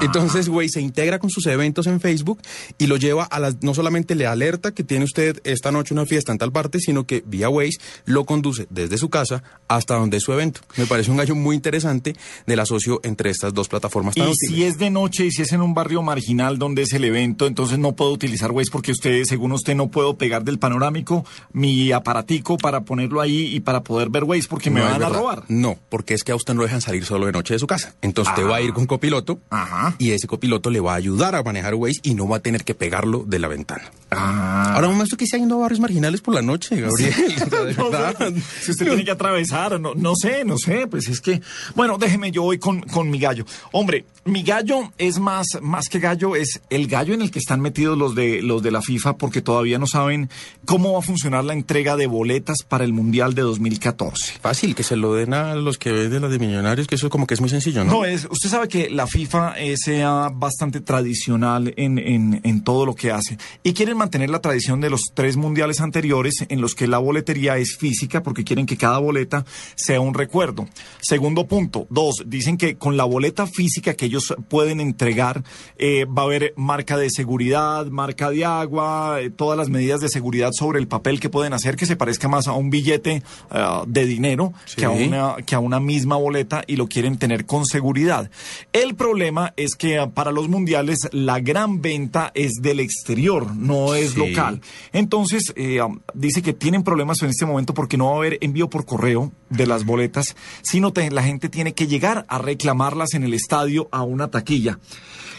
[SPEAKER 3] Entonces, Waze se integra con sus eventos en Facebook y lo lleva a las, no solamente le alerta que tiene usted esta noche una fiesta en tal parte, sino que vía Waze lo conduce desde su casa hasta donde es su evento. Me parece un gallo muy interesante del asocio entre estas dos plataformas tan
[SPEAKER 2] Y
[SPEAKER 3] útiles.
[SPEAKER 2] si es de noche y si es en un barrio marginal donde es el evento, entonces no puedo utilizar Waze porque usted, según usted, no puedo pegar del panorámico mi aparatico para ponerlo ahí y para poder ver Waze porque me
[SPEAKER 3] No,
[SPEAKER 2] van a robar.
[SPEAKER 3] No, porque es que a usted no lo dejan salir solo de noche de su casa. Entonces usted va a ir con copiloto
[SPEAKER 2] Ajá.
[SPEAKER 3] Y ese copiloto le va a ayudar a manejar Waze y no va a tener que pegarlo de la ventana.
[SPEAKER 2] Ah.
[SPEAKER 3] Ahora, un maestro que se ha ido a barrios marginales por la noche, Gabriel. (laughs) Sea, de verdad.
[SPEAKER 2] si usted tiene que atravesar, no, no sé, no sé, pues es que, bueno, déjeme, yo voy con, con mi gallo. Hombre, mi gallo es más, más que gallo, es el gallo en el que están metidos los de, los de la FIFA porque todavía no saben cómo va a funcionar la entrega de boletas para el Mundial de 2014.
[SPEAKER 3] Fácil, que se lo den a los que venden las de millonarios, que eso como que es muy sencillo, ¿no?
[SPEAKER 2] No, es, usted sabe que la FIFA es eh, bastante tradicional en, en, en todo lo que hace y quieren mantener la tradición de los tres mundiales anteriores en los que la boletería es física porque quieren que cada boleta sea un recuerdo. Segundo punto, dos, dicen que con la boleta física que ellos pueden entregar eh, va a haber marca de seguridad, marca de agua, eh, todas las medidas de seguridad sobre el papel que pueden hacer que se parezca más a un billete ah, de dinero que, a una, que a una misma boleta y lo quieren tener con seguridad. El problema es que para los mundiales la gran venta es del exterior, no es
[SPEAKER 3] Sí.
[SPEAKER 2] local. Entonces, eh, um, dice que tienen problemas en este momento porque no va a haber envío por correo de las boletas, sino te- la gente tiene que llegar a reclamarlas en el estadio a una taquilla.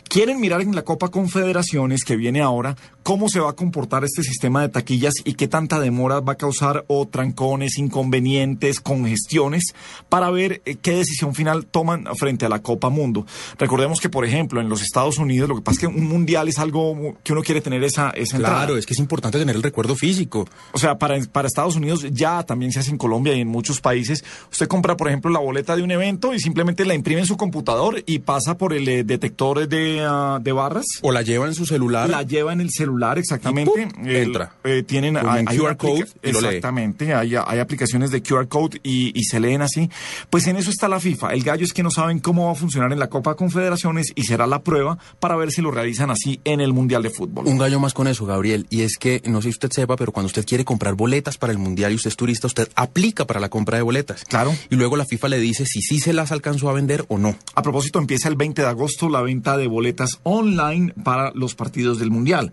[SPEAKER 2] Quieren mirar en la Copa Confederaciones que viene ahora cómo se va a comportar este sistema de taquillas y qué tanta demora va a causar o trancones, inconvenientes, congestiones para ver eh, qué decisión final toman frente a la Copa Mundo. Recordemos que, por ejemplo, en los Estados Unidos lo que pasa es que un mundial es algo que uno quiere tener esa, esa entrada.
[SPEAKER 3] Claro, es que es importante tener el recuerdo físico.
[SPEAKER 2] O sea, para, para Estados Unidos ya también se hace en Colombia y en muchos países. Usted compra, por ejemplo, la boleta de un evento y simplemente la imprime en su computador y pasa por el eh, detector de, ah, de barras.
[SPEAKER 3] O la lleva en su celular.
[SPEAKER 2] La lleva en el celular, exactamente.
[SPEAKER 3] Y ¡pum!
[SPEAKER 2] El-
[SPEAKER 3] entra.
[SPEAKER 2] eh, tienen
[SPEAKER 3] Con
[SPEAKER 2] hay,
[SPEAKER 3] un
[SPEAKER 2] hay
[SPEAKER 3] QR code y lo lee.
[SPEAKER 2] Exactamente, hay, hay aplicaciones de QR code y, y se leen así. Pues en eso está la FIFA. El gallo es que no saben cómo va a funcionar en la Copa Confederaciones y será la prueba para ver si lo realizan así en el Mundial de Fútbol.
[SPEAKER 3] Un gallo más con eso, Gabriel, y es que, no sé si usted sepa, pero cuando usted quiere comprar boletas para el Mundial y usted es turista, usted aplica para la compra de boletas.
[SPEAKER 2] Claro.
[SPEAKER 3] Y luego la FIFA le dice si sí se las alcanzó a vender o no.
[SPEAKER 2] A propósito, empieza el 20 de agosto la venta de boletas online para los partidos del Mundial.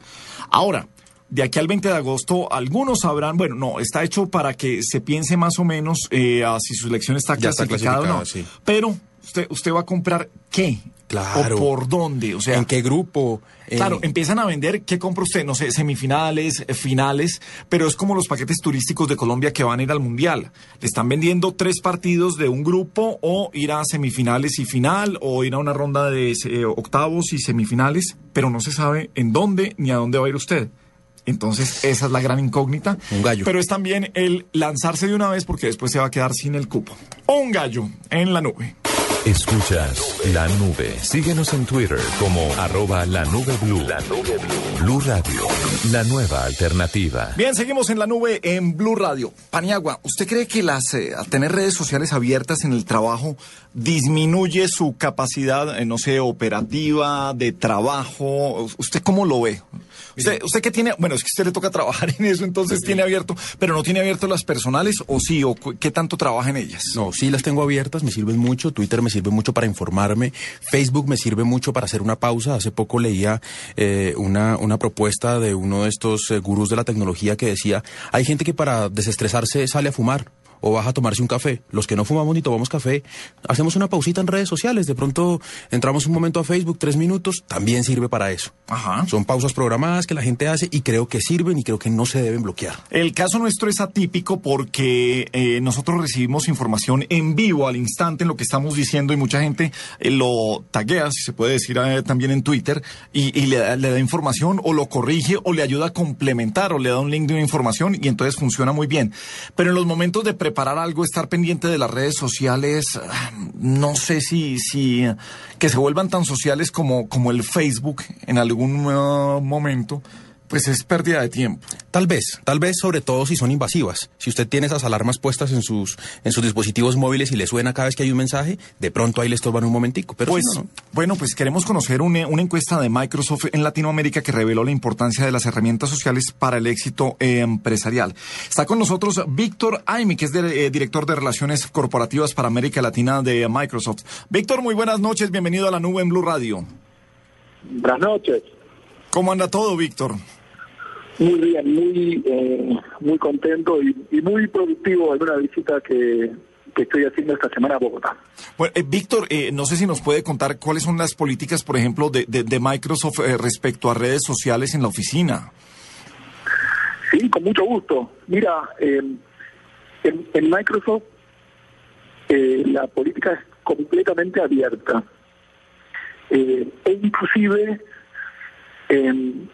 [SPEAKER 2] Ahora, de aquí al 20 de agosto, algunos sabrán, bueno, no, está hecho para que se piense más o menos eh, a si su selección está
[SPEAKER 3] Ya está
[SPEAKER 2] clasificada o no.
[SPEAKER 3] sí.
[SPEAKER 2] Pero, usted, usted va a comprar qué?
[SPEAKER 3] Claro.
[SPEAKER 2] ¿O por dónde? O sea,
[SPEAKER 3] ¿En qué grupo? En-
[SPEAKER 2] Claro, empiezan a vender, ¿qué compra usted? No sé, semifinales, eh, finales, pero es como los paquetes turísticos de Colombia que van a ir al Mundial. Le están vendiendo tres partidos de un grupo o ir a semifinales y final o ir a una ronda de eh, octavos y semifinales, pero no se sabe en dónde ni a dónde va a ir usted. Entonces, esa es la gran incógnita.
[SPEAKER 3] Un gallo.
[SPEAKER 2] Pero es también el lanzarse de una vez porque después se va a quedar sin el cupo. Un gallo en la nube.
[SPEAKER 4] Escuchas la nube. Síguenos en Twitter como arroba la nube blue. La nube blue. Radio, la nueva alternativa.
[SPEAKER 2] Bien, seguimos en la nube en Blue Radio. Paniagua, ¿usted cree que las eh, tener redes sociales abiertas en el trabajo disminuye su capacidad, eh, no sé, operativa, de trabajo? ¿Usted cómo lo ve? Usted, usted que tiene, bueno, es que usted le toca trabajar (laughs) en eso, entonces tiene abierto, pero no tiene abierto las personales o sí, o qué tanto trabaja en ellas.
[SPEAKER 3] No, sí las tengo abiertas, me sirven mucho. Twitter me sirve mucho para informarme. Facebook me sirve mucho para hacer una pausa. Hace poco leía eh, una, una propuesta de uno de estos eh, gurús de la tecnología que decía, hay gente que para desestresarse sale a fumar. O baja a tomarse un café. Los que no fumamos ni tomamos café, hacemos una pausita en redes sociales. De pronto entramos un momento a Facebook, tres minutos, también sirve para eso.
[SPEAKER 2] Ajá.
[SPEAKER 3] Son pausas programadas que la gente hace y creo que sirven y creo que no se deben bloquear.
[SPEAKER 2] El caso nuestro es atípico porque eh, nosotros recibimos información en vivo al instante en lo que estamos diciendo y mucha gente eh, lo taguea, si se puede decir eh, también en Twitter, y, y le, da- le da información o lo corrige o le ayuda a complementar o le da un link de una información y entonces funciona muy bien. Pero en los momentos de preparar algo, estar pendiente de las redes sociales, no sé si, si que se vuelvan tan sociales como, como el Facebook en algún eh, momento, pues es pérdida de tiempo.
[SPEAKER 3] Tal vez, tal vez sobre todo si son invasivas. Si usted tiene esas alarmas puestas en sus, en sus dispositivos móviles y le suena cada vez que hay un mensaje, de pronto ahí le estorban un momentico. Pero
[SPEAKER 2] Pues,
[SPEAKER 3] si no, no.
[SPEAKER 2] bueno, pues queremos conocer una, una encuesta de Microsoft en Latinoamérica que reveló la importancia de las herramientas sociales para el éxito eh, empresarial. Está con nosotros Víctor Aimi, que es de- eh, director de Relaciones Corporativas para América Latina de Microsoft. Víctor, muy buenas noches, bienvenido a la nube en Blue Radio.
[SPEAKER 30] Buenas noches.
[SPEAKER 2] ¿Cómo anda todo, Víctor?
[SPEAKER 30] Muy bien, muy eh, muy contento y, y muy productivo en una visita que que estoy haciendo esta semana en Bogotá.
[SPEAKER 2] Bueno, eh, Víctor, eh, no sé si nos puede contar cuáles son las políticas, por ejemplo, de, de- de Microsoft eh, respecto a redes sociales en la oficina.
[SPEAKER 30] Sí, con mucho gusto. Mira, eh, en, en Microsoft eh, la política es completamente abierta. Eh, e inclusive eh,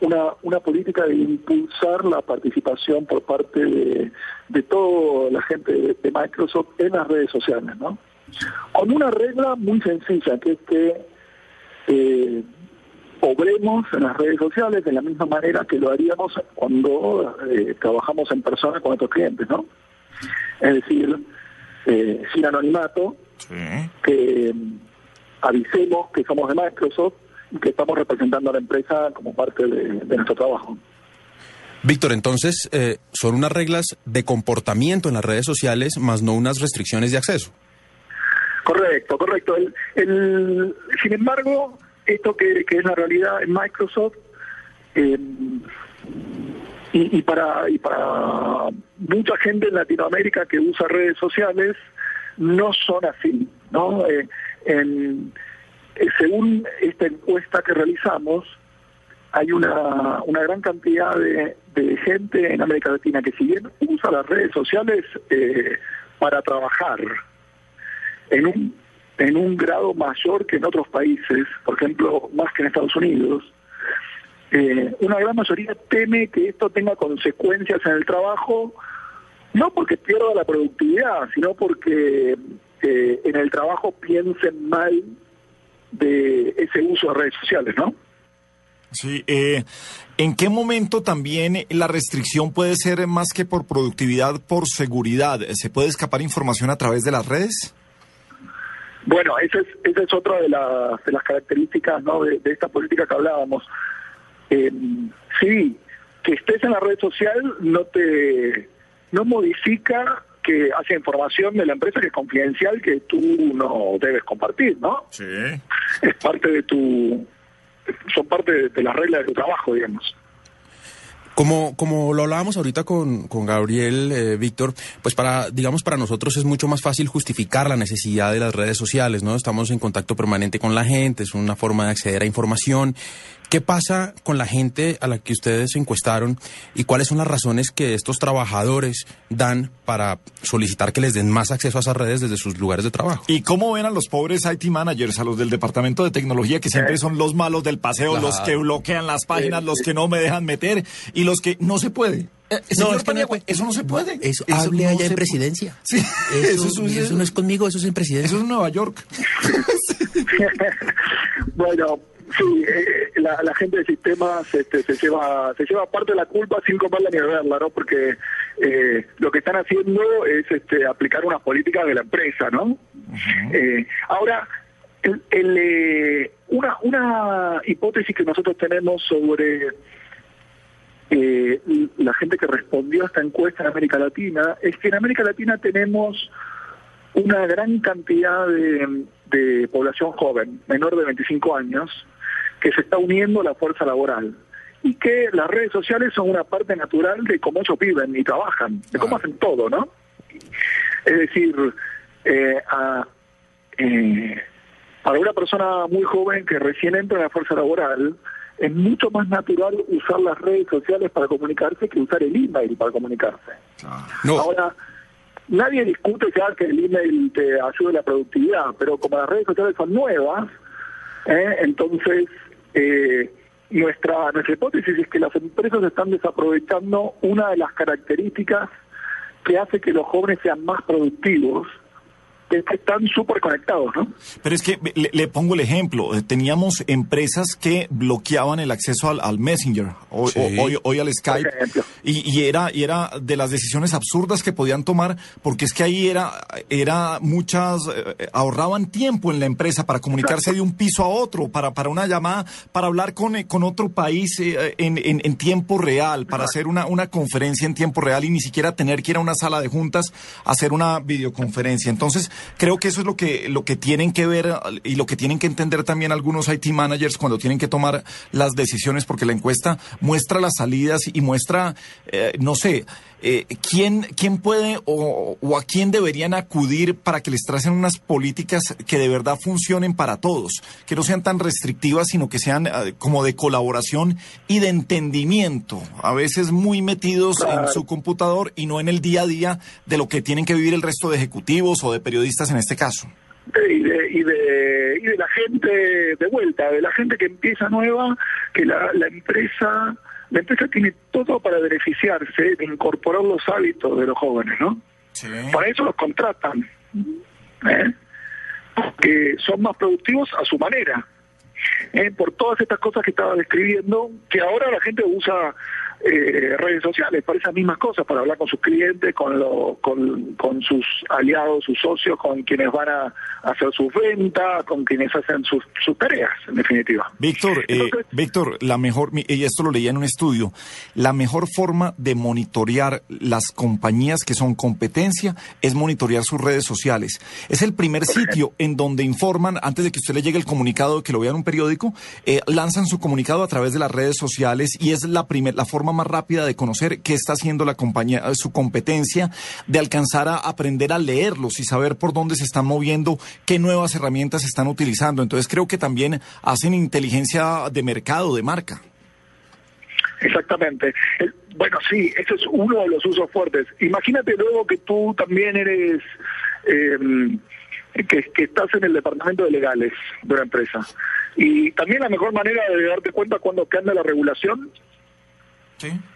[SPEAKER 30] una, una política de impulsar la participación por parte de, de toda la gente de, de Microsoft en las redes sociales, ¿no? Con una regla muy sencilla, que es que eh, obremos en las redes sociales de la misma manera que lo haríamos cuando eh, trabajamos en persona con otros clientes, ¿no? Es decir, eh, sin anonimato, que mm, avisemos que somos de Microsoft que estamos representando a la empresa como parte de, de nuestro trabajo.
[SPEAKER 3] Víctor, entonces eh, son unas reglas de comportamiento en las redes sociales, más no unas restricciones de acceso.
[SPEAKER 30] Correcto, correcto. El, el- sin embargo, esto que, que es la realidad en Microsoft, eh, y, y para, y para mucha gente en Latinoamérica que usa redes sociales, no son así. ¿no? Eh, en- eh, según esta encuesta que realizamos, hay una, una gran cantidad de, de gente en América Latina que si bien usa las redes sociales eh, para trabajar, en un, en un grado mayor que en otros países, por ejemplo, más que en Estados Unidos, eh, una gran mayoría teme que esto tenga consecuencias en el trabajo, no porque pierda la productividad, sino porque eh, en el trabajo piensen mal de ese uso de redes sociales, ¿no?
[SPEAKER 2] Sí, eh, ¿en qué momento también la restricción puede ser más que por productividad, por seguridad? ¿Se puede escapar información a través de las redes?
[SPEAKER 30] Bueno, esa es, esa es otra de las, de las características ¿no? de, de esta política que hablábamos. Eh, sí, que estés en la red social no te no modifica que haya información de la empresa que es confidencial que tú no debes compartir, ¿no?
[SPEAKER 2] Sí. (laughs)
[SPEAKER 30] Es parte de tu son parte de, de las reglas de tu trabajo, digamos.
[SPEAKER 3] Como, como lo hablábamos ahorita con, con Gabriel, eh, Víctor, pues para, digamos, para nosotros es mucho más fácil justificar la necesidad de las redes sociales, ¿no? Estamos en contacto permanente con la gente, es una forma de acceder a información. ¿Qué pasa con la gente a la que ustedes encuestaron y cuáles son las razones que estos trabajadores dan para solicitar que les den más acceso a esas redes desde sus lugares de trabajo?
[SPEAKER 2] ¿Y cómo ven a los pobres IT managers, a los del departamento de tecnología, que siempre son los malos del paseo, los que bloquean las páginas, los que no me dejan meter y los que no se puede? Eh, señor
[SPEAKER 31] es que no
[SPEAKER 2] eso no se puede.
[SPEAKER 31] Eso,
[SPEAKER 2] Eso
[SPEAKER 31] hable
[SPEAKER 2] no
[SPEAKER 31] allá en presidencia.
[SPEAKER 2] Sí,
[SPEAKER 31] Eso,
[SPEAKER 2] eso es-
[SPEAKER 31] eso no es conmigo, eso es en presidencia.
[SPEAKER 2] Eso es Nueva York. (laughs)
[SPEAKER 30] bueno, sí, eh, la, la gente de sistemas este, se lleva se lleva parte de la culpa sin comerla ni beberla, ¿no? Porque eh, lo que están haciendo es este, aplicar unas políticas de la empresa, ¿no? Eh, ahora, el- el, eh, una, una hipótesis que nosotros tenemos sobre eh, la gente que respondió a esta encuesta en América Latina es que en América Latina tenemos una gran cantidad de, de población joven, menor de 25 años, que se está uniendo la fuerza laboral y que las redes sociales son una parte natural de cómo ellos viven y trabajan, de cómo hacen todo, ¿no? Es decir, eh, a- eh, para una persona muy joven que recién entra en la fuerza laboral, es mucho más natural usar las redes sociales para comunicarse que usar el email para comunicarse. Ahora, nadie discute ya que el email te ayude a la productividad, pero como las redes sociales son nuevas, ¿eh? entonces eh, nuestra, nuestra hipótesis es que las empresas están desaprovechando una de las características que hace que los jóvenes sean más productivos, es que están súper conectados, ¿no?
[SPEAKER 2] Pero es que le, le pongo el ejemplo. Eh, Teníamos empresas que bloqueaban el acceso al, al Messenger, hoy,
[SPEAKER 3] Sí.
[SPEAKER 2] hoy, hoy al Skype, y, y era y era de las decisiones absurdas que podían tomar, porque es que ahí era era muchas eh, ahorraban tiempo en la empresa para comunicarse de un piso a otro, para para una llamada, para hablar con eh, con otro país eh, en, en, en tiempo real, para hacer una una conferencia en tiempo real y ni siquiera tener que ir a una sala de juntas a hacer una videoconferencia. Entonces creo que eso es lo que lo que tienen que ver y lo que tienen que entender también algunos IT managers cuando tienen que tomar las decisiones, porque la encuesta muestra las salidas y muestra, eh, no sé, eh, ¿quién, ¿quién puede o, o a quién deberían acudir para que les tracen unas políticas que de verdad funcionen para todos? Que no sean tan restrictivas, sino que sean eh, como de colaboración y de entendimiento. A veces muy metidos en su computador y no en el día a día de lo que tienen que vivir el resto de ejecutivos o de periodistas en este caso.
[SPEAKER 30] y de, y de, y de la gente de vuelta, de la gente que empieza nueva, que la, la empresa la empresa tiene todo para beneficiarse de incorporar los hábitos de los jóvenes, ¿no? Para eso los contratan, ¿eh? porque son más productivos a su manera, ¿eh? por todas estas cosas que estaba describiendo, que ahora la gente usa eh, redes sociales para esas mismas cosas, para hablar con sus clientes, con, lo, con, con sus aliados, sus socios, con quienes van a hacer sus ventas, con quienes hacen sus, sus tareas, en definitiva.
[SPEAKER 2] Víctor, eh, Víctor, la mejor, y esto lo leía en un estudio, la mejor forma de monitorear las compañías que son competencia es monitorear sus redes sociales. Es el primer sitio en donde informan, antes de que usted le llegue el comunicado, que lo vea en un periódico, eh, lanzan su comunicado a través de las redes sociales y es la primer, la forma más rápida de conocer qué está haciendo la compañía, eh, su competencia, de alcanzar a aprender a leerlos y saber por dónde se están moviendo, qué nuevas herramientas están utilizando. Entonces creo que también hacen inteligencia de mercado, de marca.
[SPEAKER 30] Exactamente. El- bueno, sí, ese es uno de los usos fuertes. Imagínate luego que tú también eres, eh, que, que estás en el departamento de legales de una empresa. Y también la mejor manera de darte cuenta cuando cambia la regulación,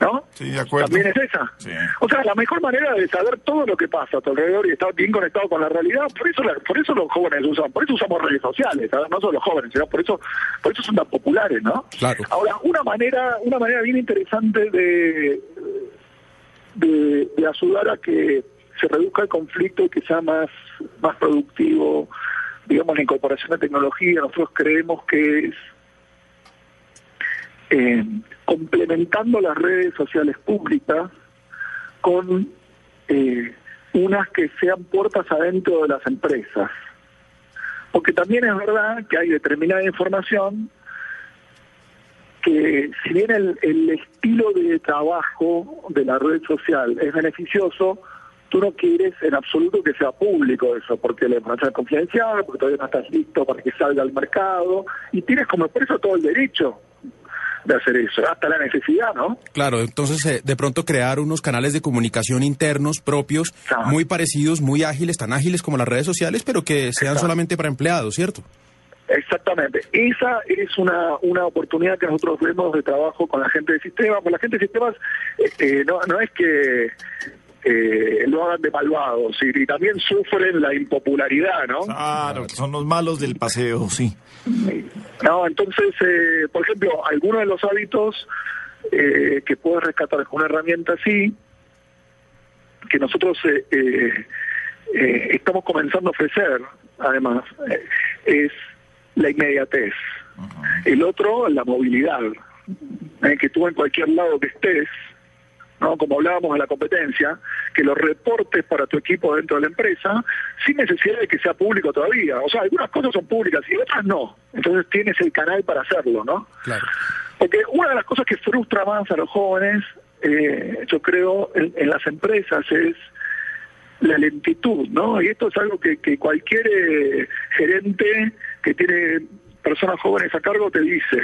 [SPEAKER 30] ¿no?
[SPEAKER 2] Sí, de acuerdo.
[SPEAKER 30] También es esa. O sea, la mejor manera de saber todo lo que pasa a tu alrededor y estar bien conectado con la realidad, por eso la- por eso los jóvenes usan, por eso usamos redes sociales, ¿sabes? no solo los jóvenes, sino por eso por eso son tan populares, ¿no?
[SPEAKER 3] Claro.
[SPEAKER 30] Ahora, una manera una manera bien interesante de, de, de ayudar a que se reduzca el conflicto y que sea más, más productivo, digamos, la incorporación de tecnología, nosotros creemos que es eh, complementando las redes sociales públicas con eh, unas que sean puertas adentro de las empresas. Porque también es verdad que hay determinada información que si bien el, el estilo de trabajo de la red social es beneficioso, tú no quieres en absoluto que sea público eso, porque la información es confidencial, porque todavía no estás listo para que salga al mercado, y tienes como empresa todo el derecho de hacer eso, hasta la necesidad, ¿no?
[SPEAKER 3] Claro, entonces eh, de pronto crear unos canales de comunicación internos propios, muy parecidos, muy ágiles, tan ágiles como las redes sociales, pero que sean solamente para empleados, ¿cierto?
[SPEAKER 30] Exactamente. Esa es una, una oportunidad que nosotros vemos de trabajo con la gente de sistemas. Pues la gente de sistemas este, no, no es que eh, lo hagan de malvados y, y también sufren la impopularidad, ¿no?
[SPEAKER 2] Claro, que son los malos del paseo, sí.
[SPEAKER 30] No, entonces, eh, por ejemplo, algunos de los hábitos eh, que puedes rescatar con una herramienta así, que nosotros eh, eh, eh, estamos comenzando a ofrecer, además, es la inmediatez. El otro, la movilidad, que tú en cualquier lado que estés, ¿no? como hablábamos de la competencia, que los reportes para tu equipo dentro de la empresa, sin necesidad de que sea público todavía. O sea, algunas cosas son públicas y otras no. Entonces tienes el canal para hacerlo, ¿no?
[SPEAKER 3] Claro.
[SPEAKER 30] Porque una de las cosas que frustra más a los jóvenes, eh, yo creo, en, en las empresas es la lentitud, ¿no? Y esto es algo que, que cualquier eh, gerente que tiene personas jóvenes a cargo te dice.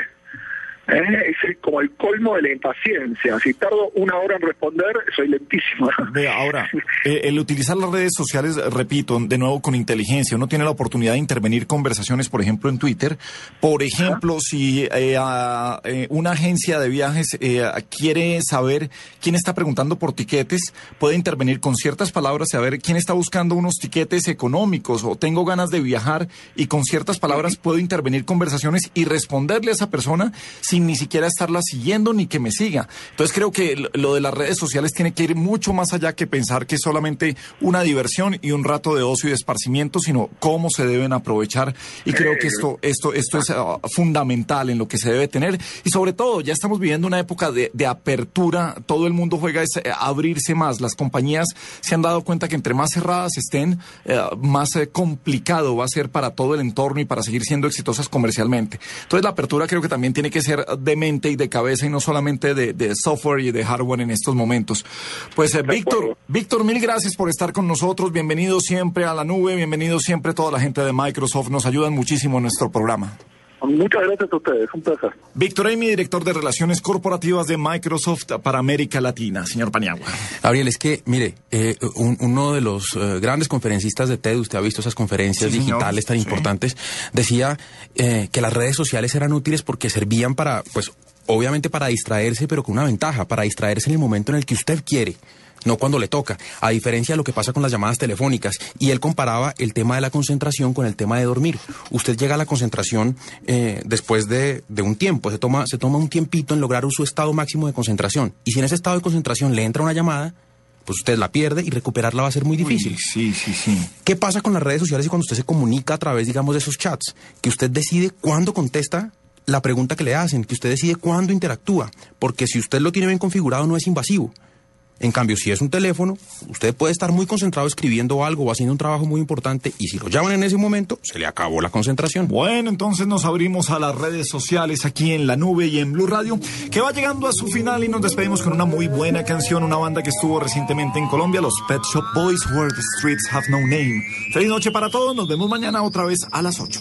[SPEAKER 30] ¿Eh? Es como el colmo de la impaciencia. Si tardo una hora en responder, soy lentísimo. (laughs)
[SPEAKER 2] Vea, ahora, eh, el utilizar las redes sociales, repito, de nuevo con inteligencia, uno tiene la oportunidad de intervenir conversaciones, por ejemplo, en Twitter. Por ejemplo, si eh, a- eh, una agencia de viajes eh, quiere saber quién está preguntando por tiquetes, puede intervenir con ciertas palabras y saber quién está buscando unos tiquetes económicos o tengo ganas de viajar y con ciertas palabras puedo intervenir conversaciones y responderle a esa persona sin ni siquiera estarla siguiendo ni que me siga. Entonces creo que lo- de las redes sociales tiene que ir mucho más allá que pensar que es solamente una diversión y un rato de ocio y de esparcimiento, sino cómo se deben aprovechar. Y creo que esto, esto, esto es ah, fundamental en lo que se debe tener. Y sobre todo, ya estamos viviendo una época de, de apertura. Todo el mundo juega es, eh, abrirse más. Las compañías se han dado cuenta que entre más cerradas estén, eh, más eh, complicado va a ser para todo el entorno y para seguir siendo exitosas comercialmente. Entonces la apertura creo que también tiene que ser cambiar de mente y de cabeza y no solamente de, de software y de hardware en estos momentos. Pues eh, Víctor, Víctor, mil gracias por estar con nosotros. Bienvenido siempre a la nube, bienvenido siempre toda la gente de Microsoft. Nos ayudan muchísimo en nuestro programa.
[SPEAKER 30] Muchas gracias a ustedes, un placer.
[SPEAKER 2] Víctor Amy, director de Relaciones Corporativas de Microsoft para América Latina. Señor Paniagua.
[SPEAKER 3] Gabriel, es que, mire, eh, un- uno de los eh, grandes conferencistas de TED, usted ha visto esas conferencias
[SPEAKER 2] Sí, señor.
[SPEAKER 3] digitales tan
[SPEAKER 2] Sí.
[SPEAKER 3] importantes, decía eh, que las redes sociales eran útiles porque servían para, pues, obviamente para distraerse, pero con una ventaja, para distraerse en el momento en el que usted quiere. No cuando le toca, a diferencia de lo que pasa con las llamadas telefónicas. Y él comparaba el tema de la concentración con el tema de dormir. Usted llega a la concentración eh, después de, de un tiempo, se toma, se toma un tiempito en lograr su estado máximo de concentración. Y si en ese estado de concentración le entra una llamada, pues usted la pierde y recuperarla va a ser muy difícil.
[SPEAKER 2] sí, sí, sí.
[SPEAKER 3] ¿Qué pasa con las redes sociales y cuando usted se comunica a través, digamos, de esos chats? Que usted decide cuándo contesta la pregunta que le hacen, que usted decide cuándo interactúa, porque si usted lo tiene bien configurado no es invasivo. En cambio, si es un teléfono, usted puede estar muy concentrado escribiendo algo o haciendo un trabajo muy importante y si lo llaman en ese momento, se le acabó la concentración.
[SPEAKER 2] Bueno, entonces nos abrimos a las redes sociales aquí en la nube y en Blue Radio, que va llegando a su final y nos despedimos con una muy buena canción, una banda que estuvo recientemente en Colombia, los Pet Shop Boys, Where the Streets Have No Name. Feliz noche para todos, nos vemos mañana otra vez a las 8.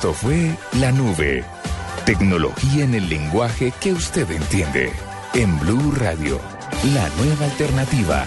[SPEAKER 4] Esto fue La Nube. Tecnología en el lenguaje que usted entiende. En Blue Radio, la nueva alternativa.